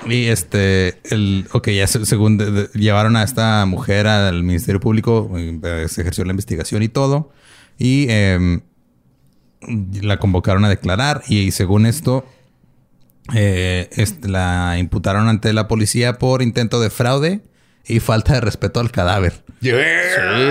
Y este, el, ok, ya se- según de- de- llevaron a esta mujer al Ministerio Público, eh, se ejerció la investigación y todo, y em, la convocaron a declarar y, según esto, eh, este, la imputaron ante la policía por intento de fraude y falta de respeto al cadáver.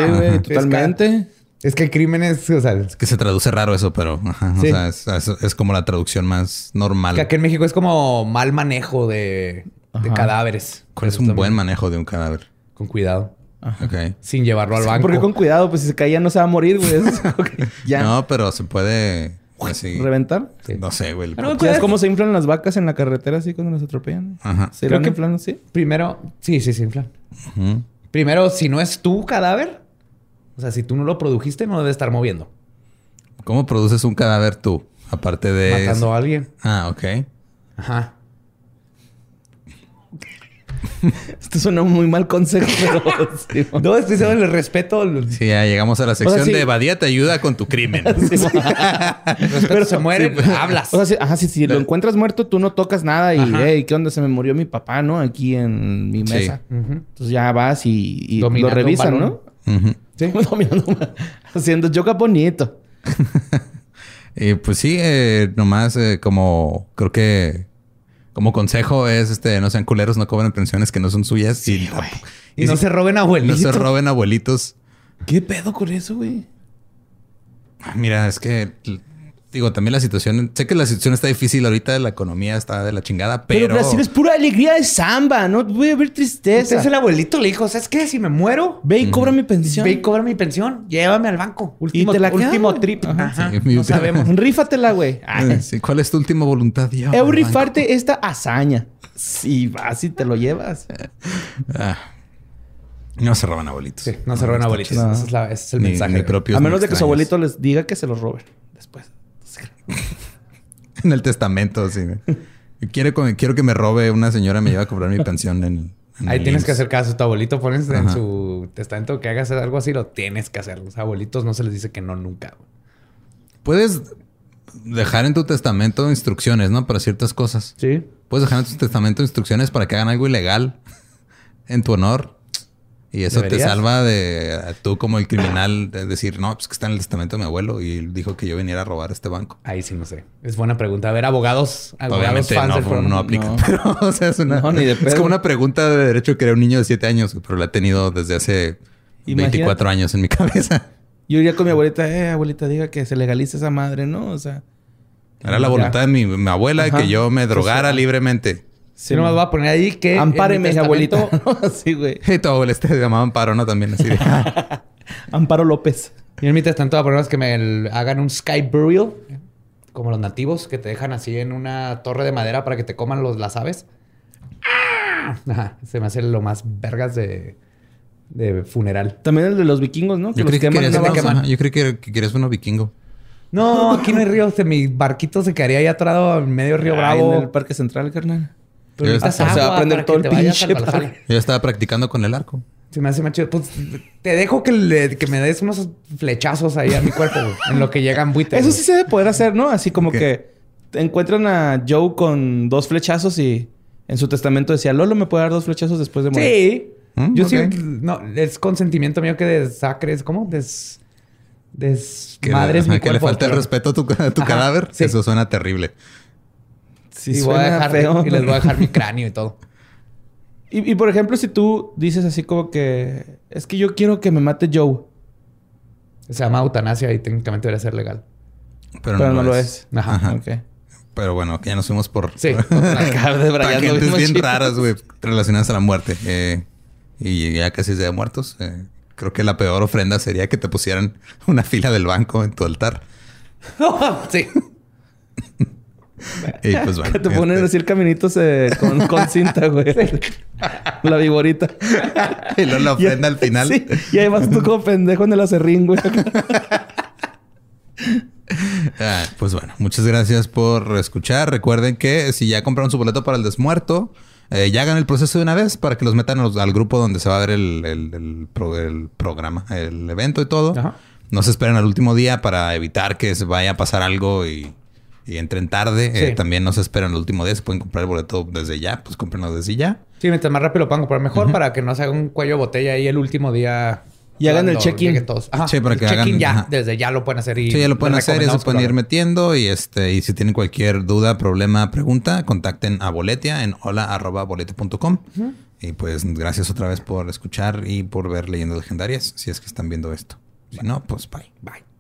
Sí, güey, totalmente. Es que el crimen es, o sea, es Que se traduce raro eso, pero ajá, Sí. o sea, es, es- es como la traducción más normal. que aquí en México es como mal manejo de, de Ajá. cadáveres. ¿Cuál es un buen manejo de un cadáver? Con cuidado. Ok. Sin llevarlo al Sí, banco. Porque con cuidado, pues si se caía no se va a morir, güey. Que ya. No, pero se puede. Así. ¿Reventar? No sé, güey. el Pero- popó. ¿Ya es cómo se inflan las vacas en la carretera así cuando las atropellan? Ajá. ¿Se Creo van que- inflando así? Primero, sí, sí, sí, inflan. Primero, si no es tu cadáver, o sea, si tú no lo produjiste, no debe estar moviendo. ¿Cómo produces un cadáver tú? Aparte de... Matando a alguien. Ah, ok. Ajá. Esto suena un muy mal consejo, pero... sí, No, estoy diciendo el respeto. Sí, ya llegamos a la sección sí. de Badía te ayuda con tu crimen. respeto se muere, sí, pero- hablas. O sea, ajá, si, si lo encuentras muerto, tú no tocas nada y, Ajá. hey, ¿qué onda? Se me murió mi papá, ¿no? Aquí en mi Sí. mesa. Entonces ya vas y, y lo revisan. ¿no? Ujú. Sí. Haciendo yoga bonito. Y pues sí, eh, nomás eh, como creo que como consejo es este no sean culeros, no cobren pensiones que no son suyas y, Y, no si- se roben no abuelitos. se roben abuelitos. ¿Qué pedo con eso, güey? Ah, Mira, es que digo, también la situación, sé que la situación está difícil ahorita, la economía está de la chingada, Pero, pero, Brasil es pura alegría de samba, no voy a ver tristeza. Usted es el abuelito, le dijo, ¿sabes qué? Si me muero, Ve y cobra mi pensión. ve y cobra mi pensión. Llévame al banco. Último, te la quedas, último güey. trip. Ajá. Ajá. Sí, mi- no sabemos. Rífatela, güey. Sí, ¿cuál es tu última voluntad? Yo, Eu rifarte esta hazaña. Sí, vas y te lo llevas. Ah. No se roban abuelitos. Sí, no se roben abuelitos. No. Ese es, la- ese es el Ni- mensaje. ni A menos de que su abuelito les diga que se los roben después. En el testamento, sí. Quiero, que me robe una señora, me lleva a cobrar mi pensión en, en Ahí tienes IMSS. que hacer caso. Tu abuelito pones en su testamento que hagas algo así, lo tienes que hacer. Los abuelitos no se les dice que no nunca. Puedes dejar en tu testamento instrucciones, ¿no? Para ciertas cosas. Sí. Puedes dejar en tu testamento instrucciones para que hagan algo ilegal en tu honor. Y eso Deberías. te salva de tú como el criminal de decir, no, pues que está en el testamento de mi abuelo y dijo que yo viniera a robar este banco. Ahí sí no sé. Es buena pregunta. A ver, abogados, abogados Obviamente fans no, del no, aplica. No. Pero, o sea, es una... No, ni de es como una pregunta de derecho que era un niño de 7 años, pero la he tenido desde hace Imagínate. 24 años en mi cabeza. Yo iría con mi abuelita, eh, abuelita, diga que se legalice esa madre, ¿no? O sea. Era la Ya. voluntad de mi, mi abuela Ajá. que yo me drogara libremente. Sí, nomás voy a poner ahí que. Ampáreme, mi abuelita. ¿no? Así, güey. Y tu abuela este se llamaba Amparo, ¿no? También así de... Amparo López. Y en mi testamento voy a poner es que me el- hagan un sky burial, como los nativos, que te dejan así en una torre de madera para que te coman los, las aves. ¡Ah! Ajá, se me hace lo más vergas de, de funeral. También el de los vikingos, ¿no? Que Yo los creí que querías, una te balsa. queman. ajá, yo creí que, que querías uno vikingo. No, aquí no hay río. Se- mi barquito se quedaría ahí atorado en medio río Ay, Bravo. en el Parque Central, carnal. Pero Ya necesitas está. Se va a agua prender para todo que el pinche. Yo estaba practicando con el arco. Se me hace más chido. Pues te dejo que, le- que me des unos flechazos ahí a mi cuerpo, güey, en lo que llegan buitres. Eso sí se debe poder hacer, ¿no? Así como ¿Qué? que te encuentran a Joe con dos flechazos y en su testamento decía, Lolo me puede dar dos flechazos después de morir. Sí. Mm, Yo sí. No, es consentimiento mío que desacres. ¿Cómo? Des. Des. Que, madres ajá, mi que le cuerpo. falta el respeto a tu, a tu Ajá, cadáver. sí. Eso suena terrible. Sí, y, voy a dejar, feo. y les voy a dejar mi cráneo y todo. Y, y, por ejemplo, si tú dices así como que es que yo quiero que me mate Joe, Se llama eutanasia y técnicamente debería ser legal. Pero, pero no, lo es. Ajá. Ajá. Ok. Pero bueno, que ya nos fuimos por Sí. Debrayando tangentes bien bien raras, güey, relacionadas a la muerte. Eh, y ya casi Día de muertos. Eh, creo que la peor ofrenda sería que te pusieran una fila del banco en tu altar. sí. Y pues bueno. Que te ponen este, así el caminito se- con, con cinta, güey. La viborita. Y luego la ofrenda al final. Sí. Y ahí vas tú como pendejo en el acerrín, güey. Ah, pues bueno, muchas gracias por escuchar. Recuerden que si ya compraron su boleto para el desmuerto, eh, ya hagan el proceso de una vez para que los metan los- al grupo donde se va a ver el, el- el pro- el programa, el evento y todo. Ajá. No se esperen al último día para evitar que se vaya a pasar algo y, y entren tarde. Eh, también no se esperen al último día. Se pueden comprar el boleto desde ya, pues cómprenlo desde ya. Sí, mientras más rápido lo puedan comprar mejor para que no se haga un cuello de botella ahí el último día. Y hagan el check-in. Sí, para el que check-in hagan- ya, ajá. desde ya lo pueden hacer y Sí, ya lo pueden hacer y se pueden ir metiendo. Y este, y si tienen cualquier duda, problema, pregunta, contacten a Boletia en hola.boletia.com. Y pues gracias otra vez por escuchar y por ver leyendas legendarias. Si es que están viendo esto. Si no, pues bye. Bye.